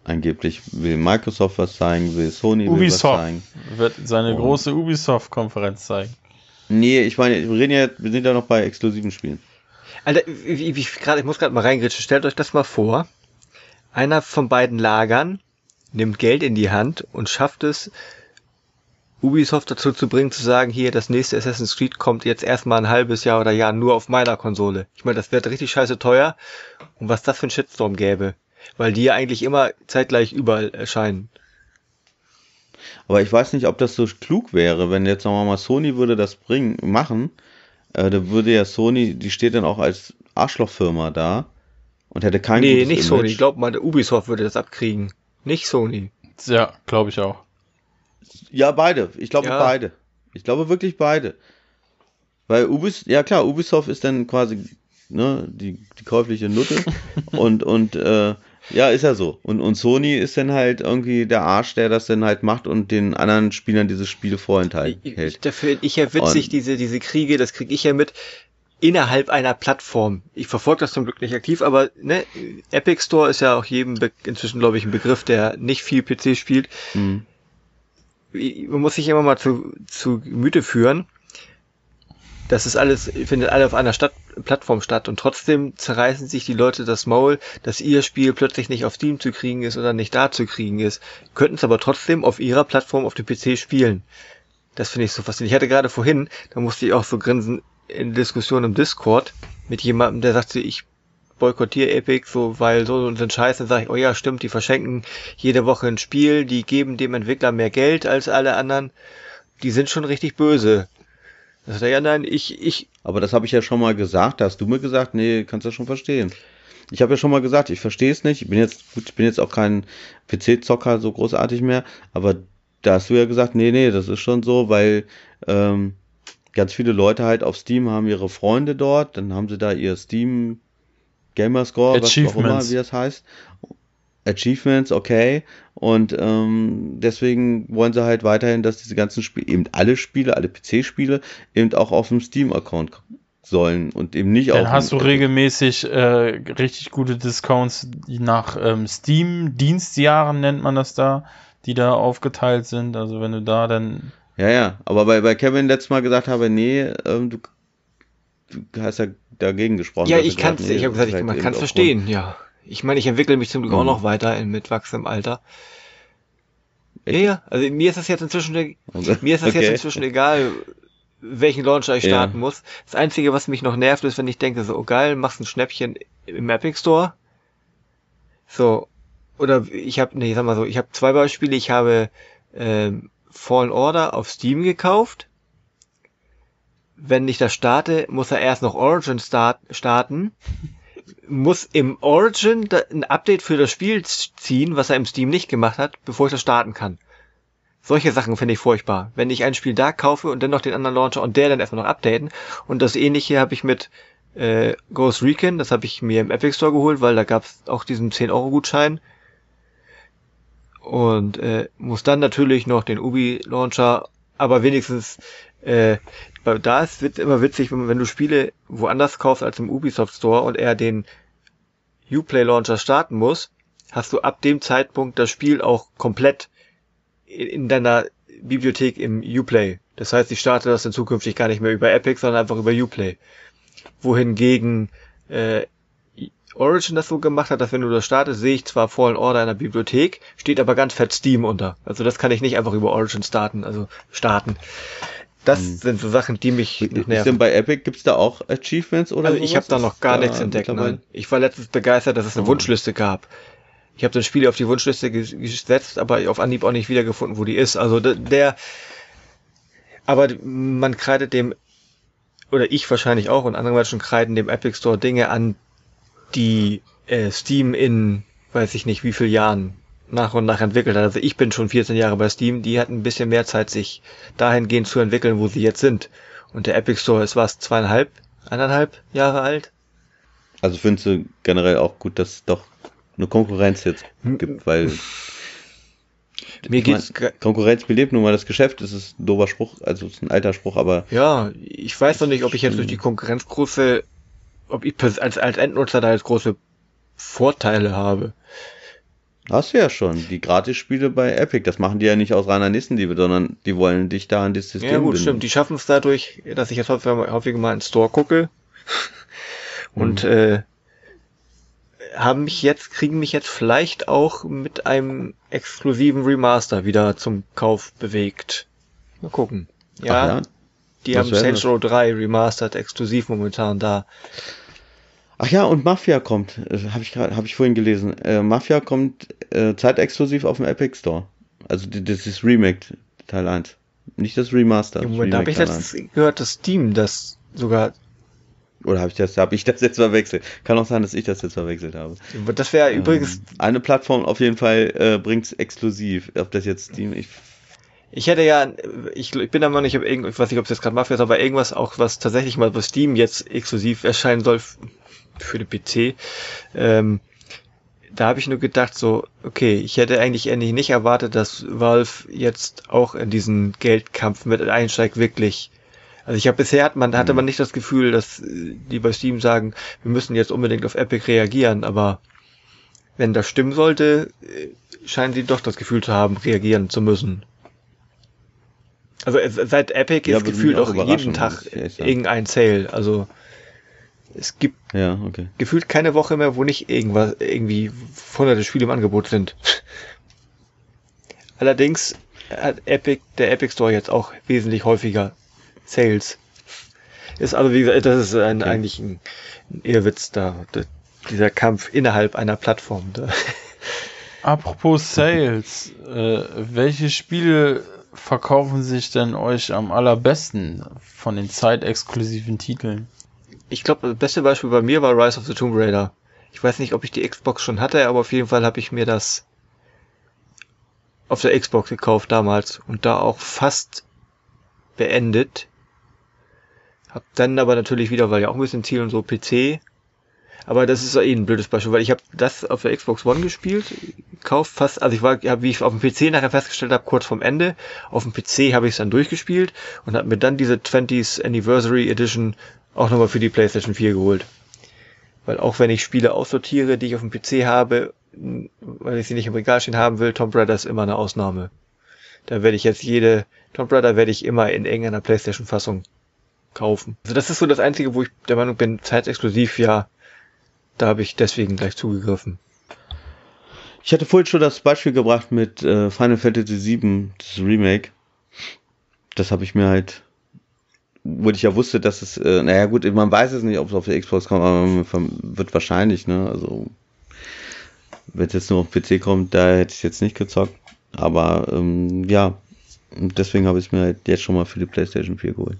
angeblich will Microsoft was zeigen, will Sony Ubisoft will was zeigen. wird seine oh. große Ubisoft-Konferenz zeigen. Nee, ich meine, wir reden ja, wir sind ja noch bei exklusiven Spielen. Alter, wie, wie, grad, ich muss gerade mal reingritschen. Stellt euch das mal vor. Einer von beiden Lagern nimmt Geld in die Hand und schafft es, Ubisoft dazu zu bringen, zu sagen, hier, das nächste Assassin's Creed kommt jetzt erstmal ein halbes Jahr oder Jahr nur auf meiner Konsole. Ich meine, das wird richtig scheiße teuer. Und was das für ein Shitstorm gäbe. Weil die ja eigentlich immer zeitgleich überall erscheinen. Aber ich weiß nicht, ob das so klug wäre, wenn jetzt wir mal Sony würde das bringen, machen, äh, da würde ja Sony, die steht dann auch als Arschlochfirma da und hätte kein Nee, nicht Image. Sony, ich glaube mal, Ubisoft würde das abkriegen. Nicht Sony. Ja, glaube ich auch. Ja, beide. Ich glaube ja. beide. Ich glaube wirklich beide. Weil Ubisoft, ja klar, Ubisoft ist dann quasi ne, die, die käufliche Nutte und, und äh, ja, ist ja so. Und, und Sony ist dann halt irgendwie der Arsch, der das dann halt macht und den anderen Spielern dieses Spiel vorenthalten hält. Ich, dafür, ich ja witzig, und, diese, diese Kriege, das kriege ich ja mit innerhalb einer Plattform. Ich verfolge das zum Glück nicht aktiv, aber ne, Epic Store ist ja auch jedem inzwischen, glaube ich, ein Begriff, der nicht viel PC spielt. Mhm. Man muss sich immer mal zu, zu Gemüte führen. Das ist alles, findet alle auf einer Stadt, Plattform statt und trotzdem zerreißen sich die Leute das Maul, dass ihr Spiel plötzlich nicht auf Steam zu kriegen ist oder nicht da zu kriegen ist. Könnten es aber trotzdem auf ihrer Plattform auf dem PC spielen. Das finde ich so faszinierend. Ich hatte gerade vorhin, da musste ich auch so grinsen, in Diskussion im Discord mit jemandem, der sagte, ich boykottiere Epic, so, weil so und sind scheiße, dann sage ich, oh ja, stimmt, die verschenken jede Woche ein Spiel, die geben dem Entwickler mehr Geld als alle anderen. Die sind schon richtig böse. Das ist ja, nein, ich, ich. Aber das habe ich ja schon mal gesagt. Da hast du mir gesagt, nee, kannst du schon verstehen. Ich habe ja schon mal gesagt, ich verstehe es nicht. Ich bin jetzt, gut, ich bin jetzt auch kein PC-Zocker so großartig mehr, aber da hast du ja gesagt, nee, nee, das ist schon so, weil ähm, ganz viele Leute halt auf Steam haben ihre Freunde dort, dann haben sie da ihr Steam Gamerscore, was auch immer, wie das heißt. Achievements, okay. Und ähm, deswegen wollen sie halt weiterhin, dass diese ganzen Spiele, eben alle Spiele, alle PC-Spiele, eben auch auf dem Steam-Account sollen und eben nicht Dann auf. Dann hast du regelmäßig äh, richtig gute Discounts nach ähm, Steam-Dienstjahren nennt man das da, die da aufgeteilt sind. Also wenn du da dann. Ja, ja, aber bei, bei Kevin letztes Mal gesagt habe, nee, ähm, du, du hast ja dagegen gesprochen. Ja, ich kann nee, ich habe gesagt, ich, man kann es verstehen, ja. Ich meine, ich entwickle mich zum Glück mhm. auch noch weiter in, mit wachsendem Alter. Echt? Ja, ja. Also mir ist das jetzt inzwischen, mir ist das okay. jetzt inzwischen egal, welchen Launcher ich starten ja. muss. Das Einzige, was mich noch nervt, ist, wenn ich denke, so, oh geil, machst ein Schnäppchen im Epic Store. So. Oder ich habe, nee, sag mal so, ich habe zwei Beispiele. Ich habe ähm, Fallen Order auf Steam gekauft. Wenn ich das starte, muss er erst noch Origin start, starten muss im Origin ein Update für das Spiel ziehen, was er im Steam nicht gemacht hat, bevor ich das starten kann. Solche Sachen finde ich furchtbar. Wenn ich ein Spiel da kaufe und dann noch den anderen Launcher und der dann erstmal noch updaten. Und das ähnliche habe ich mit äh, Ghost Recon, das habe ich mir im Epic Store geholt, weil da gab es auch diesen 10-Euro-Gutschein. Und äh, muss dann natürlich noch den Ubi-Launcher, aber wenigstens äh, da ist es immer witzig, wenn, wenn, du Spiele woanders kaufst als im Ubisoft Store und er den Uplay Launcher starten muss, hast du ab dem Zeitpunkt das Spiel auch komplett in deiner Bibliothek im Uplay. Das heißt, ich starte das dann zukünftig gar nicht mehr über Epic, sondern einfach über Uplay. Wohingegen äh, Origin das so gemacht hat, dass wenn du das startest, sehe ich zwar Fallen Order in der Bibliothek, steht aber ganz fett Steam unter. Also das kann ich nicht einfach über Origin starten, also starten. Das hm. sind so Sachen, die mich nerven. Ist denn bei Epic gibt's da auch Achievements oder Also sowas? ich habe da noch gar da nichts entdeckt. Nein. Ich war letztens begeistert, dass es eine oh. Wunschliste gab. Ich habe das Spiel auf die Wunschliste gesetzt, aber auf Anhieb auch nicht wiedergefunden, wo die ist. Also der, aber man kreidet dem oder ich wahrscheinlich auch und andere Menschen kreiden dem Epic Store Dinge an, die äh, Steam in weiß ich nicht wie viel Jahren nach und nach entwickelt hat. Also ich bin schon 14 Jahre bei Steam, die hatten ein bisschen mehr Zeit, sich dahingehend zu entwickeln, wo sie jetzt sind. Und der Epic Store ist was, zweieinhalb, eineinhalb Jahre alt? Also findest du generell auch gut, dass es doch eine Konkurrenz jetzt gibt, weil Mir geht's meine, Konkurrenz belebt nun mal das Geschäft, das ist ein dober Spruch, also ist ein alter Spruch, aber. Ja, ich weiß noch nicht, ob ich jetzt durch die Konkurrenz große, ob ich als, als Endnutzer da jetzt große Vorteile habe. Hast du ja schon. Die Gratis-Spiele bei Epic, das machen die ja nicht aus reiner Nächstenliebe, sondern die wollen dich da an das System Ja gut, binden. stimmt. Die schaffen es dadurch, dass ich jetzt häufiger mal in den Store gucke und mhm. äh, haben mich jetzt, kriegen mich jetzt vielleicht auch mit einem exklusiven Remaster wieder zum Kauf bewegt. Mal gucken. Ja, ja? Die Was haben Saints Row 3 Remastered exklusiv momentan da. Ach ja, und Mafia kommt, äh, habe ich gerade, habe ich vorhin gelesen. Äh, Mafia kommt äh, zeitexklusiv auf dem Epic Store. Also das ist Remake Teil 1. Nicht das Remaster. Im Moment habe ich letztens gehört, dass Steam das sogar oder habe ich das, habe ich das jetzt verwechselt? Kann auch sein, dass ich das jetzt verwechselt habe. Das wäre ähm, übrigens. Eine Plattform auf jeden Fall äh, bringt's exklusiv. Ob das jetzt Steam. Ich, ich hätte ja, ich, ich bin aber nicht, ich weiß nicht, ob es jetzt gerade Mafia ist, aber irgendwas auch, was tatsächlich mal bei Steam jetzt exklusiv erscheinen soll für den PC. Ähm, da habe ich nur gedacht, so, okay, ich hätte eigentlich endlich nicht erwartet, dass Valve jetzt auch in diesen Geldkampf mit einsteigt, wirklich also ich habe bisher hat man hatte man mhm. nicht das Gefühl, dass äh, die bei Steam sagen, wir müssen jetzt unbedingt auf Epic reagieren, aber wenn das stimmen sollte, äh, scheinen sie doch das Gefühl zu haben, reagieren zu müssen. Also seit Epic ja, ist gefühlt auch, auch jeden Tag irgendein Sale. Also es gibt ja, okay. gefühlt keine Woche mehr, wo nicht irgendwas irgendwie hunderte Spiele im Angebot sind. Allerdings hat Epic, der Epic Store jetzt auch wesentlich häufiger Sales. Ist also, wie gesagt, das ist ein, okay. eigentlich ein, ein Irrwitz da, dieser Kampf innerhalb einer Plattform. Da. Apropos Sales, äh, welche Spiele verkaufen sich denn euch am allerbesten von den zeitexklusiven Titeln? Ich glaube, das beste Beispiel bei mir war Rise of the Tomb Raider. Ich weiß nicht, ob ich die Xbox schon hatte, aber auf jeden Fall habe ich mir das auf der Xbox gekauft damals und da auch fast beendet. Hab dann aber natürlich wieder, weil ja auch ein bisschen Ziel und so PC. Aber das ist eh ein blödes Beispiel, weil ich habe das auf der Xbox One gespielt, gekauft fast, also ich war, hab, wie ich auf dem PC nachher festgestellt habe, kurz vorm Ende, auf dem PC habe ich es dann durchgespielt und habe mir dann diese 20th Anniversary Edition auch nochmal für die PlayStation 4 geholt. Weil auch wenn ich Spiele aussortiere, die ich auf dem PC habe, weil ich sie nicht im Regal stehen haben will, Tomb Raider ist immer eine Ausnahme. Da werde ich jetzt jede Tomb Raider werde ich immer in irgendeiner PlayStation Fassung kaufen. Also das ist so das Einzige, wo ich der Meinung bin, zeitexklusiv, ja, da habe ich deswegen gleich zugegriffen. Ich hatte vorhin schon das Beispiel gebracht mit äh, Final Fantasy VII, das Remake. Das habe ich mir halt, wo ich ja wusste, dass es, äh, naja gut, man weiß es nicht, ob es auf der Xbox kommt, aber wird wahrscheinlich, ne, also wenn es jetzt nur auf PC kommt, da hätte ich jetzt nicht gezockt. Aber ähm, ja, deswegen habe ich es mir halt jetzt schon mal für die PlayStation 4 geholt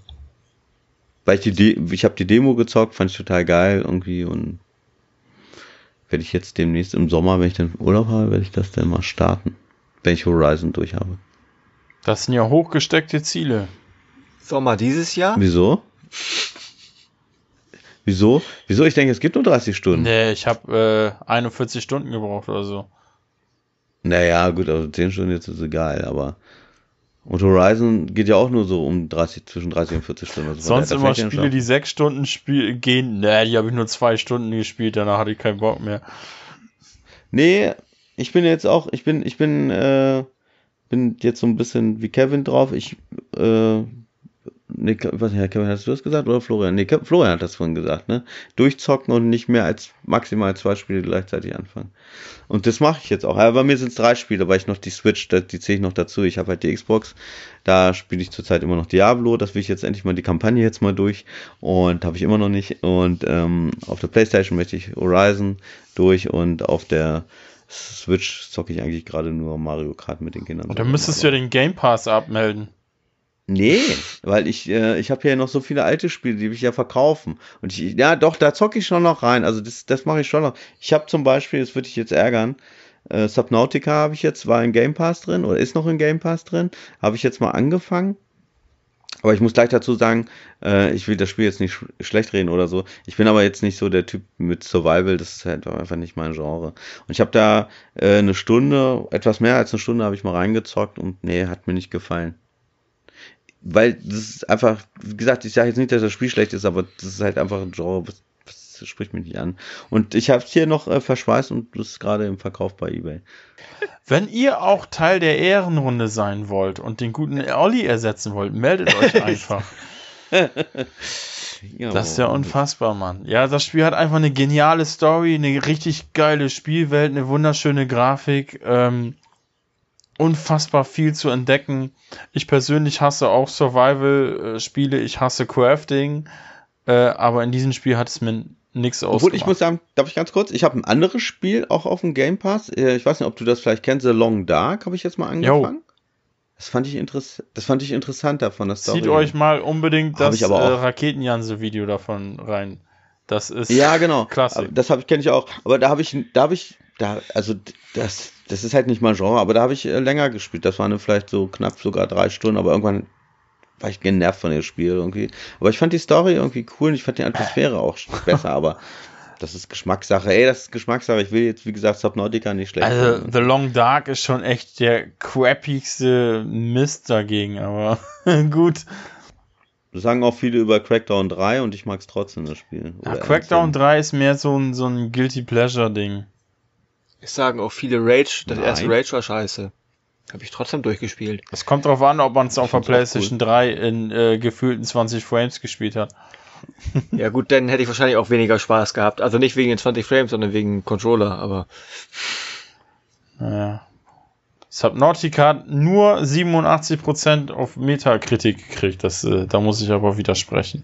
weil ich die, De ich habe die Demo gezockt, fand ich total geil irgendwie und werde ich jetzt demnächst im Sommer, wenn ich dann Urlaub habe, werde ich das dann mal starten, wenn ich Horizon durch habe. Das sind ja hochgesteckte Ziele. Sommer dieses Jahr? Wieso? Wieso? Wieso? Ich denke, es gibt nur 30 Stunden. Nee, ich habe äh, 41 Stunden gebraucht oder so. Naja, gut, also 10 Stunden jetzt ist egal, aber und Horizon geht ja auch nur so um 30, zwischen 30 und 40 Stunden. Also Sonst immer Spiele, die sechs Stunden spiel gehen. Nee, die habe ich nur zwei Stunden gespielt, danach hatte ich keinen Bock mehr. Nee, ich bin jetzt auch, ich bin, ich bin, äh, bin jetzt so ein bisschen wie Kevin drauf. Ich äh, Nee, was, Herr Kevin, hast du das gesagt oder Florian? Nee, Florian hat das vorhin gesagt, ne? Durchzocken und nicht mehr als maximal zwei Spiele gleichzeitig anfangen. Und das mache ich jetzt auch. Aber bei mir sind es drei Spiele, weil ich noch die Switch, die zähle ich noch dazu. Ich habe halt die Xbox, da spiele ich zurzeit immer noch Diablo. Das will ich jetzt endlich mal die Kampagne jetzt mal durch. Und habe ich immer noch nicht. Und ähm, auf der Playstation möchte ich Horizon durch und auf der Switch zocke ich eigentlich gerade nur Mario Kart mit den Kindern. Und dann müsstest du ja den Game Pass abmelden. Nee, weil ich, äh, ich habe ja noch so viele alte Spiele, die will ich ja verkaufen. Und ich, ja, doch, da zocke ich schon noch rein. Also das, das mache ich schon noch. Ich habe zum Beispiel, das würde ich jetzt ärgern, äh, Subnautica habe ich jetzt, war in Game Pass drin oder ist noch in Game Pass drin. Habe ich jetzt mal angefangen. Aber ich muss gleich dazu sagen, äh, ich will das Spiel jetzt nicht sch schlecht reden oder so. Ich bin aber jetzt nicht so der Typ mit Survival, das ist halt einfach nicht mein Genre. Und ich habe da äh, eine Stunde, etwas mehr als eine Stunde habe ich mal reingezockt und nee, hat mir nicht gefallen. Weil das ist einfach, wie gesagt, ich sage jetzt nicht, dass das Spiel schlecht ist, aber das ist halt einfach ein Genre, was, was spricht mich nicht an. Und ich habe es hier noch äh, verschweißt und das ist gerade im Verkauf bei eBay. Wenn ihr auch Teil der Ehrenrunde sein wollt und den guten Olli ersetzen wollt, meldet euch einfach. das ist ja unfassbar, Mann. Ja, das Spiel hat einfach eine geniale Story, eine richtig geile Spielwelt, eine wunderschöne Grafik, ähm, unfassbar viel zu entdecken. Ich persönlich hasse auch Survival-Spiele, ich hasse Crafting, äh, aber in diesem Spiel hat es mir nichts aus. Obwohl, ich muss sagen, darf ich ganz kurz? Ich habe ein anderes Spiel auch auf dem Game Pass. Äh, ich weiß nicht, ob du das vielleicht kennst. The Long Dark habe ich jetzt mal angefangen. Jo. Das fand ich interessant. Das fand ich interessant davon. Das Zieht euch mal unbedingt das äh, Raketenjanse-Video davon rein. Das ist ja genau. Klasse. Das habe ich kenne ich auch. Aber da habe ich, da habe ich, da also das, das ist halt nicht mein Genre. Aber da habe ich äh, länger gespielt. Das waren vielleicht so knapp sogar drei Stunden. Aber irgendwann war ich genervt von dem Spiel irgendwie. Aber ich fand die Story irgendwie cool und ich fand die Atmosphäre auch besser. Aber das ist Geschmackssache. Ey, das ist Geschmackssache. Ich will jetzt, wie gesagt, Subnautica nicht schlecht. Also, machen. The Long Dark ist schon echt der crappigste Mist dagegen, aber gut. Das sagen auch viele über Crackdown 3 und ich mag es trotzdem, das Spiel. Ja, Crackdown 3 ist mehr so ein, so ein Guilty Pleasure-Ding. Es sagen auch viele Rage, das Nein. erste Rage war scheiße. Habe ich trotzdem durchgespielt. Es kommt darauf an, ob man es auf der PlayStation cool. 3 in äh, gefühlten 20 Frames gespielt hat. ja gut, dann hätte ich wahrscheinlich auch weniger Spaß gehabt. Also nicht wegen den 20 Frames, sondern wegen Controller, aber. Naja. Subnautica hat nur 87% auf Metakritik gekriegt. Das, äh, da muss ich aber widersprechen.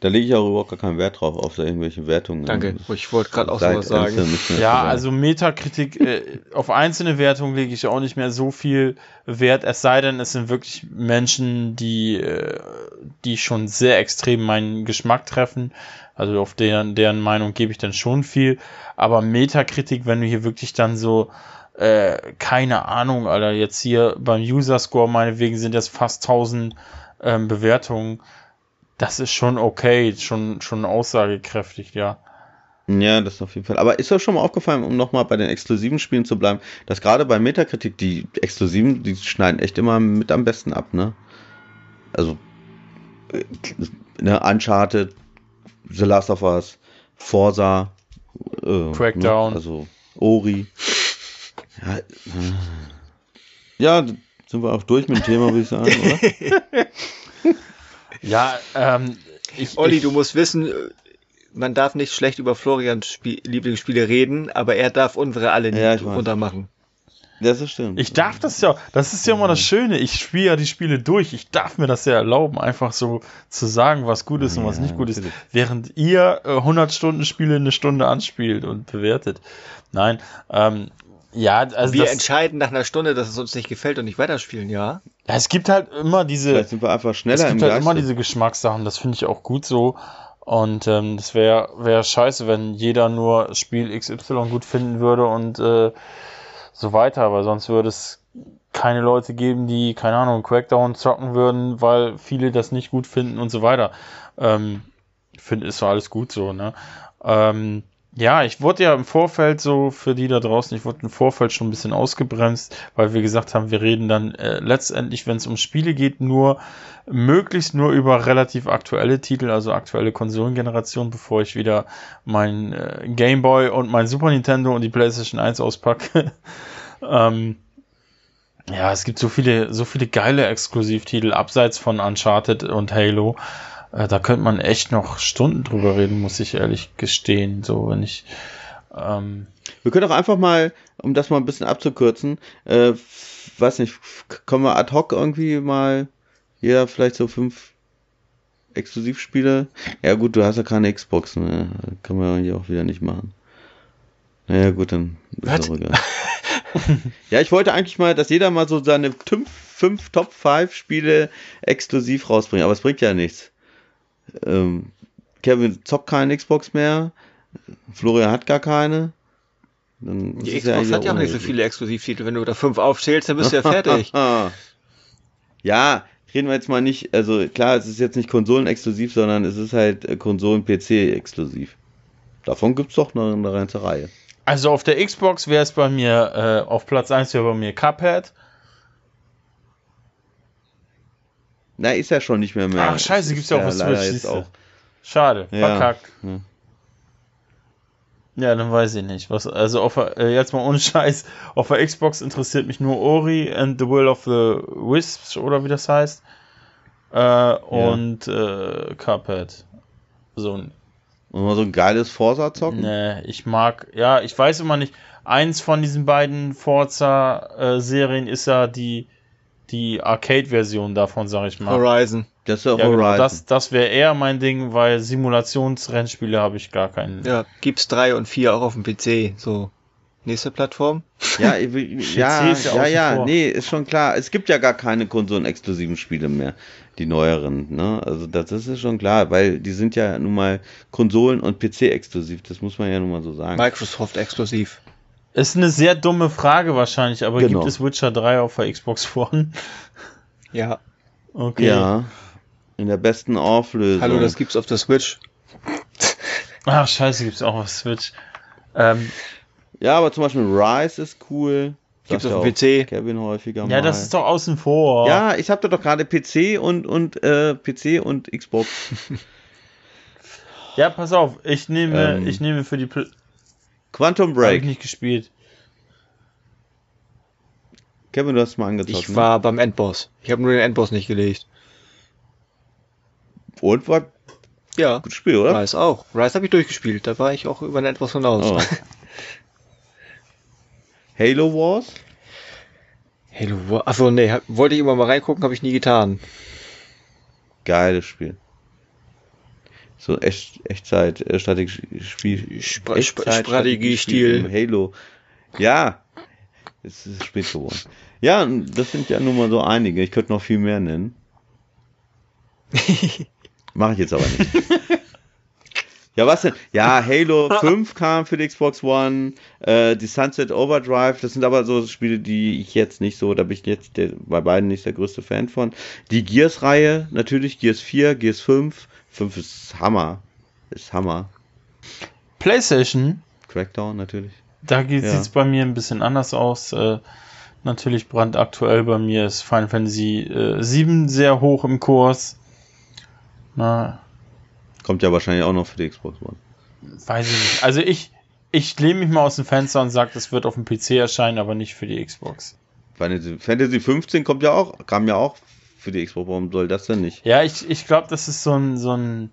Da lege ich auch überhaupt gar keinen Wert drauf, auf irgendwelche Wertungen. Danke, ich wollte gerade auch sowas sagen. Ja, also Metakritik, äh, auf einzelne Wertungen lege ich auch nicht mehr so viel Wert, es sei denn, es sind wirklich Menschen, die, äh, die schon sehr extrem meinen Geschmack treffen. Also auf deren, deren Meinung gebe ich dann schon viel. Aber Metakritik, wenn du hier wirklich dann so, äh, keine Ahnung, Alter, jetzt hier beim User Score meinetwegen sind das fast 1000 ähm, Bewertungen das ist schon okay, schon, schon aussagekräftig, ja. Ja, das auf jeden Fall. Aber ist euch schon mal aufgefallen, um nochmal bei den exklusiven Spielen zu bleiben, dass gerade bei Metakritik die exklusiven, die schneiden echt immer mit am besten ab, ne? Also, äh, ne, Uncharted, The Last of Us, Forza, äh, Crackdown, ne? also Ori. Ja, äh, ja, sind wir auch durch mit dem Thema, würde ich sagen, oder? Ja, ähm, ich, Olli, ich, du musst wissen, man darf nicht schlecht über Florians Spiel, Lieblingsspiele reden, aber er darf unsere alle nicht ja, runtermachen. Das ist stimmt. Ich darf das ja, das ist ja immer das Schöne. Ich spiele ja die Spiele durch. Ich darf mir das ja erlauben, einfach so zu sagen, was gut ist und was nicht gut ist, während ihr äh, 100 Stunden Spiele eine Stunde anspielt und bewertet. Nein, ähm, ja, also wir entscheiden nach einer Stunde, dass es uns nicht gefällt und nicht weiterspielen, ja. Ja, es gibt halt immer diese. Vielleicht sind wir einfach schneller Es gibt halt immer diese Geschmackssachen. Das finde ich auch gut so. Und ähm, das wäre wär scheiße, wenn jeder nur Spiel XY gut finden würde und äh, so weiter. Weil sonst würde es keine Leute geben, die, keine Ahnung, Crackdown zocken würden, weil viele das nicht gut finden und so weiter. Ähm, finde, ist so alles gut so, ne? Ähm, ja, ich wurde ja im Vorfeld so, für die da draußen, ich wurde im Vorfeld schon ein bisschen ausgebremst, weil wir gesagt haben, wir reden dann äh, letztendlich, wenn es um Spiele geht, nur möglichst nur über relativ aktuelle Titel, also aktuelle Konsolengeneration, bevor ich wieder mein äh, Game Boy und mein Super Nintendo und die PlayStation 1 auspacke. ähm, ja, es gibt so viele, so viele geile Exklusivtitel abseits von Uncharted und Halo. Äh, da könnte man echt noch Stunden drüber reden, muss ich ehrlich gestehen. So, wenn ich. Ähm wir können auch einfach mal, um das mal ein bisschen abzukürzen, äh, weiß nicht, können wir ad hoc irgendwie mal jeder vielleicht so fünf Exklusivspiele. Ja gut, du hast ja keine Xbox, ne? Können wir hier auch wieder nicht machen. Naja gut, dann ist auch egal. ja, ich wollte eigentlich mal, dass jeder mal so seine fünf Top 5 Spiele exklusiv rausbringt, aber es bringt ja nichts. Ähm, Kevin zockt keine Xbox mehr. Florian hat gar keine. Dann die Xbox ja hat ja auch nicht so viele Exklusivtitel. Wenn du da fünf aufzählst, dann bist du ja fertig. Ja, reden wir jetzt mal nicht, also klar, es ist jetzt nicht konsolenexklusiv, sondern es ist halt äh, Konsolen-PC-exklusiv. Davon gibt's doch eine, eine ganze Reihe. Also auf der Xbox wäre es bei mir, äh, auf Platz 1 wäre bei mir Cuphead. Na, ist ja schon nicht mehr mehr. Ach, scheiße, gibt's ja auch auf leider Switch, jetzt auch. Schade, Ja. verkackt. Ja. Ja, dann weiß ich nicht. Was, also auf, der- äh, jetzt mal ohne Scheiß, auf der Xbox interessiert mich nur Ori and the Will of the Wisps oder wie das heißt. Äh, und äh, Cuphead. So ein Und mal so ein geiles Forsa zocken? Nee, ich mag, ja, ich weiß immer nicht. Eins von diesen beiden Forza-Serien ist ja die, die Arcade-Version davon, sag ich mal. Horizon. Das ist ja genau, Horizon. das das wäre eher mein Ding, weil Simulationsrennspiele habe ich gar keinen. Ja, gibt's drei und vier auch auf dem PC. So, nächste Plattform. Ja, ja, ja ja, vor. nee, ist schon klar. Es gibt ja gar keine konsolenexklusiven Spiele mehr, die neueren, ne? Also das ist schon klar, weil die sind ja nun mal Konsolen- und PC-exklusiv, das muss man ja nun mal so sagen. Microsoft exklusiv. Ist eine sehr dumme Frage wahrscheinlich, aber Genau. gibt es Witcher 3 auf der Xbox One? Ja. Okay. Ja, in der besten Auflösung. Hallo, das gibt's auf der Switch. Ach, scheiße, gibt's auch auf Switch. Ähm, ja, aber zum Beispiel Rise ist cool. Gibt's auf dem PC. Kevin häufiger mal. ja, das ist doch außen vor. Ja, ich habe doch gerade PC und und äh, PC und Xbox. Ja, pass auf, ich nehme, Ähm. ich nehme für die Pl Quantum Hab ich Break. nicht gespielt. Kevin, du hast mal angezockt. Ich ne? war beim Endboss. Ich habe nur den Endboss nicht gelegt. Und war Ja. gutes Spiel, oder? Rise auch. Rise habe ich durchgespielt. Da war ich auch über den Endboss hinaus. Oh. Halo Wars? Halo War. Achso, nee, hab, wollte ich immer mal reingucken, habe ich nie getan. Geiles Spiel. So echt, Echtzeit, äh, Strategiespiel. Spra- Echtzeit- Strategiestil. im Halo. Ja. Es ist spät geworden. Ja, das sind ja nun mal so einige. Ich könnte noch viel mehr nennen. Mache ich jetzt aber nicht. Ja, was denn? Ja, Halo 5 kam für die Xbox One, äh, die Sunset Overdrive, das sind aber so Spiele, die ich jetzt nicht so, da bin ich jetzt der, bei beiden nicht der größte Fan von. Die Gears-Reihe, natürlich, Gears 4, Gears 5. 5 ist Hammer. Ist Hammer. PlayStation, Crackdown, natürlich. da Ja. sieht's bei mir ein bisschen anders aus. Äh, natürlich brandaktuell bei mir ist Final Fantasy äh, 7 sehr hoch im Kurs. Na, Kommt ja wahrscheinlich auch noch für die Xbox One. weiß ich nicht. Also ich, ich lehne mich mal aus dem Fenster und sage, das wird auf dem PC erscheinen, aber nicht für die Xbox. Fantasy 15 kommt ja auch, kam ja auch für die Xbox. Warum soll das denn nicht? Ja, ich, ich glaube, das ist so ein, so ein.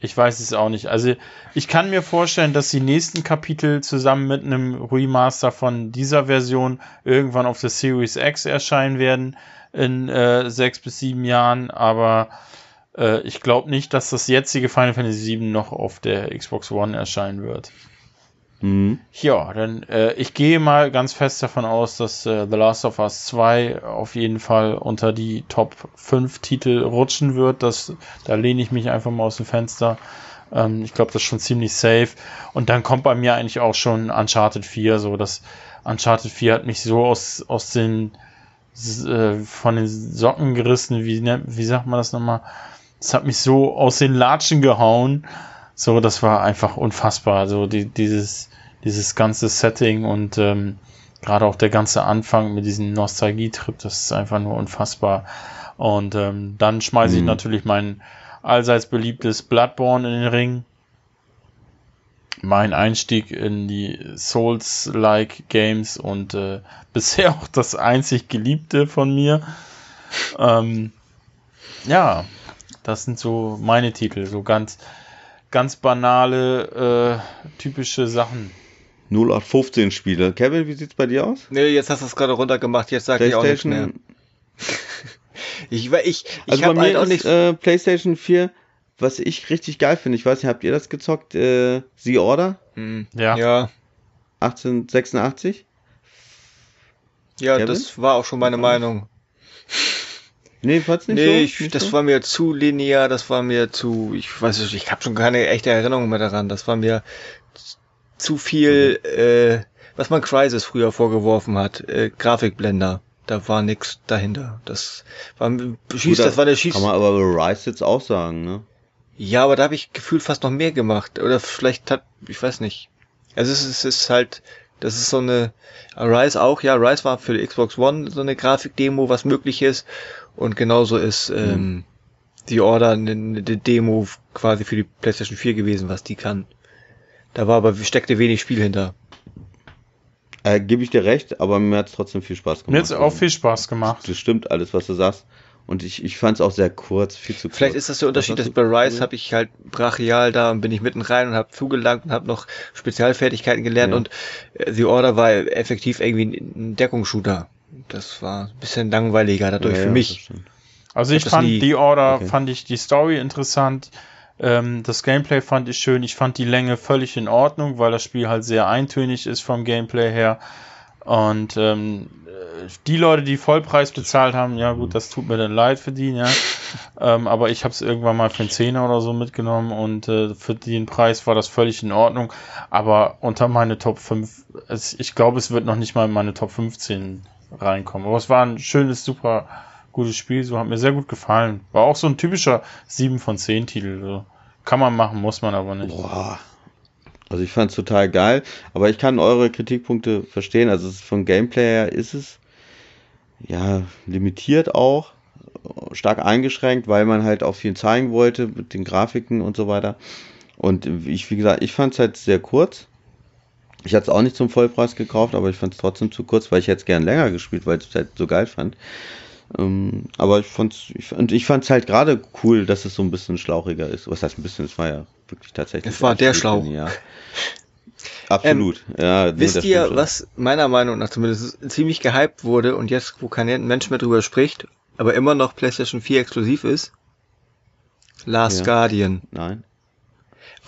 Ich weiß es auch nicht. Also, ich kann mir vorstellen, dass die nächsten Kapitel zusammen mit einem Remaster von dieser Version irgendwann auf der Series X erscheinen werden in äh, sechs bis sieben Jahren, aber äh, ich glaube nicht, dass das jetzige Final Fantasy VII noch auf der Xbox One erscheinen wird. Mhm. Ja, dann äh, ich gehe mal ganz fest davon aus, dass äh, The Last of Us 2 auf jeden Fall unter die Top 5 Titel rutschen wird. Das, da lehne ich mich einfach mal aus dem Fenster. Ähm, ich glaube, das ist schon ziemlich safe. Und dann kommt bei mir eigentlich auch schon Uncharted 4. So, das Uncharted 4 hat mich so aus, aus den äh, von den Socken gerissen, wie, wie sagt man das nochmal? Es hat mich so aus den Latschen gehauen. So, das war einfach unfassbar. So, die, dieses, dieses ganze Setting und ähm, gerade auch der ganze Anfang mit diesem Nostalgietrip, das ist einfach nur unfassbar. Und ähm, dann schmeiße ich Mhm. natürlich mein allseits beliebtes Bloodborne in den Ring. Mein Einstieg in die Souls-like Games und äh, bisher auch das einzig geliebte von mir. Ähm, ja, das sind so meine Titel, so ganz, ganz banale, äh, typische Sachen. 0815 Spiele. Kevin, wie sieht's bei dir aus? Nee, jetzt hast du es gerade runtergemacht, jetzt sag ich auch nichts mehr. PlayStation. Ich, ich, ich Also bei habe mir halt auch ist nichts. äh, PlayStation 4, was ich richtig geil finde. Ich weiß nicht, habt ihr das gezockt? Äh, The Order Hm, Ja. ja, 1886? ja, Kevin? das war auch schon meine Meinung. Nee, fand's nicht so? Nee, ich, Nicht das so? war mir zu linear, das war mir zu, ich weiß nicht, ich habe schon keine echte Erinnerung mehr daran. Das war mir zu viel, äh, was man Crysis früher vorgeworfen hat, äh, Grafikblender. da war nix dahinter. Das war Schieß, Gut, das war der Schieß. Kann man aber Rise jetzt auch sagen, ne? Ja, aber da habe ich gefühlt fast noch mehr gemacht. Oder vielleicht hat, ich weiß nicht. Also es ist, es ist halt, das ist so eine, Rise auch, ja, Rise war für die Xbox One so eine Grafikdemo, was möglich ist. Und genauso ist ähm, mhm. die Order eine, eine Demo quasi für die PlayStation 4 gewesen, was die kann. Da war aber, steckte wenig Spiel hinter. Äh, Gebe ich dir recht, aber mir hat es trotzdem viel Spaß gemacht. Mir hat es auch viel Spaß gemacht. Das stimmt alles, was du sagst. Und ich, ich fand es auch sehr kurz, viel zu kurz. Vielleicht ist das der Unterschied, dass bei Rise habe ich halt brachial da und bin ich mitten rein und habe zugelangt und habe noch Spezialfertigkeiten gelernt ja. und äh, The Order war effektiv irgendwie ein Deckungsshooter. Das war ein bisschen langweiliger dadurch ja, für mich. Also ich, ich fand die Order, okay. fand ich die Story interessant. Ähm, das Gameplay fand ich schön. Ich fand die Länge völlig in Ordnung, weil das Spiel halt sehr eintönig ist vom Gameplay her. Und ähm, die Leute, die Vollpreis bezahlt haben, ja gut, das tut mir dann leid für die, ja. ähm, aber ich habe es irgendwann mal für einen Zehner oder so mitgenommen und äh, für den Preis war das völlig in Ordnung. Aber unter meine Top 5, es, ich glaube, es wird noch nicht mal in meine Top 15 reinkommen. Aber es war ein schönes, super gutes Spiel, so hat mir sehr gut gefallen. War auch so ein typischer 7 von 10 Titel. So. Kann man machen, muss man aber nicht. Boah. Also ich fand es total geil, aber ich kann eure Kritikpunkte verstehen. Also vom Gameplay her ist es ja limitiert auch, stark eingeschränkt, weil man halt auch viel zeigen wollte mit den Grafiken und so weiter. Und ich, wie gesagt, ich fand es halt sehr kurz. Ich hatte es auch nicht zum Vollpreis gekauft, aber ich fand es trotzdem zu kurz, weil ich hätte es gern länger gespielt, weil ich es halt so geil fand. Ähm, aber ich fand's, ich, und ich fand's halt gerade cool, dass es so ein bisschen schlauchiger ist. Was heißt ein bisschen? Es war ja wirklich tatsächlich. Es war der Schlauch. Ja. Absolut. Ähm, ja, wisst ihr, was meiner Meinung nach zumindest ziemlich gehypt wurde und jetzt, wo kein Mensch mehr drüber spricht, aber immer noch PlayStation 4 exklusiv ist? Last ja. Guardian. Nein.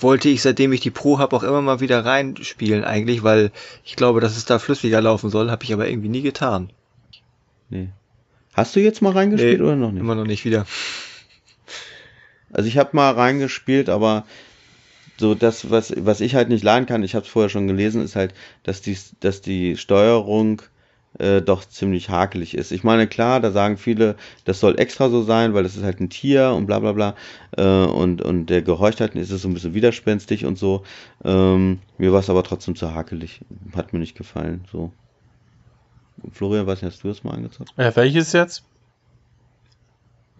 Wollte ich, seitdem ich die Pro habe, auch immer mal wieder reinspielen eigentlich, weil ich glaube, dass es da flüssiger laufen soll, habe ich aber irgendwie nie getan. Nee. Hast du jetzt mal reingespielt nee, oder noch nicht? Immer noch nicht wieder. Also ich habe mal reingespielt, aber so das, was, was ich halt nicht laden kann, ich habe es vorher schon gelesen, ist halt, dass die, dass die Steuerung äh, doch ziemlich hakelig ist. Ich meine, klar, da sagen viele, das soll extra so sein, weil das ist halt ein Tier und bla bla bla. Äh, und, und der gehorcht halt, ist es so ein bisschen widerspenstig und so. Ähm, mir war es aber trotzdem zu hakelig. Hat mir nicht gefallen. So. Florian, was hast du das mal angezeigt? Ja, welches jetzt?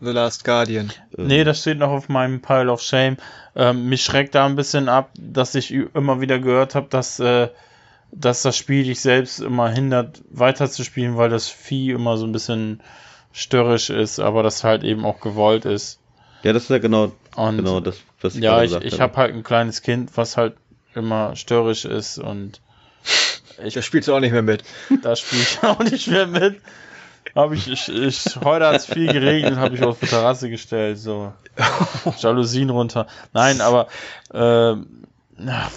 The Last Guardian. Ähm. Nee, das steht noch auf meinem Pile of Shame. Ähm, mich schreckt da ein bisschen ab, dass ich immer wieder gehört habe, dass, äh, dass das Spiel dich selbst immer hindert, weiterzuspielen, weil das Vieh immer so ein bisschen störrisch ist, aber das halt eben auch gewollt ist. Ja, das ist ja genau, und, genau das, was ich Ja, ich, ich habe halt ein kleines Kind, was halt immer störrisch ist und ich, da spielst du auch nicht mehr mit. Da spiele ich auch nicht mehr mit. Habe ich, ich, ich, heute hat es viel geregnet, habe ich auf die Terrasse gestellt, so Jalousien runter. Nein, aber äh,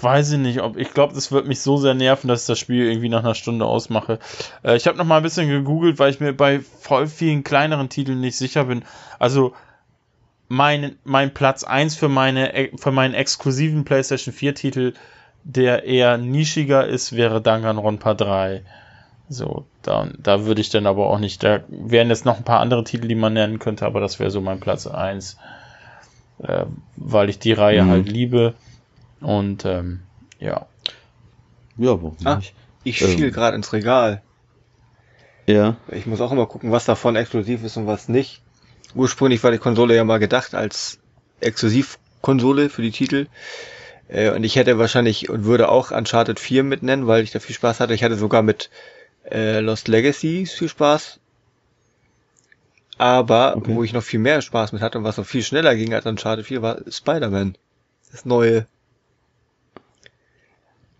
weiß ich nicht, ob ich glaube, das wird mich so sehr nerven, dass ich das Spiel irgendwie nach einer Stunde ausmache. Äh, ich habe noch mal ein bisschen gegoogelt, weil ich mir bei voll vielen kleineren Titeln nicht sicher bin. Also mein, mein Platz 1 für meine für meinen exklusiven PlayStation 4 Titel der eher nischiger ist, wäre Danganronpa 3. So, da, da würde ich dann aber auch nicht, da wären jetzt noch ein paar andere Titel, die man nennen könnte, aber das wäre so mein Platz 1. Äh, weil ich die Reihe mhm. halt liebe. Und ähm, ja. Ja, warum ah, nicht? Ich fiel ähm, gerade ins Regal. Ja. Ich muss auch immer gucken, was davon exklusiv ist und was nicht. Ursprünglich war die Konsole ja mal gedacht als Exklusivkonsole für die Titel. Äh, und ich hätte wahrscheinlich und würde auch Uncharted 4 mitnennen, weil ich da viel Spaß hatte. Ich hatte sogar mit äh, Lost Legacy viel Spaß. Aber okay. wo ich noch viel mehr Spaß mit hatte und was noch viel schneller ging als Uncharted 4, war Spider-Man. Das neue.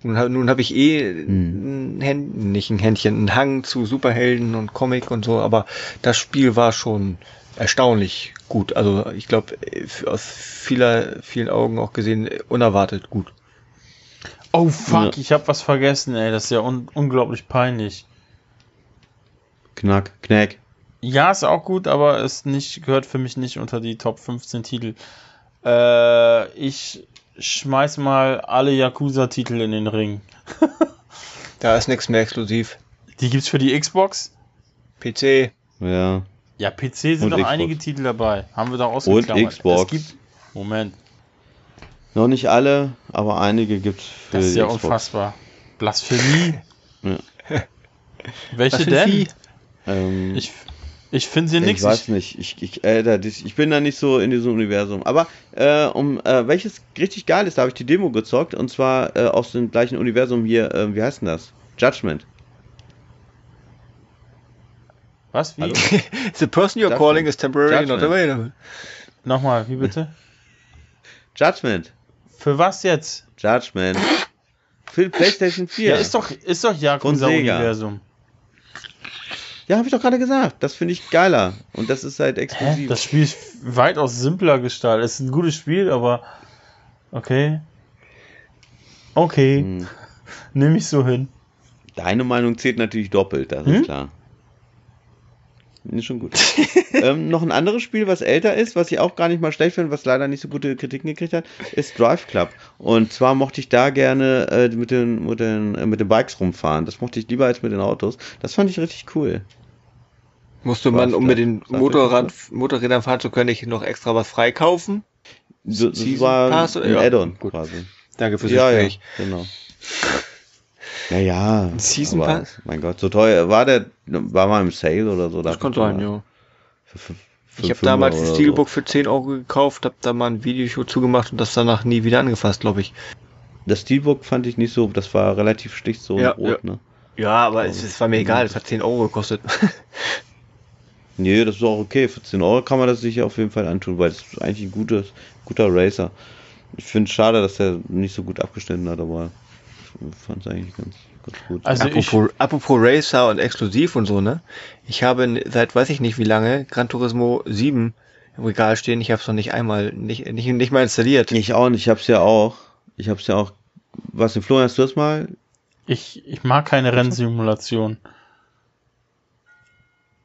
Nun, hab, nun habe ich eh hm. ein nicht ein Händchen, ein Hang zu Superhelden und Comic und so, aber das Spiel war schon erstaunlich gut. Also ich glaube, aus vieler, vielen Augen auch gesehen, unerwartet gut. Oh fuck, ja. ich habe was vergessen, ey. Das ist ja un unglaublich peinlich. Knack, Knack. Ja, ist auch gut, aber es nicht, gehört für mich nicht unter die Top 15 Titel. Äh, ich schmeiß mal alle Yakuza-Titel in den Ring. da ist nichts mehr exklusiv. Die gibt's für die Xbox? PC. Ja. Ja, PC sind Und noch Xbox. einige Titel dabei. Haben wir da ausgeklammert. Xbox. Es gibt, Moment, Noch nicht alle, aber einige gibt's für das ist ja Xbox. unfassbar. Blasphemie. Ja. Welche denn? Ähm, Ich, ich finde sie ich nix. weiß nicht. Ich, ich, äh, ich bin da nicht so in diesem Universum. Aber äh, um äh, welches richtig geil ist, da habe ich die Demo gezockt und zwar äh, aus dem gleichen Universum hier. Äh, wie heißt denn das? Judgment. Was? Wie? Hallo? The person you're Judgment. calling is temporarily not Judgment. available. Nochmal, wie bitte? Judgment. Für was jetzt? Judgment. Für PlayStation 4. Ja, ist doch, ist doch Yakuza-Universum. Ja, habe ich doch gerade gesagt. Das finde ich geiler. Und das ist halt Hä? exklusiv. Das Spiel ist weitaus simpler gestaltet. Es ist ein gutes Spiel, aber okay. Okay, Hm. nehme ich so hin. Deine Meinung zählt natürlich doppelt, das Hm? ist klar. Ist schon gut. ähm, noch ein anderes Spiel, was älter ist, was ich auch gar nicht mal schlecht finde, was leider nicht so gute Kritiken gekriegt hat, ist Drive Club. Und zwar mochte ich da gerne äh, mit, den, mit, den, äh, mit den Bikes rumfahren. Das mochte ich lieber als mit den Autos. Das fand ich richtig cool. Musste man, um mit den Motorrad. Motorrädern fahren zu können, nicht noch extra was freikaufen? So, das Season war Pass oder- ein ja, Add-on gut. quasi. Danke fürs Ja, ja, Gespräch. genau. Ja, ja. Season aber, Pass? Mein Gott, so teuer. War der, war mal im Sale oder so? Das kann sein, ja. Für, für, für Ich habe damals oder das so. Steelbook für 10 Euro gekauft, habe da mal ein Video zugemacht und das danach nie wieder angefasst, glaube ich. Das Steelbook fand ich nicht so, das war relativ schlicht so Ja, rot, ne? Ja, aber es, es war mir egal, es hat 10 Euro gekostet. Nee, das ist auch okay. Für 10 Euro kann man das sich auf jeden Fall antun, weil es ist eigentlich ein gutes, guter Racer. Ich finde es schade, dass der nicht so gut abgeschnitten hat, aber fand es eigentlich ganz, ganz gut. Also ich, apropos, apropos Racer und exklusiv und so, ne? Ich habe seit weiß ich nicht wie lange Gran Turismo 7 im Regal stehen. Ich habe es noch nicht einmal, nicht, nicht, nicht mal installiert. ich auch nicht, ich hab's ja auch. Ich hab's ja auch. Was denn, Florian, hast du das mal? ich, ich mag keine Rennsimulation.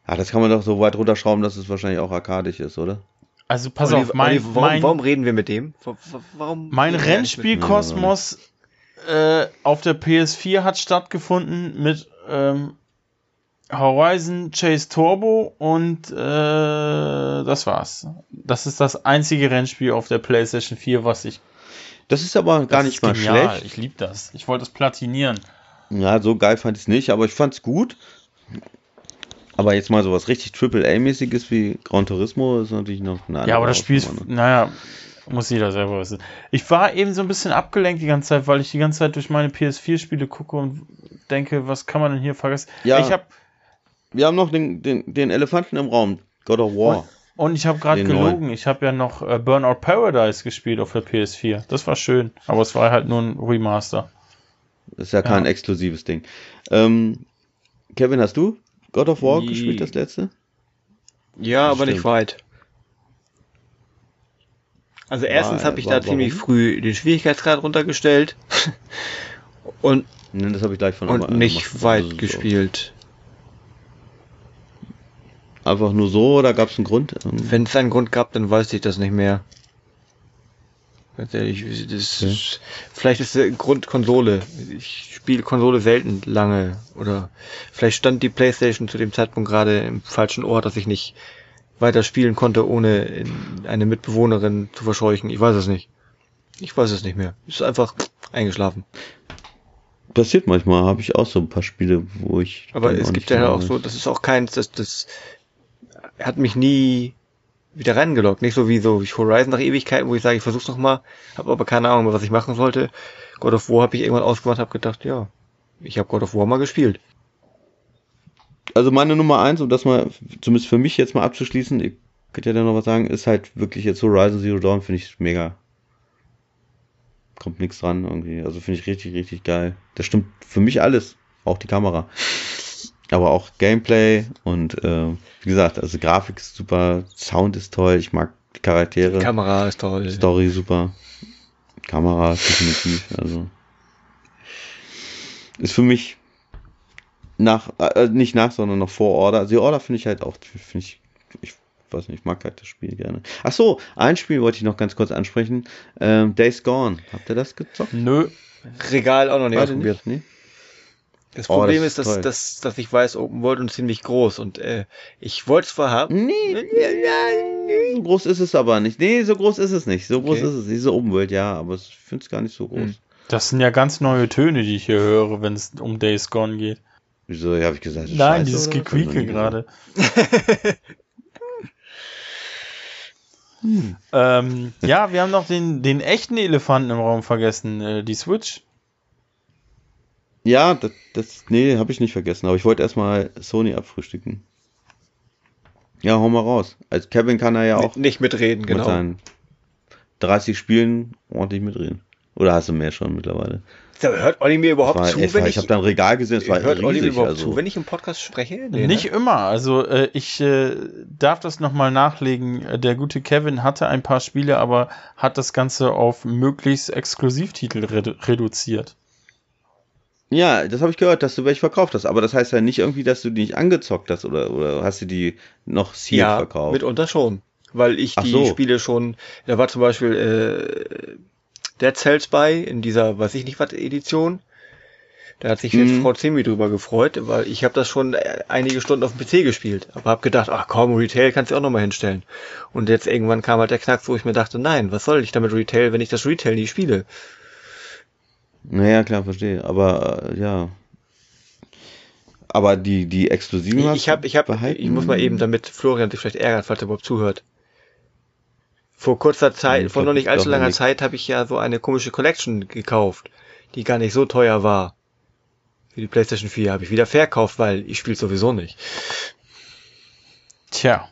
Ah, das kann man doch so weit runterschrauben, dass es wahrscheinlich auch arkadisch ist, oder? Also pass Olli- auf, mein, Olli, warum, mein, warum reden wir mit dem? Wa- wa- Warum mein Rennspielkosmos äh, auf der PS4 hat stattgefunden mit ähm, Horizon Chase Turbo und äh, das war's. Das ist das einzige Rennspiel auf der PlayStation 4, was ich Das ist aber gar nicht mal genial. schlecht. Ich liebe das. Ich wollte es platinieren. Ja, so geil fand ich es nicht, aber ich fand's gut. Aber jetzt mal sowas richtig Triple-A-mäßiges wie Gran Turismo ist natürlich noch eine andere Ja, aber das Spiel ist, ne? naja, muss jeder selber wissen. Ich war eben so ein bisschen abgelenkt die ganze Zeit, weil ich die ganze Zeit durch meine PS4-Spiele gucke und denke, was kann man denn hier vergessen? Ja. Ich habe Wir haben noch den, den, den Elefanten im Raum, God of War. und ich habe gerade gelogen. Ich habe ja noch äh, Burnout Paradise gespielt auf der PS4. Das war schön, aber es war halt nur ein Remaster. Das ist ja kein Ja. exklusives Ding. Ähm, Kevin, hast du God of War Nie. gespielt, das letzte? Ja, aber Stimmt. nicht weit. Also erstens habe ich war- da ziemlich warum? früh den Schwierigkeitsgrad runtergestellt und, Nein, das ich gleich von und nicht weit Also so. gespielt. Einfach nur so oder gab es einen Grund? Ähm, Wenn es einen Grund gab, dann weiß ich das nicht mehr. Ganz ehrlich, das Okay. ist, vielleicht ist der Grund Konsole. Ich spiele Konsole selten lange. Oder vielleicht stand die Playstation zu dem Zeitpunkt gerade im falschen Ort, dass ich nicht weiter spielen konnte, ohne in- eine Mitbewohnerin zu verscheuchen. Ich weiß es nicht. Ich weiß es nicht mehr. Ist einfach eingeschlafen. Passiert manchmal, habe ich auch so ein paar Spiele, wo ich. Aber es gibt ja auch so, das ist auch keins, das, das hat mich nie wieder reingeloggt. Nicht so wie so wie Horizon nach Ewigkeiten, wo ich sage, ich versuch's noch mal, habe aber keine Ahnung was ich machen sollte. God of War habe ich irgendwann ausgemacht, habe gedacht, ja, ich habe God of War mal gespielt. Also meine Nummer eins, um das mal, zumindest für mich jetzt mal abzuschließen, ihr könnt ja dann noch was sagen, ist halt wirklich jetzt Horizon Zero Dawn, finde ich mega. Kommt nichts dran irgendwie. Also finde ich richtig, richtig geil. Das stimmt für mich alles. Auch die Kamera. Aber auch Gameplay und äh, wie gesagt, also Grafik ist super, Sound ist toll, ich mag die Charaktere, Die Kamera ist toll. Story super, Kamera definitiv, also ist für mich nach, äh, nicht nach, sondern noch vor Order. Also die Order finde ich halt auch, finde ich, ich weiß nicht, ich mag halt das Spiel gerne. Ach so, ein Spiel wollte ich noch ganz kurz ansprechen. Ähm, Days Gone. Habt ihr das gezockt? Nö, Regal auch noch nicht ausprobiert. nicht? Nee? Das Problem oh, das ist, dass, dass, dass ich weiß, Open World und ziemlich groß und äh, ich wollte es zwar haben. Nee, nee, so groß ist es aber nicht. Nee, so groß ist es nicht. So groß okay. ist es. Diese Open World, ja, aber ich finde es gar nicht so groß. Hm. Das sind ja ganz neue Töne, die ich hier höre, wenn es um Days Gone geht. Wieso habe ich gesagt? Nein, dieses Gequieke gerade. hm. ähm, ja, wir haben noch den, den echten Elefanten im Raum vergessen, äh, die Switch. Ja, das, das nee, habe ich nicht vergessen, aber ich wollte erstmal Sony abfrühstücken. Ja, hau mal raus. Als Kevin kann er ja auch nicht mitreden, genau. Mit seinen 30 Spielen ordentlich mitreden. Oder hast du mehr schon mittlerweile? Hört Olli mir überhaupt zu, wenn ich... Ich habe da ein Regal gesehen, es war Hört riesig, Olli mir überhaupt also. zu, wenn ich im Podcast spreche? Nee, Nicht ne? immer, also äh, ich äh, darf das nochmal nachlegen. Der gute Kevin hatte ein paar Spiele, aber hat das Ganze auf möglichst Exklusivtitel redu reduziert. Ja, das habe ich gehört, dass du welche verkauft hast. Aber das heißt ja nicht irgendwie, dass du die nicht angezockt hast oder, oder hast du die noch sealed ja, verkauft? mitunter schon. Weil ich Ach die so. Spiele schon, da war zum Beispiel äh, Dead Cells bei, in dieser, weiß ich nicht was, Edition. Da hat sich jetzt mhm. Frau Zemi drüber gefreut, weil ich habe das schon äh, einige Stunden auf dem PC gespielt. Aber habe gedacht, ach komm, Retail kannst du auch nochmal hinstellen. Und jetzt irgendwann kam halt der Knack, wo ich mir dachte, nein, was soll ich damit Retail, wenn ich das Retail nie spiele? Naja, klar, verstehe. Aber äh, ja. Aber die, die exklusiven. Ich, ich habe, ich habe, ich muss mal eben, damit Florian sich vielleicht ärgert, falls er überhaupt zuhört. Vor kurzer Zeit, ja, vor noch nicht allzu langer Zeit, habe ich ja so eine komische Collection gekauft, die gar nicht so teuer war. Für die PlayStation 4 habe ich wieder verkauft, weil ich spiele sowieso nicht. Tja.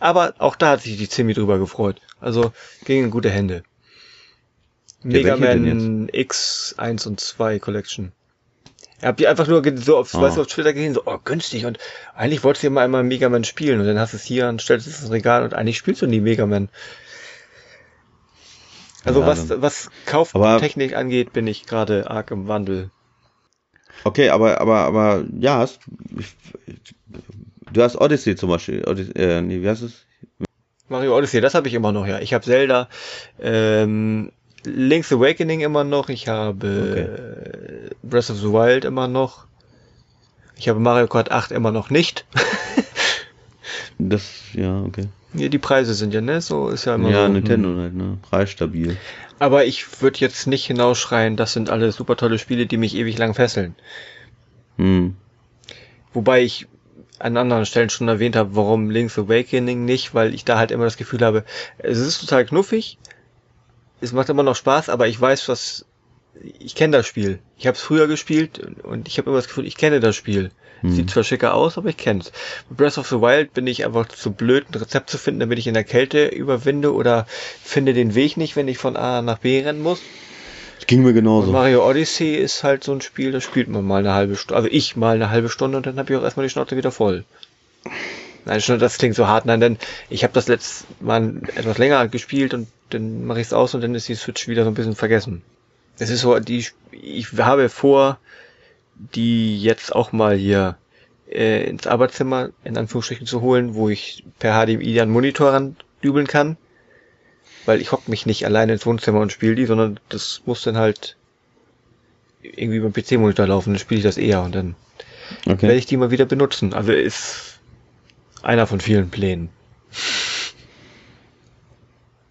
Aber auch da hat sich die Zimmi drüber gefreut. Also ging in gute Hände. Mega Man X 1 und 2 Collection. Ich hab die einfach nur so auf, oh. weißt du, auf Twitter gesehen, so, oh, günstig. Und eigentlich wolltest du ja mal einmal Mega Man spielen. Und dann hast du es hier und stellst es ins Regal und eigentlich spielst du nie Mega Man. Also ja, was, was Kauftechnik angeht, bin ich gerade arg im Wandel. Okay, aber, aber, aber, ja, hast, du hast Odyssey zum Beispiel, Odyssey, äh, nee, wie heißt es? Mario Odyssey, das habe ich immer noch, ja. Ich habe Zelda, ähm, Link's Awakening immer noch, ich habe. Breath of the Wild immer noch. Ich habe Mario Kart 8 immer noch nicht. das, ja, okay. Ja, die Preise sind ja, ne? So ist ja immer Ja, so, Nintendo hm. halt, ne? Preisstabil. Aber ich würde jetzt nicht hinausschreien, das sind alle super tolle Spiele, die mich ewig lang fesseln. Hm. Wobei ich an anderen Stellen schon erwähnt habe, warum Link's Awakening nicht, weil ich da halt immer das Gefühl habe, es ist total knuffig, es macht immer noch Spaß, aber ich weiß, was ich kenne das Spiel. Ich habe es früher gespielt und ich habe immer das Gefühl, ich kenne das Spiel. Hm. Sieht zwar schicker aus, aber ich kenne es. Mit Breath of the Wild bin ich einfach zu blöd, ein Rezept zu finden, damit ich in der Kälte überwinde oder finde den Weg nicht, wenn ich von A nach B rennen muss. Das ging mir genauso. Und Mario Odyssey ist halt so ein Spiel, da spielt man mal eine halbe Stunde, also ich mal eine halbe Stunde und dann habe ich auch erstmal die Schnauze wieder voll. Nein, schon, das klingt so hart. Nein, denn ich habe das letzte Mal etwas länger gespielt und dann mache ich es aus und dann ist die Switch wieder so ein bisschen vergessen. Es ist so, die, ich habe vor, die jetzt auch mal hier äh, ins Arbeitszimmer in Anführungsstrichen zu holen, wo ich per HDMI einen Monitor ran dübeln kann. Weil ich hock mich nicht alleine ins Wohnzimmer und spiele die, sondern das muss dann halt irgendwie beim PC-Monitor laufen, dann spiele ich das eher und dann okay. werde ich die mal wieder benutzen. Also ist einer von vielen Plänen.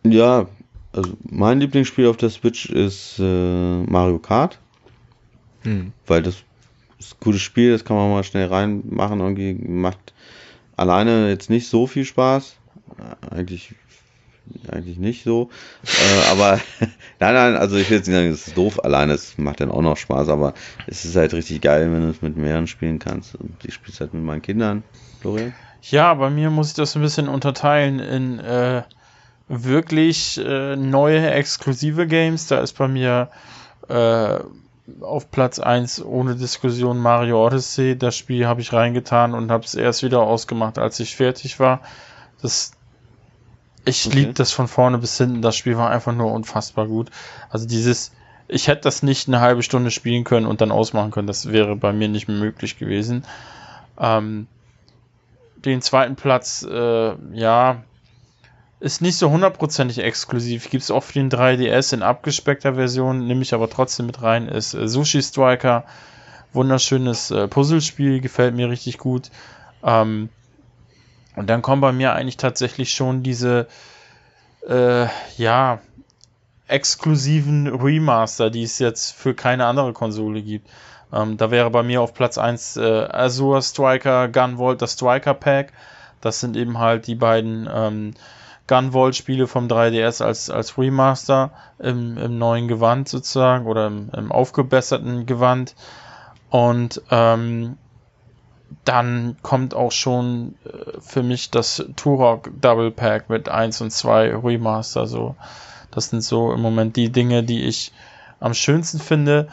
Ja, also mein Lieblingsspiel auf der Switch ist äh, Mario Kart. Hm. Weil das ist ein gutes Spiel, das kann man mal schnell reinmachen. Irgendwie macht alleine jetzt nicht so viel Spaß. Eigentlich, eigentlich nicht so. äh, aber nein, nein, also ich will jetzt nicht sagen, es ist doof. Alleine es macht dann auch noch Spaß, aber es ist halt richtig geil, wenn du es mit mehreren spielen kannst. Und ich spiele es halt mit meinen Kindern. Florian? Ja, bei mir muss ich das ein bisschen unterteilen in äh, wirklich äh, neue exklusive Games. Da ist bei mir äh, auf Platz 1 ohne Diskussion Mario Odyssey. Das Spiel habe ich reingetan und habe es erst wieder ausgemacht, als ich fertig war. Das, ich okay. liebe das von vorne bis hinten. Das Spiel war einfach nur unfassbar gut. Also dieses, ich hätte das nicht eine halbe Stunde spielen können und dann ausmachen können. Das wäre bei mir nicht mehr möglich gewesen. Ähm, den zweiten Platz, äh, ja, ist nicht so hundertprozentig exklusiv. Gibt es auch für den 3DS in abgespeckter Version, nehme ich aber trotzdem mit rein, ist äh, Sushi Striker, wunderschönes äh, Puzzlespiel, gefällt mir richtig gut. Ähm, und dann kommen bei mir eigentlich tatsächlich schon diese, äh, ja, exklusiven Remaster, die es jetzt für keine andere Konsole gibt. Ähm, da wäre bei mir auf Platz 1 äh, Azure Striker, Gunvolt, das Striker Pack. Das sind eben halt die beiden ähm, Gunvolt-Spiele vom 3DS als, als Remaster im, im neuen Gewand sozusagen oder im, im aufgebesserten Gewand. Und ähm, dann kommt auch schon äh, für mich das Turok Double Pack mit 1 und 2 Remaster. So, das sind so im Moment die Dinge, die ich am schönsten finde.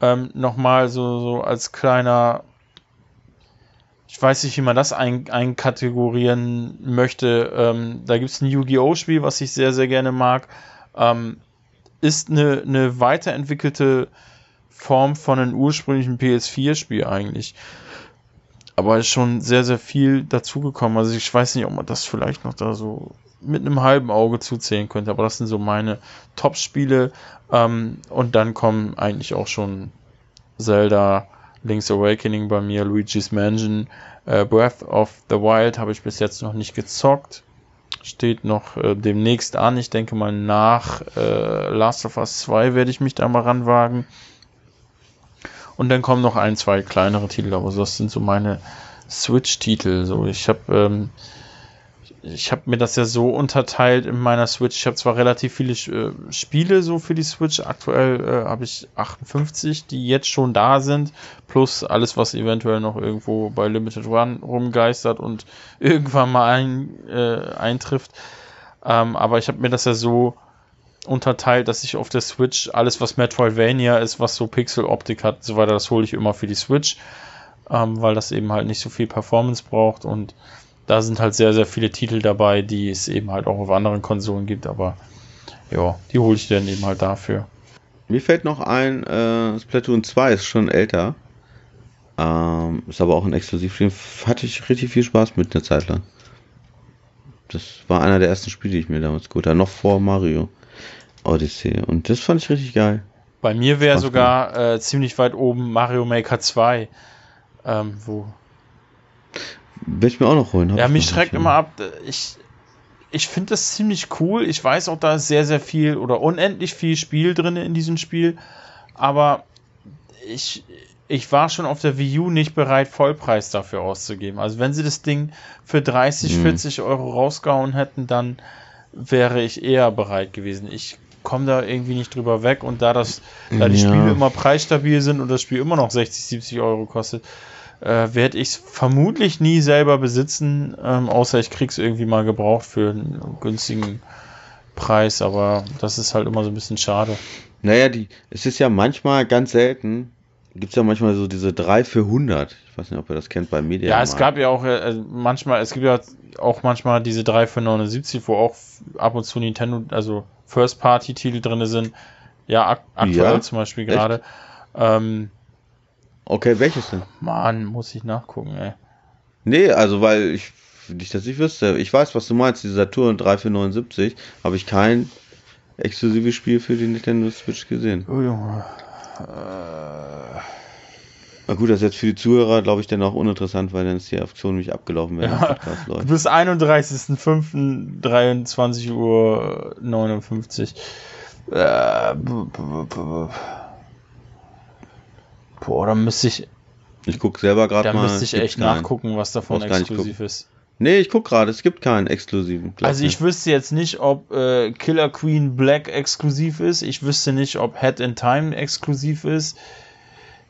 Ähm, Nochmal so, so als kleiner, ich weiß nicht, wie man das ein, einkategorieren möchte. Ähm, da gibt es ein Yu-Gi-Oh! Spiel, was ich sehr, sehr gerne mag. Ähm, ist eine, eine weiterentwickelte Form von einem ursprünglichen PS4-Spiel eigentlich aber ist schon sehr, sehr viel dazugekommen. Also ich weiß nicht, ob man das vielleicht noch da so mit einem halben Auge zuzählen könnte, aber das sind so meine Top-Spiele. Ähm, und dann kommen eigentlich auch schon Zelda, Link's Awakening bei mir, Luigi's Mansion, äh, Breath of the Wild habe ich bis jetzt noch nicht gezockt. Steht noch äh, demnächst an. Ich denke mal nach äh, Last of Us 2 werde ich mich da mal ranwagen. Und dann kommen noch ein, zwei kleinere Titel, aber das sind so meine Switch-Titel. So, ich habe ähm, ich habe mir das ja so unterteilt in meiner Switch. Ich habe zwar relativ viele äh, Spiele so für die Switch. Aktuell äh, habe ich 58, die jetzt schon da sind, plus alles, was eventuell noch irgendwo bei Limited Run rumgeistert und irgendwann mal ein, äh, eintrifft. Ähm, aber ich habe mir das ja so unterteilt, dass ich auf der Switch alles, was Metroidvania ist, was so Pixel-Optik hat so weiter, das hole ich immer für die Switch, ähm, weil das eben halt nicht so viel Performance braucht und da sind halt sehr, sehr viele Titel dabei, die es eben halt auch auf anderen Konsolen gibt, aber ja, die hole ich dann eben halt dafür. Mir fällt noch ein, äh, Splatoon 2 ist schon älter. Ähm, ist aber auch ein Exklusivspiel. Hatte ich richtig viel Spaß mit einer Zeit lang. Das war einer der ersten Spiele, die ich mir damals gut hatte. Noch vor Mario. Odyssey. Und das fand ich richtig geil. Bei mir wäre sogar äh, ziemlich weit oben Mario Maker 2. Ähm, wo. Will ich mir auch noch holen. Ja, mich schreckt immer ab. Ich, ich finde das ziemlich cool. Ich weiß auch, da ist sehr, sehr viel oder unendlich viel Spiel drin in diesem Spiel. Aber ich, ich war schon auf der Wii U nicht bereit, Vollpreis dafür auszugeben. Also wenn sie das Ding für 30, hm. 40 Euro rausgehauen hätten, dann wäre ich eher bereit gewesen. Ich komme da irgendwie nicht drüber weg und da das, da die ja. Spiele immer preisstabil sind und das Spiel immer noch 60, 70 Euro kostet, äh, werde ich es vermutlich nie selber besitzen, ähm, außer ich krieg's irgendwie mal gebraucht für einen günstigen Preis, aber das ist halt immer so ein bisschen schade. Naja, die, es ist ja manchmal ganz selten, gibt es ja manchmal so diese 3 für 100. Ich weiß nicht, ob ihr das kennt bei Media. Ja, es gab ja auch äh, manchmal, es gibt ja auch manchmal diese 3 für 79, wo auch ab und zu Nintendo, also First-Party-Titel drin sind. Ja, ak aktuell ja? zum Beispiel gerade. Ähm, okay, welches denn? Mann, muss ich nachgucken, ey. Nee, also weil ich, nicht, dass ich wüsste, ich weiß, was du meinst, diese Saturn 3 für 79, habe ich kein exklusives Spiel für die Nintendo Switch gesehen. Oh Junge. Äh na gut, das ist jetzt für die Zuhörer, glaube ich, dann auch uninteressant, weil dann ist die Aktion nicht abgelaufen, wenn ja, läuft. Bis 31.05.23 Uhr 59. Äh, boah, da müsste ich. Ich gucke selber gerade mal. Da müsste ich echt nachgucken, was davon exklusiv ist. Nee, ich guck gerade, es gibt keinen exklusiven. Also ich wüsste jetzt nicht, ob äh, Killer Queen Black exklusiv ist. Ich wüsste nicht, ob Head in Time exklusiv ist.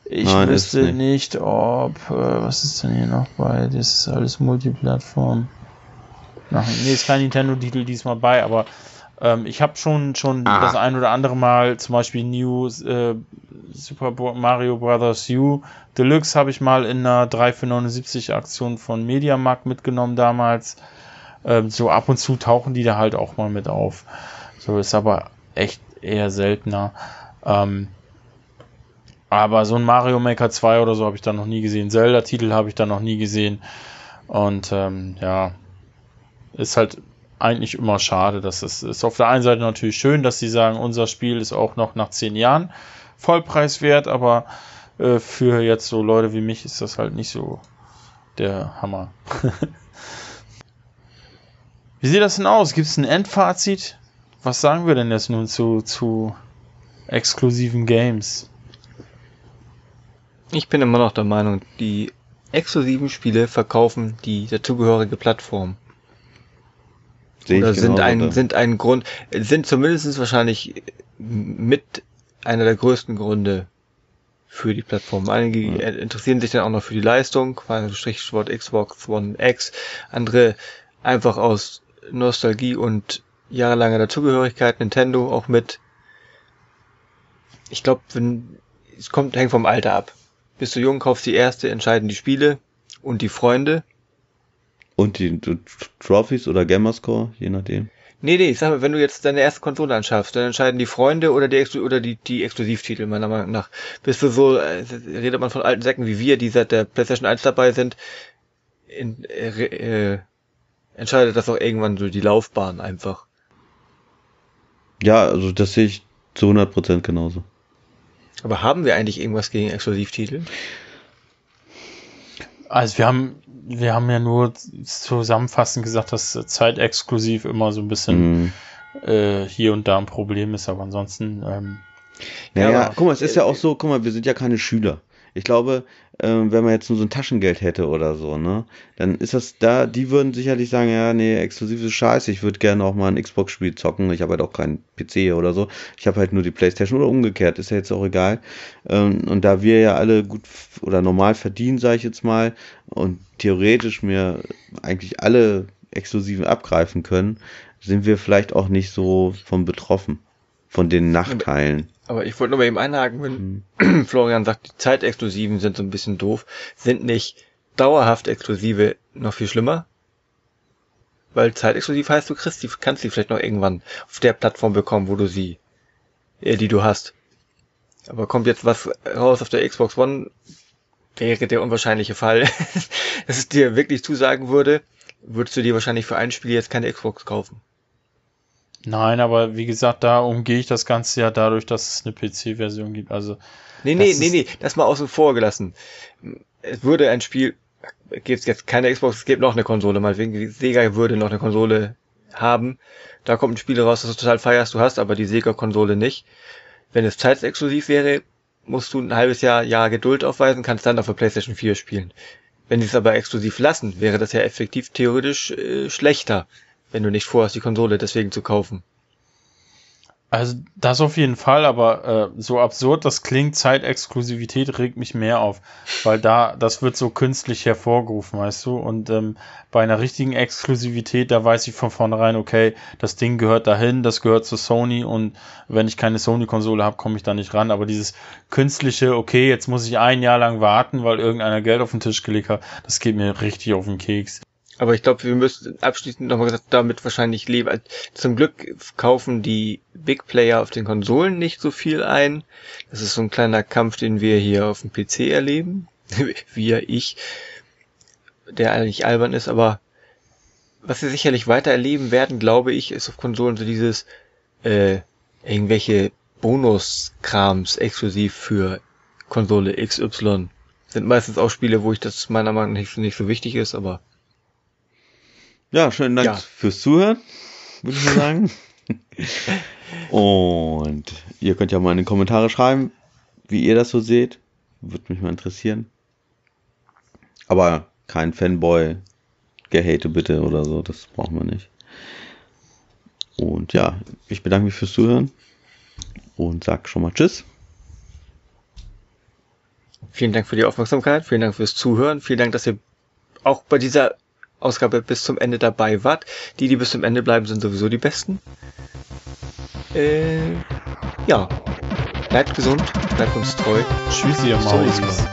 Ich Nein, wüsste nicht. nicht. ob, äh, was ist denn hier noch bei? Das ist alles Multiplattform. Ach, nee, ist kein Nintendo-Titel diesmal bei, aber ähm, ich habe schon, schon das ein oder andere Mal, zum Beispiel New äh, Super Mario Bros. U Deluxe habe ich mal in einer 3 für 79 Aktion von Mediamarkt mitgenommen damals. Ähm, so ab und zu tauchen die da halt auch mal mit auf. So ist aber echt eher seltener. Ähm, aber so ein Mario Maker 2 oder so habe ich da noch nie gesehen. Zelda-Titel habe ich da noch nie gesehen. Und ähm, ja, ist halt eigentlich immer schade. Das ist, ist auf der einen Seite natürlich schön, dass sie sagen, unser Spiel ist auch noch nach zehn Jahren vollpreiswert, aber äh, für jetzt so Leute wie mich ist das halt nicht so der Hammer. wie sieht das denn aus? Gibt es ein Endfazit? Was sagen wir denn jetzt nun zu, zu exklusiven Games? Ich bin immer noch der Meinung, die exklusiven Spiele verkaufen die dazugehörige Plattform. Oder sind genau, ein, oder? sind ein Grund, sind zumindest wahrscheinlich mit einer der größten Gründe für die Plattform. Einige ja. interessieren sich dann auch noch für die Leistung, Stichwort Xbox One X, andere einfach aus Nostalgie und jahrelanger Dazugehörigkeit, Nintendo auch mit. Ich glaube, wenn es kommt, hängt vom Alter ab. Bist du jung, kaufst die erste, entscheiden die Spiele und die Freunde. Und die, Trophies oder Gamerscore, je nachdem. Nee, nee, ich sag mal, wenn du jetzt deine erste Konsole anschaffst, dann entscheiden die Freunde oder die, oder die, die Exklusivtitel, meiner Meinung nach. Bist du so, äh, redet man von alten Säcken wie wir, die seit der PlayStation 1 dabei sind, in, äh, äh, entscheidet das auch irgendwann so die Laufbahn einfach. Ja, also das sehe ich zu 100% genauso. Aber haben wir eigentlich irgendwas gegen Exklusivtitel? Also wir haben, wir haben ja nur zusammenfassend gesagt, dass zeitexklusiv immer so ein bisschen mhm. äh, hier und da ein Problem ist, aber ansonsten. Ähm, naja, ja, guck mal, es ist ja auch so, guck mal, wir sind ja keine Schüler. Ich glaube, ähm, wenn man jetzt nur so ein Taschengeld hätte oder so, ne, dann ist das da, die würden sicherlich sagen, ja, nee, exklusive Scheiße, ich würde gerne auch mal ein Xbox-Spiel zocken, ich habe halt auch keinen PC oder so, ich habe halt nur die Playstation oder umgekehrt, ist ja jetzt auch egal. Ähm, und da wir ja alle gut oder normal verdienen, sage ich jetzt mal, und theoretisch mir eigentlich alle Exklusiven abgreifen können, sind wir vielleicht auch nicht so von betroffen, von den Nachteilen. Aber ich wollte nur bei ihm einhaken, wenn hm. Florian sagt, die Zeitexklusiven sind so ein bisschen doof. Sind nicht dauerhaft Exklusive noch viel schlimmer? Weil zeitexklusiv heißt, du kriegst die, kannst die vielleicht noch irgendwann auf der Plattform bekommen, wo du sie, äh, die du hast. Aber kommt jetzt was raus auf der Xbox One, wäre der unwahrscheinliche Fall, dass es dir wirklich zusagen würde, würdest du dir wahrscheinlich für ein Spiel jetzt keine Xbox kaufen. Nein, aber wie gesagt, da umgehe ich das Ganze ja dadurch, dass es eine PC-Version gibt. Also. Nee, nee, nee, nee, das mal außen vor gelassen. Es würde ein Spiel, gibt jetzt keine Xbox, es gibt noch eine Konsole, meinetwegen, Sega würde noch eine Konsole haben. Da kommt ein Spiel raus, das du total feierst, du hast aber die Sega-Konsole nicht. Wenn es zeitsexklusiv wäre, musst du ein halbes Jahr, Jahr Geduld aufweisen, kannst dann auf der PlayStation 4 spielen. Wenn sie es aber exklusiv lassen, wäre das ja effektiv theoretisch äh, schlechter wenn du nicht vorhast, die Konsole deswegen zu kaufen. Also das auf jeden Fall, aber äh, so absurd das klingt, Zeitexklusivität regt mich mehr auf, weil da das wird so künstlich hervorgerufen, weißt du. Und ähm, bei einer richtigen Exklusivität, da weiß ich von vornherein, okay, das Ding gehört dahin, das gehört zu Sony und wenn ich keine Sony-Konsole habe, komme ich da nicht ran. Aber dieses künstliche, okay, jetzt muss ich ein Jahr lang warten, weil irgendeiner Geld auf den Tisch gelegt hat, das geht mir richtig auf den Keks. Aber ich glaube, wir müssen abschließend nochmal gesagt damit wahrscheinlich leben. Zum Glück kaufen die Big Player auf den Konsolen nicht so viel ein. Das ist so ein kleiner Kampf, den wir hier auf dem PC erleben. wir, ich, der eigentlich albern ist, aber was wir sicherlich weiter erleben werden, glaube ich, ist auf Konsolen so dieses äh, irgendwelche Bonuskrams exklusiv für Konsole XY. Sind meistens auch Spiele, wo ich das meiner Meinung nach nicht so wichtig ist, aber ja, schönen Dank ja. fürs Zuhören, würde ich mal sagen. Und ihr könnt ja mal in die Kommentare schreiben, wie ihr das so seht. Würde mich mal interessieren. Aber kein Fanboy, Gehate bitte oder so, das brauchen wir nicht. Und ja, ich bedanke mich fürs Zuhören und sag schon mal Tschüss. Vielen Dank für die Aufmerksamkeit, vielen Dank fürs Zuhören, vielen Dank, dass ihr auch bei dieser Ausgabe bis zum Ende dabei wart. Die, die bis zum Ende bleiben, sind sowieso die besten. Äh, ja. Bleibt gesund, bleibt uns treu. Tschüss, ihr Maus. Mausis.